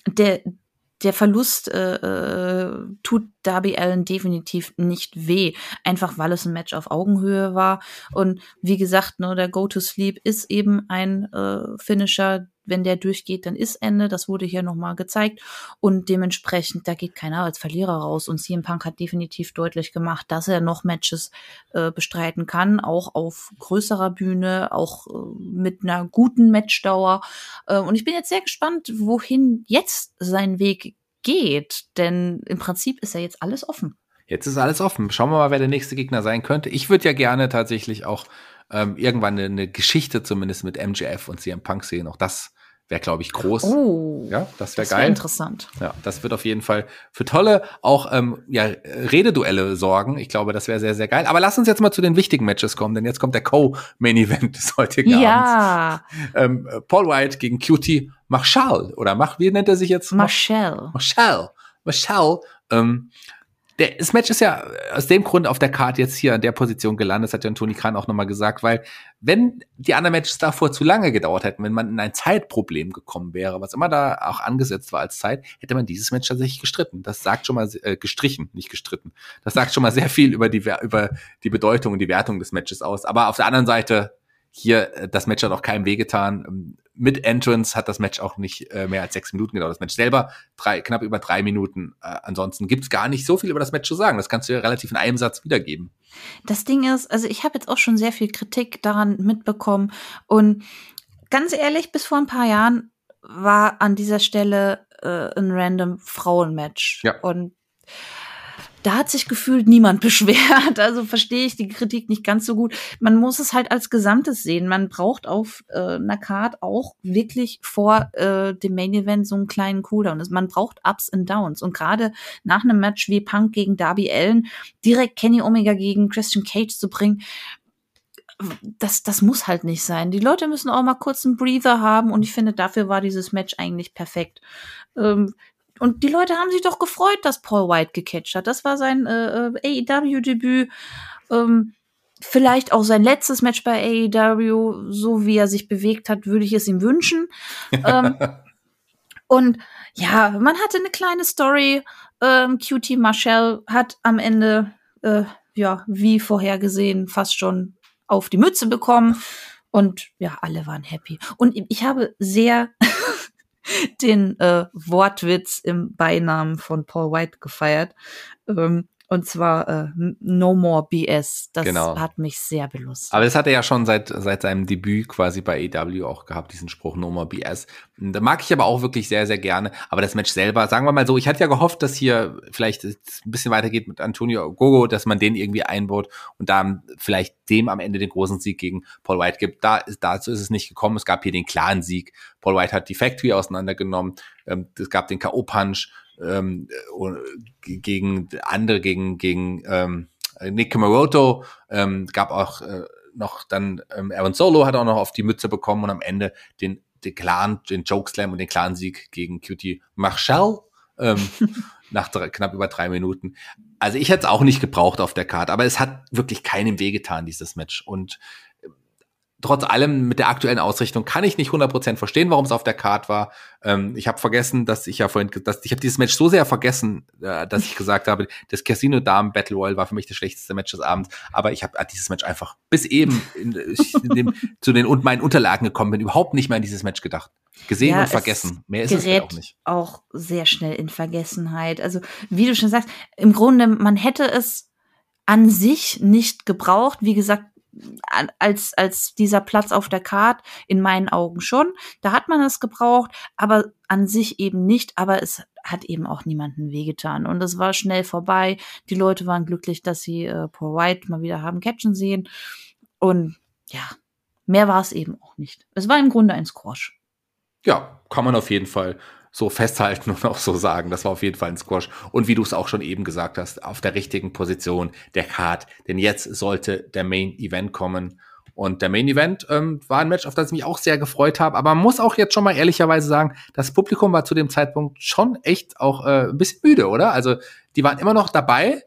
der, der Verlust äh, äh, tut Darby Allen definitiv nicht weh, einfach weil es ein Match auf Augenhöhe war. Und wie gesagt, ne, der Go to Sleep ist eben ein äh, Finisher, wenn der durchgeht, dann ist Ende. Das wurde hier nochmal gezeigt. Und dementsprechend, da geht keiner als Verlierer raus. Und CM Punk hat definitiv deutlich gemacht, dass er noch Matches äh, bestreiten kann, auch auf größerer Bühne, auch äh, mit einer guten Matchdauer. Äh, und ich bin jetzt sehr gespannt, wohin jetzt sein Weg geht. Denn im Prinzip ist ja jetzt alles offen. Jetzt ist alles offen. Schauen wir mal, wer der nächste Gegner sein könnte. Ich würde ja gerne tatsächlich auch ähm, irgendwann eine, eine, Geschichte zumindest mit MJF und CM Punk sehen. Auch das wäre, glaube ich, groß. Oh, ja, das wäre wär geil. interessant. Ja, das wird auf jeden Fall für tolle auch ähm, ja, Rededuelle sorgen. Ich glaube, das wäre sehr, sehr geil. Aber lass uns jetzt mal zu den wichtigen Matches kommen, denn jetzt kommt der Co-Main-Event des heutigen ja. Abends. Ähm, Paul White gegen Cutie Marshall oder mach, wie nennt er sich jetzt? Marshall. Marshall. Marshall. Ähm, der, das Match ist ja aus dem Grund auf der Karte jetzt hier an der Position gelandet, das hat ja Toni Kran auch nochmal gesagt, weil wenn die anderen Matches davor zu lange gedauert hätten, wenn man in ein Zeitproblem gekommen wäre, was immer da auch angesetzt war als Zeit, hätte man dieses Match tatsächlich gestritten. Das sagt schon mal, äh, gestrichen, nicht gestritten. Das sagt schon mal sehr viel über die, über die Bedeutung und die Wertung des Matches aus. Aber auf der anderen Seite, hier, äh, das Match hat auch keinem wehgetan. Mit Entrance hat das Match auch nicht äh, mehr als sechs Minuten gedauert. Das Match selber drei, knapp über drei Minuten. Äh, ansonsten gibt's gar nicht so viel über das Match zu sagen. Das kannst du ja relativ in einem Satz wiedergeben. Das Ding ist, also ich habe jetzt auch schon sehr viel Kritik daran mitbekommen. Und ganz ehrlich, bis vor ein paar Jahren war an dieser Stelle äh, ein random Frauenmatch. Ja. Und da hat sich gefühlt niemand beschwert. Also verstehe ich die Kritik nicht ganz so gut. Man muss es halt als Gesamtes sehen. Man braucht auf äh, einer Card auch wirklich vor äh, dem Main Event so einen kleinen Cooldown. Also man braucht Ups und Downs. Und gerade nach einem Match wie Punk gegen Darby Allen direkt Kenny Omega gegen Christian Cage zu bringen, das, das muss halt nicht sein. Die Leute müssen auch mal kurz einen Breather haben und ich finde, dafür war dieses Match eigentlich perfekt. Ähm, und die Leute haben sich doch gefreut, dass Paul White gecatcht hat. Das war sein äh, äh AEW-Debüt. Ähm, vielleicht auch sein letztes Match bei AEW. So wie er sich bewegt hat, würde ich es ihm wünschen. ähm, und ja, man hatte eine kleine Story. Ähm, QT Marshall hat am Ende, äh, ja, wie vorhergesehen, fast schon auf die Mütze bekommen. Und ja, alle waren happy. Und ich habe sehr den äh, Wortwitz im Beinamen von Paul White gefeiert. Ähm, und zwar äh, No More BS. Das genau. hat mich sehr belustigt. Aber das hat er ja schon seit, seit seinem Debüt quasi bei EW auch gehabt, diesen Spruch No More BS. Da mag ich aber auch wirklich sehr, sehr gerne. Aber das Match selber, sagen wir mal so, ich hatte ja gehofft, dass hier vielleicht ein bisschen weitergeht mit Antonio Gogo, dass man den irgendwie einbaut und dann vielleicht dem am Ende den großen Sieg gegen Paul White gibt. Da, dazu ist es nicht gekommen. Es gab hier den klaren Sieg. Paul White hat die Factory auseinandergenommen. Ähm, es gab den K.O.-Punch ähm, gegen andere, gegen, gegen ähm, Nick Kamaroto, ähm, gab auch äh, noch dann ähm, Aaron Solo hat auch noch auf die Mütze bekommen und am Ende den, den Clan, den Jokeslam und den Clan-Sieg gegen Cutie Marshall ähm, nach drei, knapp über drei Minuten. Also ich hätte es auch nicht gebraucht auf der Karte, aber es hat wirklich keinem wehgetan, dieses Match. Und trotz allem mit der aktuellen Ausrichtung kann ich nicht 100% verstehen, warum es auf der Card war. Ähm, ich habe vergessen, dass ich ja vorhin, dass ich habe dieses Match so sehr vergessen, äh, dass ich gesagt habe, das Casino Damen Battle Royale war für mich das schlechteste Match des Abends. Aber ich habe dieses Match einfach bis eben in, in dem, zu den und meinen Unterlagen gekommen bin, überhaupt nicht mehr an dieses Match gedacht. Gesehen ja, und vergessen. Mehr ist es auch nicht. Auch sehr schnell in Vergessenheit. Also wie du schon sagst, im Grunde man hätte es an sich nicht gebraucht. Wie gesagt, als, als dieser Platz auf der Karte in meinen Augen schon. Da hat man es gebraucht, aber an sich eben nicht. Aber es hat eben auch niemanden wehgetan. Und es war schnell vorbei. Die Leute waren glücklich, dass sie äh, Paul White mal wieder haben catchen sehen. Und ja, mehr war es eben auch nicht. Es war im Grunde ein Squash. Ja, kann man auf jeden Fall so festhalten und auch so sagen. Das war auf jeden Fall ein Squash. Und wie du es auch schon eben gesagt hast, auf der richtigen Position der Card. Denn jetzt sollte der Main Event kommen. Und der Main Event ähm, war ein Match, auf das ich mich auch sehr gefreut habe. Aber man muss auch jetzt schon mal ehrlicherweise sagen, das Publikum war zu dem Zeitpunkt schon echt auch äh, ein bisschen müde, oder? Also die waren immer noch dabei,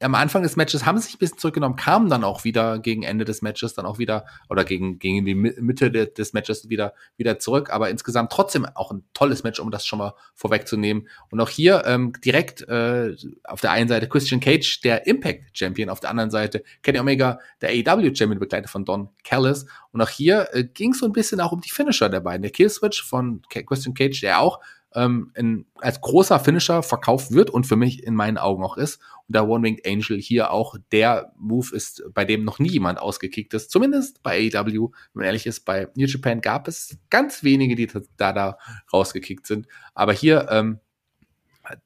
am Anfang des Matches haben sie sich ein bisschen zurückgenommen, kamen dann auch wieder gegen Ende des Matches, dann auch wieder, oder gegen, gegen die Mitte des Matches wieder, wieder zurück. Aber insgesamt trotzdem auch ein tolles Match, um das schon mal vorwegzunehmen. Und auch hier ähm, direkt äh, auf der einen Seite Christian Cage, der Impact Champion, auf der anderen Seite Kenny Omega, der AEW Champion, begleitet von Don Callis. Und auch hier äh, ging es so ein bisschen auch um die Finisher der beiden. Der Killswitch von Christian Cage, der auch ähm, in, als großer Finisher verkauft wird und für mich in meinen Augen auch ist. Und der One-Winged Angel hier auch der Move ist, bei dem noch nie jemand ausgekickt ist. Zumindest bei AEW, wenn man ehrlich ist, bei New Japan gab es ganz wenige, die da, da rausgekickt sind. Aber hier ähm,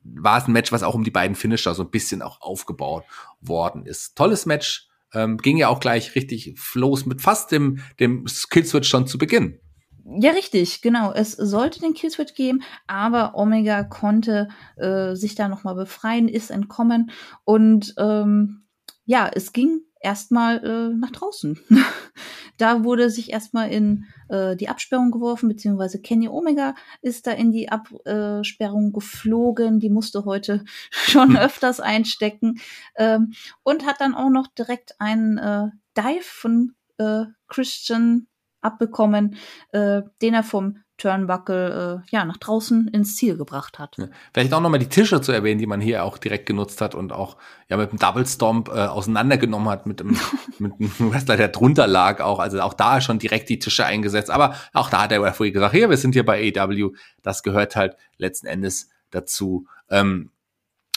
war es ein Match, was auch um die beiden Finisher so ein bisschen auch aufgebaut worden ist. Tolles Match. Ähm, ging ja auch gleich richtig los mit fast dem, dem Skillswitch schon zu Beginn. Ja, richtig, genau. Es sollte den Killswitch geben, aber Omega konnte äh, sich da nochmal befreien, ist entkommen und ähm, ja, es ging erstmal äh, nach draußen. da wurde sich erstmal in äh, die Absperrung geworfen, beziehungsweise Kenny Omega ist da in die Absperrung geflogen. Die musste heute schon öfters einstecken ähm, und hat dann auch noch direkt einen äh, Dive von äh, Christian abbekommen, äh, den er vom Turnbuckle äh, ja nach draußen ins Ziel gebracht hat. Ja. Vielleicht auch nochmal die Tische zu erwähnen, die man hier auch direkt genutzt hat und auch ja mit dem Double Stomp äh, auseinandergenommen hat mit dem mit einem Wrestler, der drunter lag auch. Also auch da schon direkt die Tische eingesetzt. Aber auch da hat der Referee gesagt, hier, wir sind hier bei AEW. Das gehört halt letzten Endes dazu. Ähm,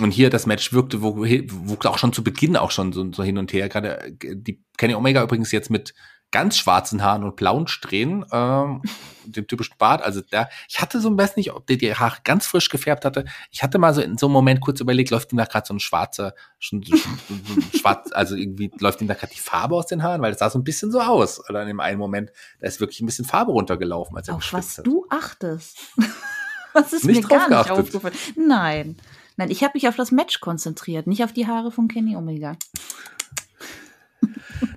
und hier das Match wirkte, wirkte auch schon zu Beginn auch schon so, so hin und her. Gerade äh, die Kenny Omega übrigens jetzt mit ganz schwarzen Haaren und blauen Strähnen, ähm, dem typischen Bart. Also da, ich hatte so ein bisschen nicht, ob der die Haare ganz frisch gefärbt hatte. Ich hatte mal so in so einem Moment kurz überlegt, läuft ihm da gerade so ein schwarzer, schon, schwarz, also irgendwie läuft ihm da gerade die Farbe aus den Haaren, weil es sah so ein bisschen so aus. Oder in dem einen Moment, da ist wirklich ein bisschen Farbe runtergelaufen, als er Auf was hat. du achtest. was ist nicht mir gar geachtet. nicht aufgefallen. Nein. Nein, ich habe mich auf das Match konzentriert, nicht auf die Haare von Kenny Omega.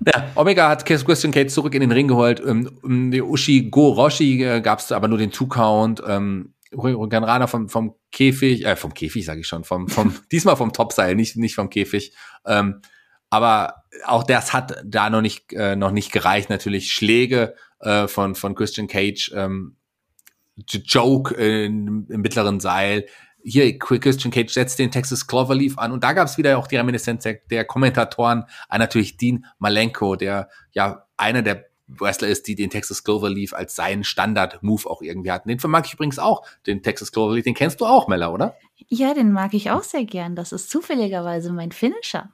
Ja, Omega hat Christian Cage zurück in den Ring geholt. Ähm, die Ushi Go Roshi äh, gab es aber nur den Two-Count. Ähm, Ganrana vom, vom Käfig, äh, vom Käfig sage ich schon, vom, vom diesmal vom Topseil, nicht, nicht vom Käfig. Ähm, aber auch das hat da noch nicht, äh, noch nicht gereicht. Natürlich Schläge äh, von, von Christian Cage, ähm, Joke in, im mittleren Seil, hier Christian Cage setzt den Texas Cloverleaf an und da gab es wieder auch die Reminiszenz der, der Kommentatoren an natürlich Dean Malenko, der ja einer der Wrestler ist, die den Texas Cloverleaf als seinen Standard-Move auch irgendwie hatten. Den vermag ich übrigens auch, den Texas Cloverleaf. Den kennst du auch, Mella, oder? Ja, den mag ich auch sehr gern. Das ist zufälligerweise mein Finisher.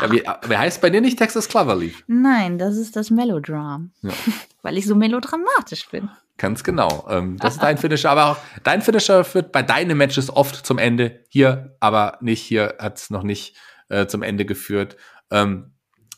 Ja, wie, wer heißt bei dir nicht Texas Cloverleaf? Nein, das ist das Melodram. Ja. Weil ich so melodramatisch bin. Ganz genau. Ähm, das ist dein Finisher, aber auch dein Finisher führt bei deinen Matches oft zum Ende. Hier aber nicht. Hier hat es noch nicht äh, zum Ende geführt. Ähm,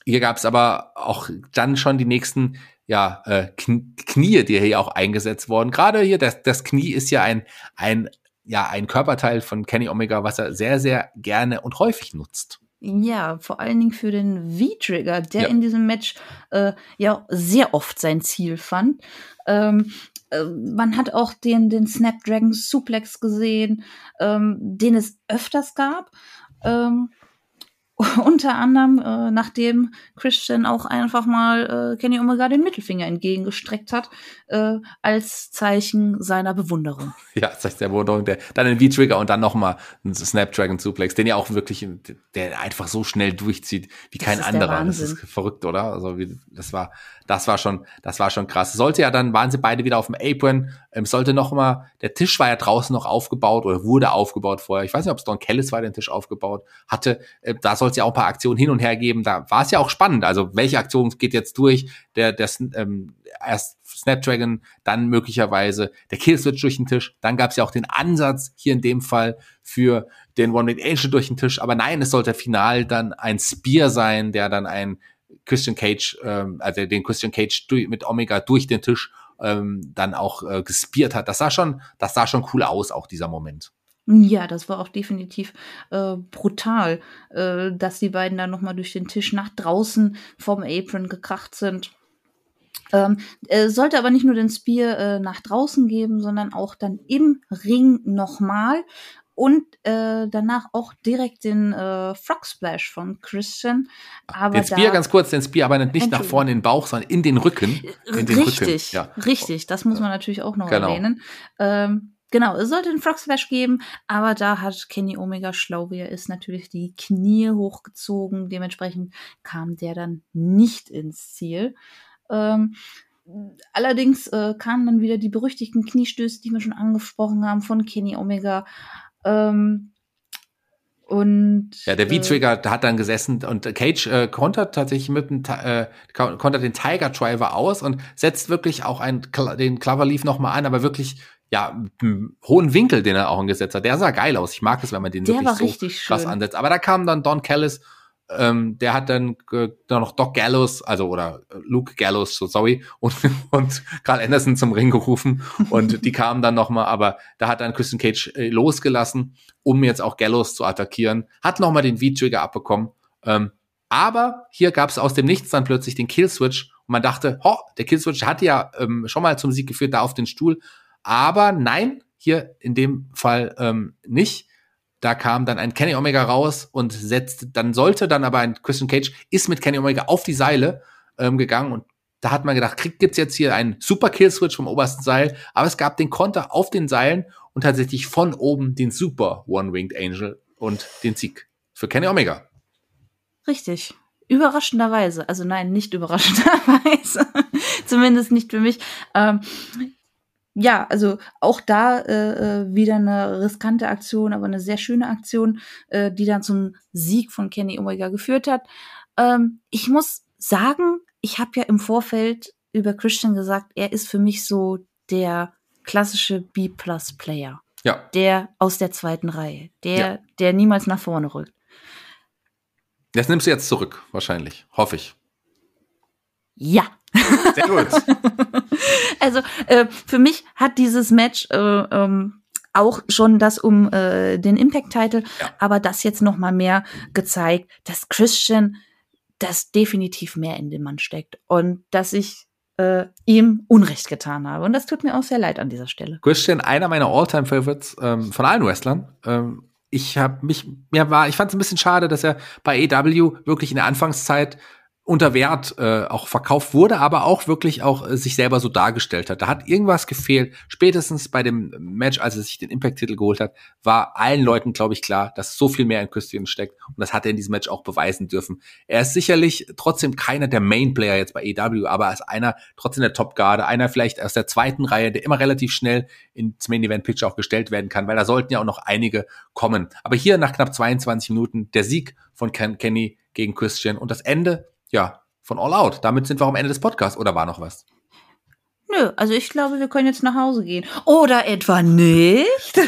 hier gab es aber auch dann schon die nächsten ja, äh, Knie, die hier auch eingesetzt wurden. Gerade hier, das, das Knie ist ja ein, ein, ja, ein Körperteil von Kenny Omega, was er sehr, sehr gerne und häufig nutzt. Ja, vor allen Dingen für den V-Trigger, der ja. in diesem Match äh, ja sehr oft sein Ziel fand. Ähm, äh, man hat auch den, den Snapdragon Suplex gesehen, ähm, den es öfters gab. Ähm, unter anderem, äh, nachdem Christian auch einfach mal äh, Kenny Omega den Mittelfinger entgegengestreckt hat, äh, als Zeichen seiner Bewunderung. Ja, Zeichen der Bewunderung. Der, dann den V-Trigger und dann nochmal ein Snapdragon Suplex, den ja auch wirklich, der einfach so schnell durchzieht wie kein anderer. Das ist verrückt, oder? Also wie, das war, das war schon, das war schon krass. Sollte ja dann, waren sie beide wieder auf dem Apron, ähm, sollte noch mal, der Tisch war ja draußen noch aufgebaut oder wurde aufgebaut vorher. Ich weiß nicht, ob es Don Kellis war, den Tisch aufgebaut hatte. Äh, da soll es ja auch ein paar Aktionen hin und her geben. Da war es ja auch spannend. Also welche Aktion geht jetzt durch? Der, der ähm, erst Snapdragon, dann möglicherweise der Killswitch durch den Tisch. Dann gab es ja auch den Ansatz hier in dem Fall für den One Winged Angel durch den Tisch. Aber nein, es sollte final dann ein Spear sein, der dann ein Christian Cage, ähm, also den Christian Cage mit Omega durch den Tisch ähm, dann auch äh, gespiert hat. Das sah schon, das sah schon cool aus, auch dieser Moment. Ja, das war auch definitiv äh, brutal, äh, dass die beiden dann nochmal durch den Tisch nach draußen vom Apron gekracht sind. Ähm, äh, sollte aber nicht nur den Spear äh, nach draußen geben, sondern auch dann im Ring nochmal und äh, danach auch direkt den äh, Frog Splash von Christian. Aber den Spear ganz kurz, den Spear aber nicht nach vorne in den Bauch, sondern in den Rücken. In den richtig, Rücken. Ja. richtig. Das muss man natürlich auch noch genau. erwähnen. Ähm, Genau, es sollte einen Frog Splash geben, aber da hat Kenny Omega schlau, wie er ist, natürlich die Knie hochgezogen. Dementsprechend kam der dann nicht ins Ziel. Ähm, allerdings äh, kamen dann wieder die berüchtigten Kniestöße, die wir schon angesprochen haben, von Kenny Omega. Ähm, und ja, der V-Trigger äh, hat dann gesessen und Cage äh, kontert tatsächlich mit dem äh, kontert den Tiger Driver aus und setzt wirklich auch einen, den Cloverleaf nochmal an, aber wirklich ja, einen hohen Winkel, den er auch angesetzt hat. Der sah geil aus. Ich mag es, wenn man den der wirklich so krass ansetzt. Aber da kam dann Don Callis ähm, der hat dann, äh, noch Doc Gallows, also oder äh, Luke Gallows, so sorry, und, und Carl Anderson zum Ring gerufen. Und die kamen dann nochmal, aber da hat dann Christian Cage äh, losgelassen, um jetzt auch Gallows zu attackieren, hat nochmal den V-Trigger abbekommen, ähm, aber hier gab es aus dem Nichts dann plötzlich den Killswitch und man dachte, ho, der Killswitch hat ja ähm, schon mal zum Sieg geführt, da auf den Stuhl, aber nein, hier in dem Fall ähm, nicht da kam dann ein Kenny Omega raus und setzt, dann sollte dann aber ein Christian Cage ist mit Kenny Omega auf die Seile ähm, gegangen und da hat man gedacht, kriegt gibt's jetzt hier einen Super Kill Switch vom obersten Seil, aber es gab den Konter auf den Seilen und tatsächlich von oben den Super One Winged Angel und den Sieg für Kenny Omega. Richtig. Überraschenderweise, also nein, nicht überraschenderweise, zumindest nicht für mich. Ähm, ja, also auch da äh, äh, wieder eine riskante Aktion, aber eine sehr schöne Aktion, äh, die dann zum Sieg von Kenny Omega geführt hat. Ähm, ich muss sagen, ich habe ja im Vorfeld über Christian gesagt, er ist für mich so der klassische B-Plus-Player. Ja. Der aus der zweiten Reihe. Der, ja. der niemals nach vorne rückt. Das nimmst du jetzt zurück, wahrscheinlich. Hoffe ich. Ja. Sehr gut. also äh, für mich hat dieses Match äh, ähm, auch schon das um äh, den Impact-Title, ja. aber das jetzt noch mal mehr gezeigt, dass Christian das definitiv mehr in dem Mann steckt und dass ich äh, ihm Unrecht getan habe. Und das tut mir auch sehr leid an dieser Stelle. Christian, einer meiner All-Time-Favorites ähm, von allen Wrestlern. Ähm, ich habe mich, mir war, ich fand es ein bisschen schade, dass er bei AW wirklich in der Anfangszeit unter Wert äh, auch verkauft wurde, aber auch wirklich auch äh, sich selber so dargestellt hat. Da hat irgendwas gefehlt. Spätestens bei dem Match, als er sich den Impact-Titel geholt hat, war allen Leuten, glaube ich, klar, dass so viel mehr in Christian steckt. Und das hat er in diesem Match auch beweisen dürfen. Er ist sicherlich trotzdem keiner der Main-Player jetzt bei EW, aber er ist einer trotzdem der Top-Garde, einer vielleicht aus der zweiten Reihe, der immer relativ schnell ins Main-Event-Picture auch gestellt werden kann, weil da sollten ja auch noch einige kommen. Aber hier nach knapp 22 Minuten der Sieg von Ken Kenny gegen Christian und das Ende ja, von All Out. Damit sind wir am Ende des Podcasts. Oder war noch was? Nö, also ich glaube, wir können jetzt nach Hause gehen. Oder etwa nicht?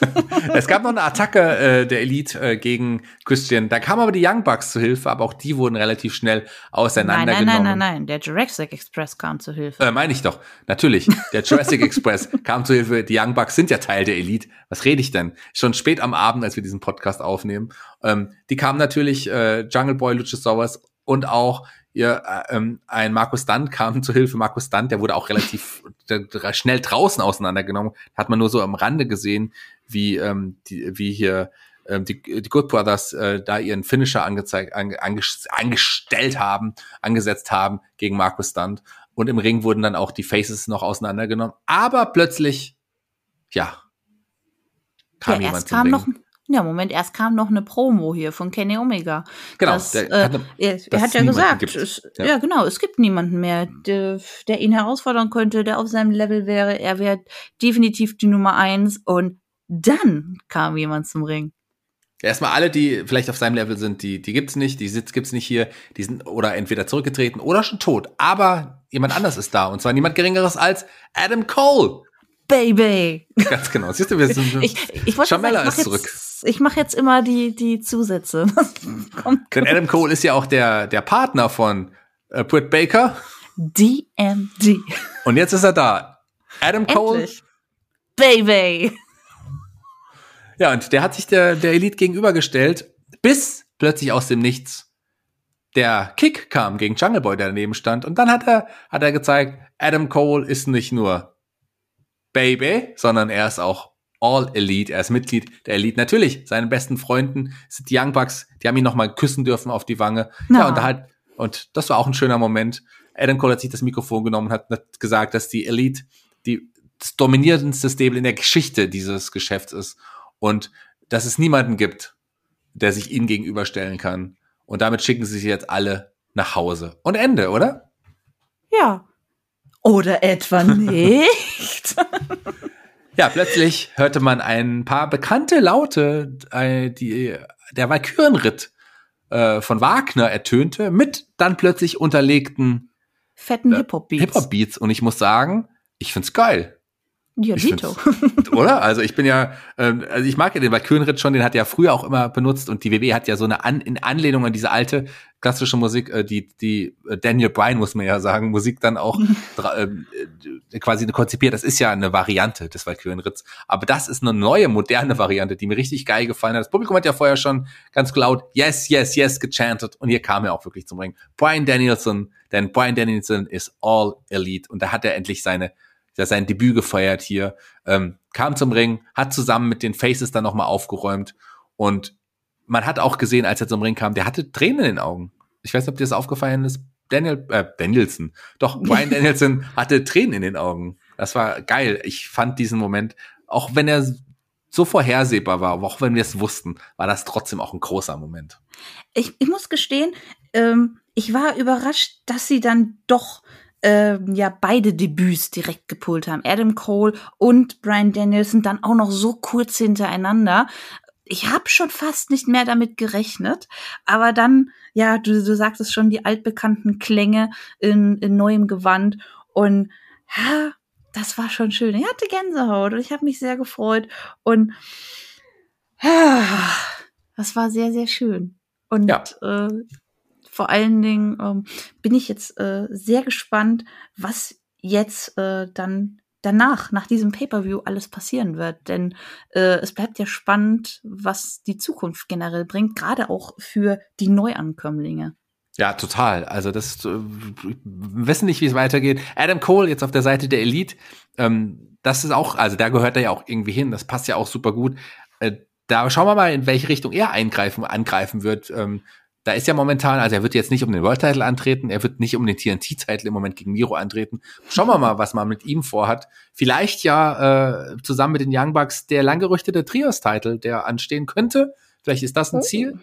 es gab noch eine Attacke äh, der Elite äh, gegen Christian. Da kamen aber die Young Bucks zu Hilfe, aber auch die wurden relativ schnell auseinandergenommen. Nein, nein, nein, nein, nein. Der Jurassic Express kam zu Hilfe. Äh, meine ich doch. Natürlich. Der Jurassic Express kam zu Hilfe. Die Young Bucks sind ja Teil der Elite. Was rede ich denn? Schon spät am Abend, als wir diesen Podcast aufnehmen. Ähm, die kamen natürlich äh, Jungle Boy, Luchasaurus und auch ihr, äh, ähm, ein Markus Stunt kam zu Hilfe. Markus Stunt, der wurde auch relativ schnell draußen auseinandergenommen. Hat man nur so am Rande gesehen, wie, ähm, die, wie hier ähm, die, die Good Brothers äh, da ihren Finisher angezeigt, ange, angestellt haben, angesetzt haben gegen Markus Stunt. Und im Ring wurden dann auch die Faces noch auseinandergenommen. Aber plötzlich, ja, kam ja, jemand erst kam Ring. noch ja, Moment, erst kam noch eine Promo hier von Kenny Omega. Genau, dass, der, äh, hatte, er, er hat ja gesagt, es, ja. ja. genau, es gibt niemanden mehr, der, der, ihn herausfordern könnte, der auf seinem Level wäre. Er wäre definitiv die Nummer eins. Und dann kam jemand zum Ring. Erstmal alle, die vielleicht auf seinem Level sind, die, die gibt's nicht, die Sitz gibt's nicht hier, die sind oder entweder zurückgetreten oder schon tot. Aber jemand anders ist da und zwar niemand Geringeres als Adam Cole. Baby. Ganz genau. Siehst du, wir sind. ich, ich Chamella ist zurück. Jetzt, ich mache jetzt immer die, die Zusätze. Denn Adam Cole ist ja auch der, der Partner von äh, Britt Baker. DMD. Und jetzt ist er da. Adam Cole. Endlich. Baby. Ja, und der hat sich der, der Elite gegenübergestellt, bis plötzlich aus dem Nichts der Kick kam gegen Jungle Boy, der daneben stand. Und dann hat er, hat er gezeigt, Adam Cole ist nicht nur Baby, sondern er ist auch All Elite. Er ist Mitglied der Elite. Natürlich, seine besten Freunden sind die Young Bucks. Die haben ihn noch mal küssen dürfen auf die Wange. No. Ja, und da halt, und das war auch ein schöner Moment. Adam Cole hat sich das Mikrofon genommen und hat gesagt, dass die Elite die, das dominierendste Stable in der Geschichte dieses Geschäfts ist und dass es niemanden gibt, der sich ihnen gegenüberstellen kann. Und damit schicken sie sich jetzt alle nach Hause. Und Ende, oder? Ja, oder etwa nicht? ja, plötzlich hörte man ein paar bekannte Laute, äh, die der Walkürenritt äh, von Wagner ertönte, mit dann plötzlich unterlegten fetten Hip-Hop-Beats. Hip-Hop-Beats. Und ich muss sagen, ich find's geil. Ja, Dito. Oder? Also ich bin ja, ähm, also ich mag ja den Valkyrenritt schon, den hat er ja früher auch immer benutzt und die WW hat ja so eine An in Anlehnung an diese alte klassische Musik, äh, die, die äh, Daniel Bryan, muss man ja sagen, Musik dann auch ähm, äh, quasi konzipiert. Das ist ja eine Variante des Valkyrenritts. Aber das ist eine neue, moderne Variante, die mir richtig geil gefallen hat. Das Publikum hat ja vorher schon ganz laut Yes, Yes, Yes gechantet und hier kam er auch wirklich zum Ring. Brian Danielson, denn Brian Danielson ist All Elite und da hat er endlich seine der sein Debüt gefeiert hier, ähm, kam zum Ring, hat zusammen mit den Faces dann nochmal aufgeräumt und man hat auch gesehen, als er zum Ring kam, der hatte Tränen in den Augen. Ich weiß nicht, ob dir das aufgefallen ist. Daniel, äh, Danielson. Doch, Brian Danielson hatte Tränen in den Augen. Das war geil. Ich fand diesen Moment, auch wenn er so vorhersehbar war, auch wenn wir es wussten, war das trotzdem auch ein großer Moment. Ich, ich muss gestehen, ähm, ich war überrascht, dass sie dann doch äh, ja beide Debüts direkt gepult haben. Adam Cole und Brian Danielson dann auch noch so kurz hintereinander. ich habe schon fast nicht mehr damit gerechnet. Aber dann, ja, du, du sagst es schon, die altbekannten Klänge in, in neuem Gewand. Und ja, das war schon schön. Ich hatte Gänsehaut und ich habe mich sehr gefreut. Und ja, das war sehr, sehr schön. Und ja. äh, vor allen Dingen ähm, bin ich jetzt äh, sehr gespannt, was jetzt äh, dann danach, nach diesem Pay-per-View alles passieren wird. Denn äh, es bleibt ja spannend, was die Zukunft generell bringt, gerade auch für die Neuankömmlinge. Ja, total. Also das äh, wissen nicht, wie es weitergeht. Adam Cole jetzt auf der Seite der Elite. Ähm, das ist auch, also da gehört er ja auch irgendwie hin. Das passt ja auch super gut. Äh, da schauen wir mal, in welche Richtung er eingreifen, angreifen wird. Ähm, da ist ja momentan, also er wird jetzt nicht um den World Title antreten, er wird nicht um den TNT Title im Moment gegen Miro antreten. Schauen wir mal, was man mit ihm vorhat. Vielleicht ja äh, zusammen mit den Young Bucks der langgerüchtete Trios Title, der anstehen könnte. Vielleicht ist das ein. Ziel.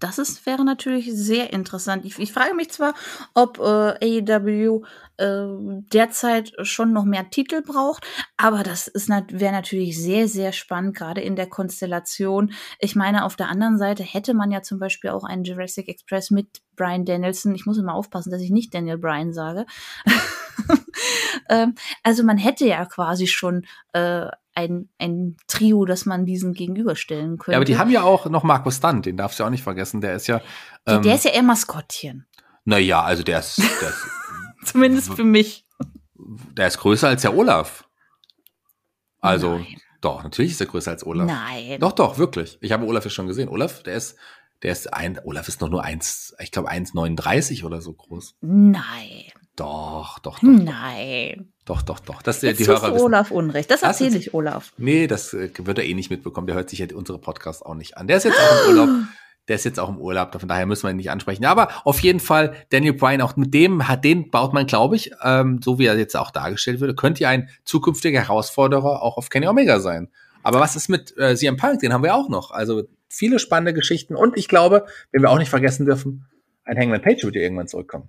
Das ist, wäre natürlich sehr interessant. Ich, ich frage mich zwar, ob äh, AEW äh, derzeit schon noch mehr Titel braucht, aber das ist wäre natürlich sehr, sehr spannend, gerade in der Konstellation. Ich meine, auf der anderen Seite hätte man ja zum Beispiel auch einen Jurassic Express mit Brian Danielson. Ich muss immer aufpassen, dass ich nicht Daniel Bryan sage. ähm, also man hätte ja quasi schon äh, ein, ein Trio, das man diesen gegenüberstellen könnte. Ja, aber die haben ja auch noch Markus Stunt, den darfst du ja auch nicht vergessen. Der ist ja. Ähm, der ist ja eher Maskottchen. Naja, also der ist. Der ist Zumindest für mich. Der ist größer als der Olaf. Also, Nein. doch, natürlich ist er größer als Olaf. Nein. Doch, doch, wirklich. Ich habe Olaf ja schon gesehen. Olaf, der ist, der ist ein, Olaf ist noch nur eins, ich glaube 1,39 oder so groß. Nein. Doch, doch, doch. Nein. Doch, doch, doch. Das, Jetzt die Hörer wissen. Olaf Unrecht. Das erzähle ich Olaf. Nee, das äh, wird er eh nicht mitbekommen. Der hört sich ja unsere Podcasts auch nicht an. Der ist jetzt auch im Urlaub. Der ist jetzt auch im Urlaub, von daher müssen wir ihn nicht ansprechen. Aber auf jeden Fall, Daniel Bryan, auch mit dem hat, den baut man, glaube ich, ähm, so wie er jetzt auch dargestellt würde, könnte ja ein zukünftiger Herausforderer auch auf Kenny Omega sein. Aber was ist mit äh, CM Punk? Den haben wir auch noch. Also viele spannende Geschichten. Und ich glaube, wenn wir auch nicht vergessen dürfen, ein Hangman Page wird ja irgendwann zurückkommen.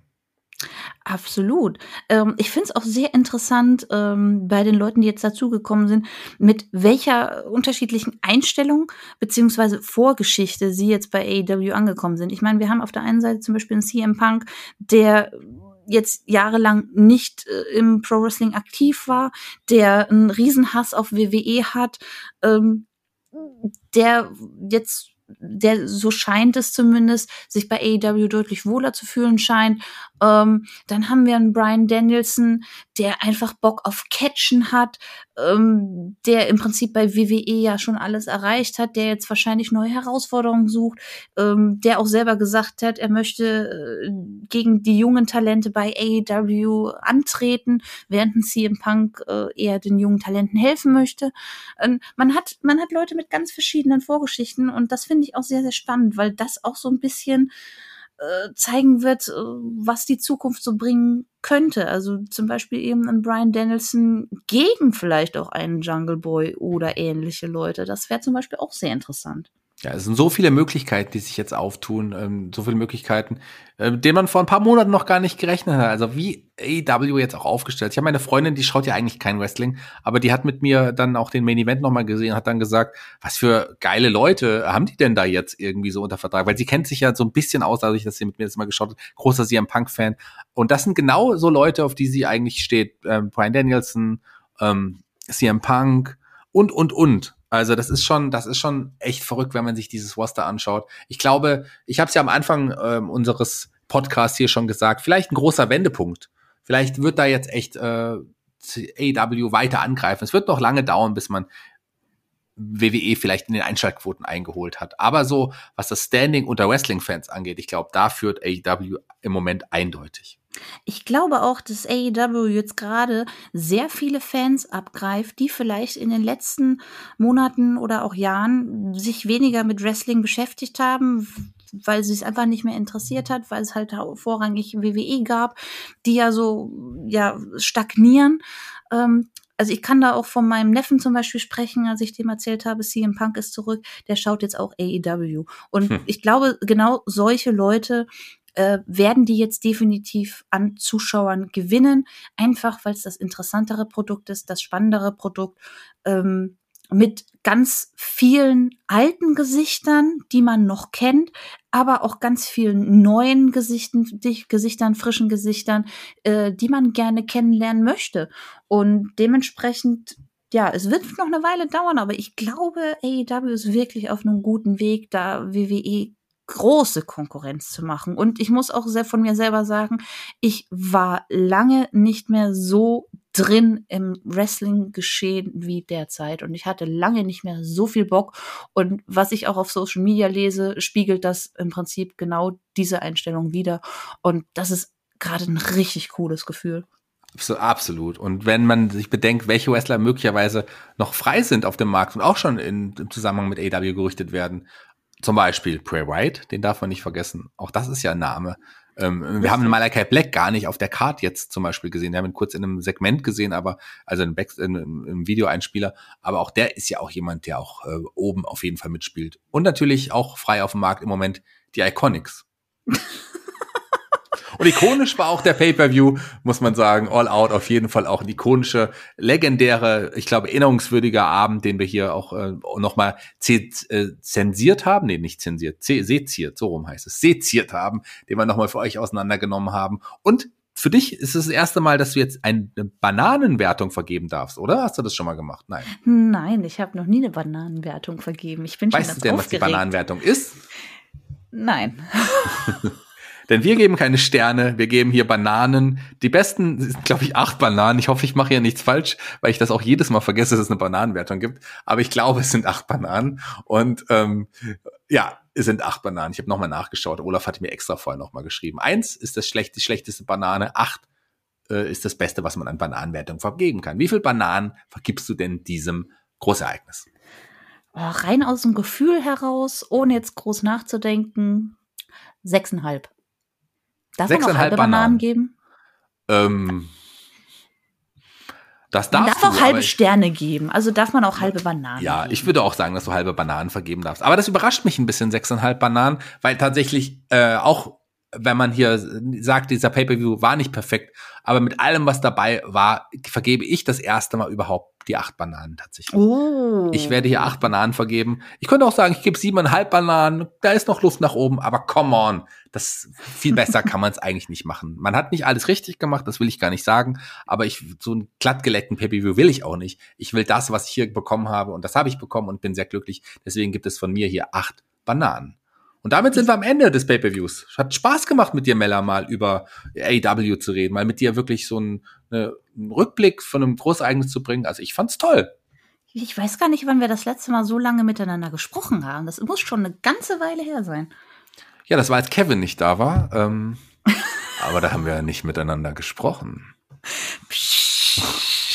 Absolut. Ähm, ich finde es auch sehr interessant ähm, bei den Leuten, die jetzt dazugekommen sind, mit welcher unterschiedlichen Einstellung beziehungsweise Vorgeschichte sie jetzt bei AEW angekommen sind. Ich meine, wir haben auf der einen Seite zum Beispiel einen CM Punk, der jetzt jahrelang nicht äh, im Pro Wrestling aktiv war, der einen Riesenhass auf WWE hat, ähm, der jetzt der, so scheint es zumindest, sich bei AEW deutlich wohler zu fühlen scheint. Ähm, dann haben wir einen Brian Danielson, der einfach Bock auf Catchen hat, ähm, der im Prinzip bei WWE ja schon alles erreicht hat, der jetzt wahrscheinlich neue Herausforderungen sucht, ähm, der auch selber gesagt hat, er möchte äh, gegen die jungen Talente bei AEW antreten, während ein CM Punk äh, eher den jungen Talenten helfen möchte. Ähm, man hat, man hat Leute mit ganz verschiedenen Vorgeschichten und das finde ich auch sehr, sehr spannend, weil das auch so ein bisschen äh, zeigen wird, äh, was die Zukunft so bringen könnte. Also zum Beispiel eben ein Brian Danielson gegen vielleicht auch einen Jungle Boy oder ähnliche Leute. Das wäre zum Beispiel auch sehr interessant. Ja, es sind so viele Möglichkeiten, die sich jetzt auftun, ähm, so viele Möglichkeiten, äh, denen man vor ein paar Monaten noch gar nicht gerechnet hat. Also wie AEW jetzt auch aufgestellt. Ich habe meine Freundin, die schaut ja eigentlich kein Wrestling, aber die hat mit mir dann auch den Main Event nochmal gesehen, hat dann gesagt, was für geile Leute haben die denn da jetzt irgendwie so unter Vertrag? Weil sie kennt sich ja so ein bisschen aus, dadurch, dass sie mit mir das mal geschaut hat, großer CM Punk Fan. Und das sind genau so Leute, auf die sie eigentlich steht. Ähm, Brian Danielson, ähm, CM Punk und, und, und. Also das ist schon, das ist schon echt verrückt, wenn man sich dieses Roster anschaut. Ich glaube, ich habe es ja am Anfang ähm, unseres Podcasts hier schon gesagt, vielleicht ein großer Wendepunkt. Vielleicht wird da jetzt echt äh, AW weiter angreifen. Es wird noch lange dauern, bis man WWE vielleicht in den Einschaltquoten eingeholt hat. Aber so, was das Standing unter Wrestling-Fans angeht, ich glaube, da führt AEW im Moment eindeutig. Ich glaube auch, dass AEW jetzt gerade sehr viele Fans abgreift, die vielleicht in den letzten Monaten oder auch Jahren sich weniger mit Wrestling beschäftigt haben, weil sie es einfach nicht mehr interessiert hat, weil es halt vorrangig WWE gab, die ja so ja stagnieren. Ähm, also ich kann da auch von meinem Neffen zum Beispiel sprechen, als ich dem erzählt habe, CM Punk ist zurück, der schaut jetzt auch AEW. Und hm. ich glaube, genau solche Leute äh, werden die jetzt definitiv an Zuschauern gewinnen, einfach weil es das interessantere Produkt ist, das spannendere Produkt. Ähm, mit ganz vielen alten Gesichtern, die man noch kennt, aber auch ganz vielen neuen Gesichten, Gesichtern, frischen Gesichtern, äh, die man gerne kennenlernen möchte. Und dementsprechend, ja, es wird noch eine Weile dauern, aber ich glaube, AEW ist wirklich auf einem guten Weg, da WWE große Konkurrenz zu machen. Und ich muss auch sehr von mir selber sagen, ich war lange nicht mehr so drin im Wrestling-Geschehen wie derzeit. Und ich hatte lange nicht mehr so viel Bock. Und was ich auch auf Social Media lese, spiegelt das im Prinzip genau diese Einstellung wieder. Und das ist gerade ein richtig cooles Gefühl. Absolut. Und wenn man sich bedenkt, welche Wrestler möglicherweise noch frei sind auf dem Markt und auch schon in, im Zusammenhang mit AW gerüchtet werden, zum Beispiel Bray White, den darf man nicht vergessen. Auch das ist ja ein Name. Ähm, wir haben Malakai Black gar nicht auf der Card jetzt zum Beispiel gesehen. Wir haben ihn kurz in einem Segment gesehen, aber also in, Back, in, im Videoeinspieler. Aber auch der ist ja auch jemand, der auch äh, oben auf jeden Fall mitspielt. Und natürlich auch frei auf dem Markt im Moment die Iconics. Und ikonisch war auch der Pay-Per-View, muss man sagen. All Out auf jeden Fall auch ein ikonischer, legendäre, ich glaube, erinnerungswürdiger Abend, den wir hier auch äh, nochmal äh, zensiert haben. Nee, nicht zensiert, seziert, so rum heißt es. Seziert haben, den wir nochmal für euch auseinandergenommen haben. Und für dich ist es das erste Mal, dass du jetzt eine Bananenwertung vergeben darfst, oder? Hast du das schon mal gemacht? Nein. Nein, ich habe noch nie eine Bananenwertung vergeben. Ich bin weißt schon du denn, aufgeregt. was die Bananenwertung ist? Nein. Denn wir geben keine Sterne, wir geben hier Bananen. Die besten sind, glaube ich, acht Bananen. Ich hoffe, ich mache hier nichts falsch, weil ich das auch jedes Mal vergesse, dass es eine Bananenwertung gibt. Aber ich glaube, es sind acht Bananen. Und ähm, ja, es sind acht Bananen. Ich habe nochmal nachgeschaut. Olaf hatte mir extra vorher nochmal geschrieben. Eins ist das schlecht, die schlechteste Banane. Acht äh, ist das Beste, was man an Bananenwertung vergeben kann. Wie viel Bananen vergibst du denn diesem Großereignis? Oh, rein aus dem Gefühl heraus, ohne jetzt groß nachzudenken, sechseinhalb. Darf man auch halbe Bananen, Bananen geben? Ähm, das darf man darf auch halbe Sterne geben. Also darf man auch halbe Bananen Ja, geben. ich würde auch sagen, dass du halbe Bananen vergeben darfst. Aber das überrascht mich ein bisschen, sechseinhalb Bananen, weil tatsächlich äh, auch wenn man hier sagt, dieser Pay-per-View war nicht perfekt, aber mit allem, was dabei war, vergebe ich das erste Mal überhaupt die acht Bananen tatsächlich. Oh. Ich werde hier acht Bananen vergeben. Ich könnte auch sagen, ich gebe siebeneinhalb Bananen. Da ist noch Luft nach oben, aber come on. Das viel besser kann man es eigentlich nicht machen. Man hat nicht alles richtig gemacht, das will ich gar nicht sagen. Aber ich so einen glattgeleckten Pay-per-View will ich auch nicht. Ich will das, was ich hier bekommen habe, und das habe ich bekommen und bin sehr glücklich. Deswegen gibt es von mir hier acht Bananen. Und damit sind wir am Ende des Pay-Per-Views. Hat Spaß gemacht mit dir, Mella, mal über AW zu reden, mal mit dir wirklich so einen, eine, einen Rückblick von einem Großereignis zu bringen. Also ich fand's toll. Ich weiß gar nicht, wann wir das letzte Mal so lange miteinander gesprochen haben. Das muss schon eine ganze Weile her sein. Ja, das war, als Kevin nicht da war. Ähm, aber da haben wir ja nicht miteinander gesprochen. Psst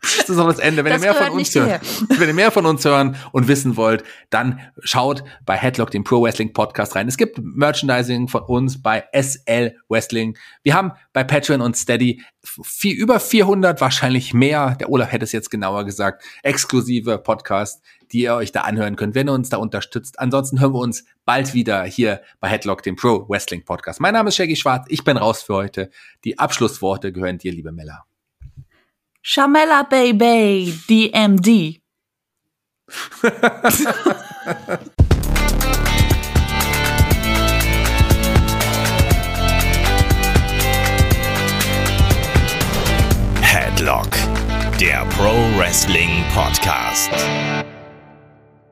das ist auch das Ende. Wenn das ihr mehr von uns hört, wenn ihr mehr von uns hören und wissen wollt, dann schaut bei Headlock, den Pro Wrestling Podcast rein. Es gibt Merchandising von uns bei SL Wrestling. Wir haben bei Patreon und Steady viel, über 400, wahrscheinlich mehr. Der Olaf hätte es jetzt genauer gesagt. Exklusive Podcast, die ihr euch da anhören könnt, wenn ihr uns da unterstützt. Ansonsten hören wir uns bald wieder hier bei Headlock, dem Pro Wrestling Podcast. Mein Name ist Shaggy Schwarz. Ich bin raus für heute. Die Abschlussworte gehören dir, liebe Mella. Shamela Baby, DMD. Headlock, der Pro Wrestling Podcast.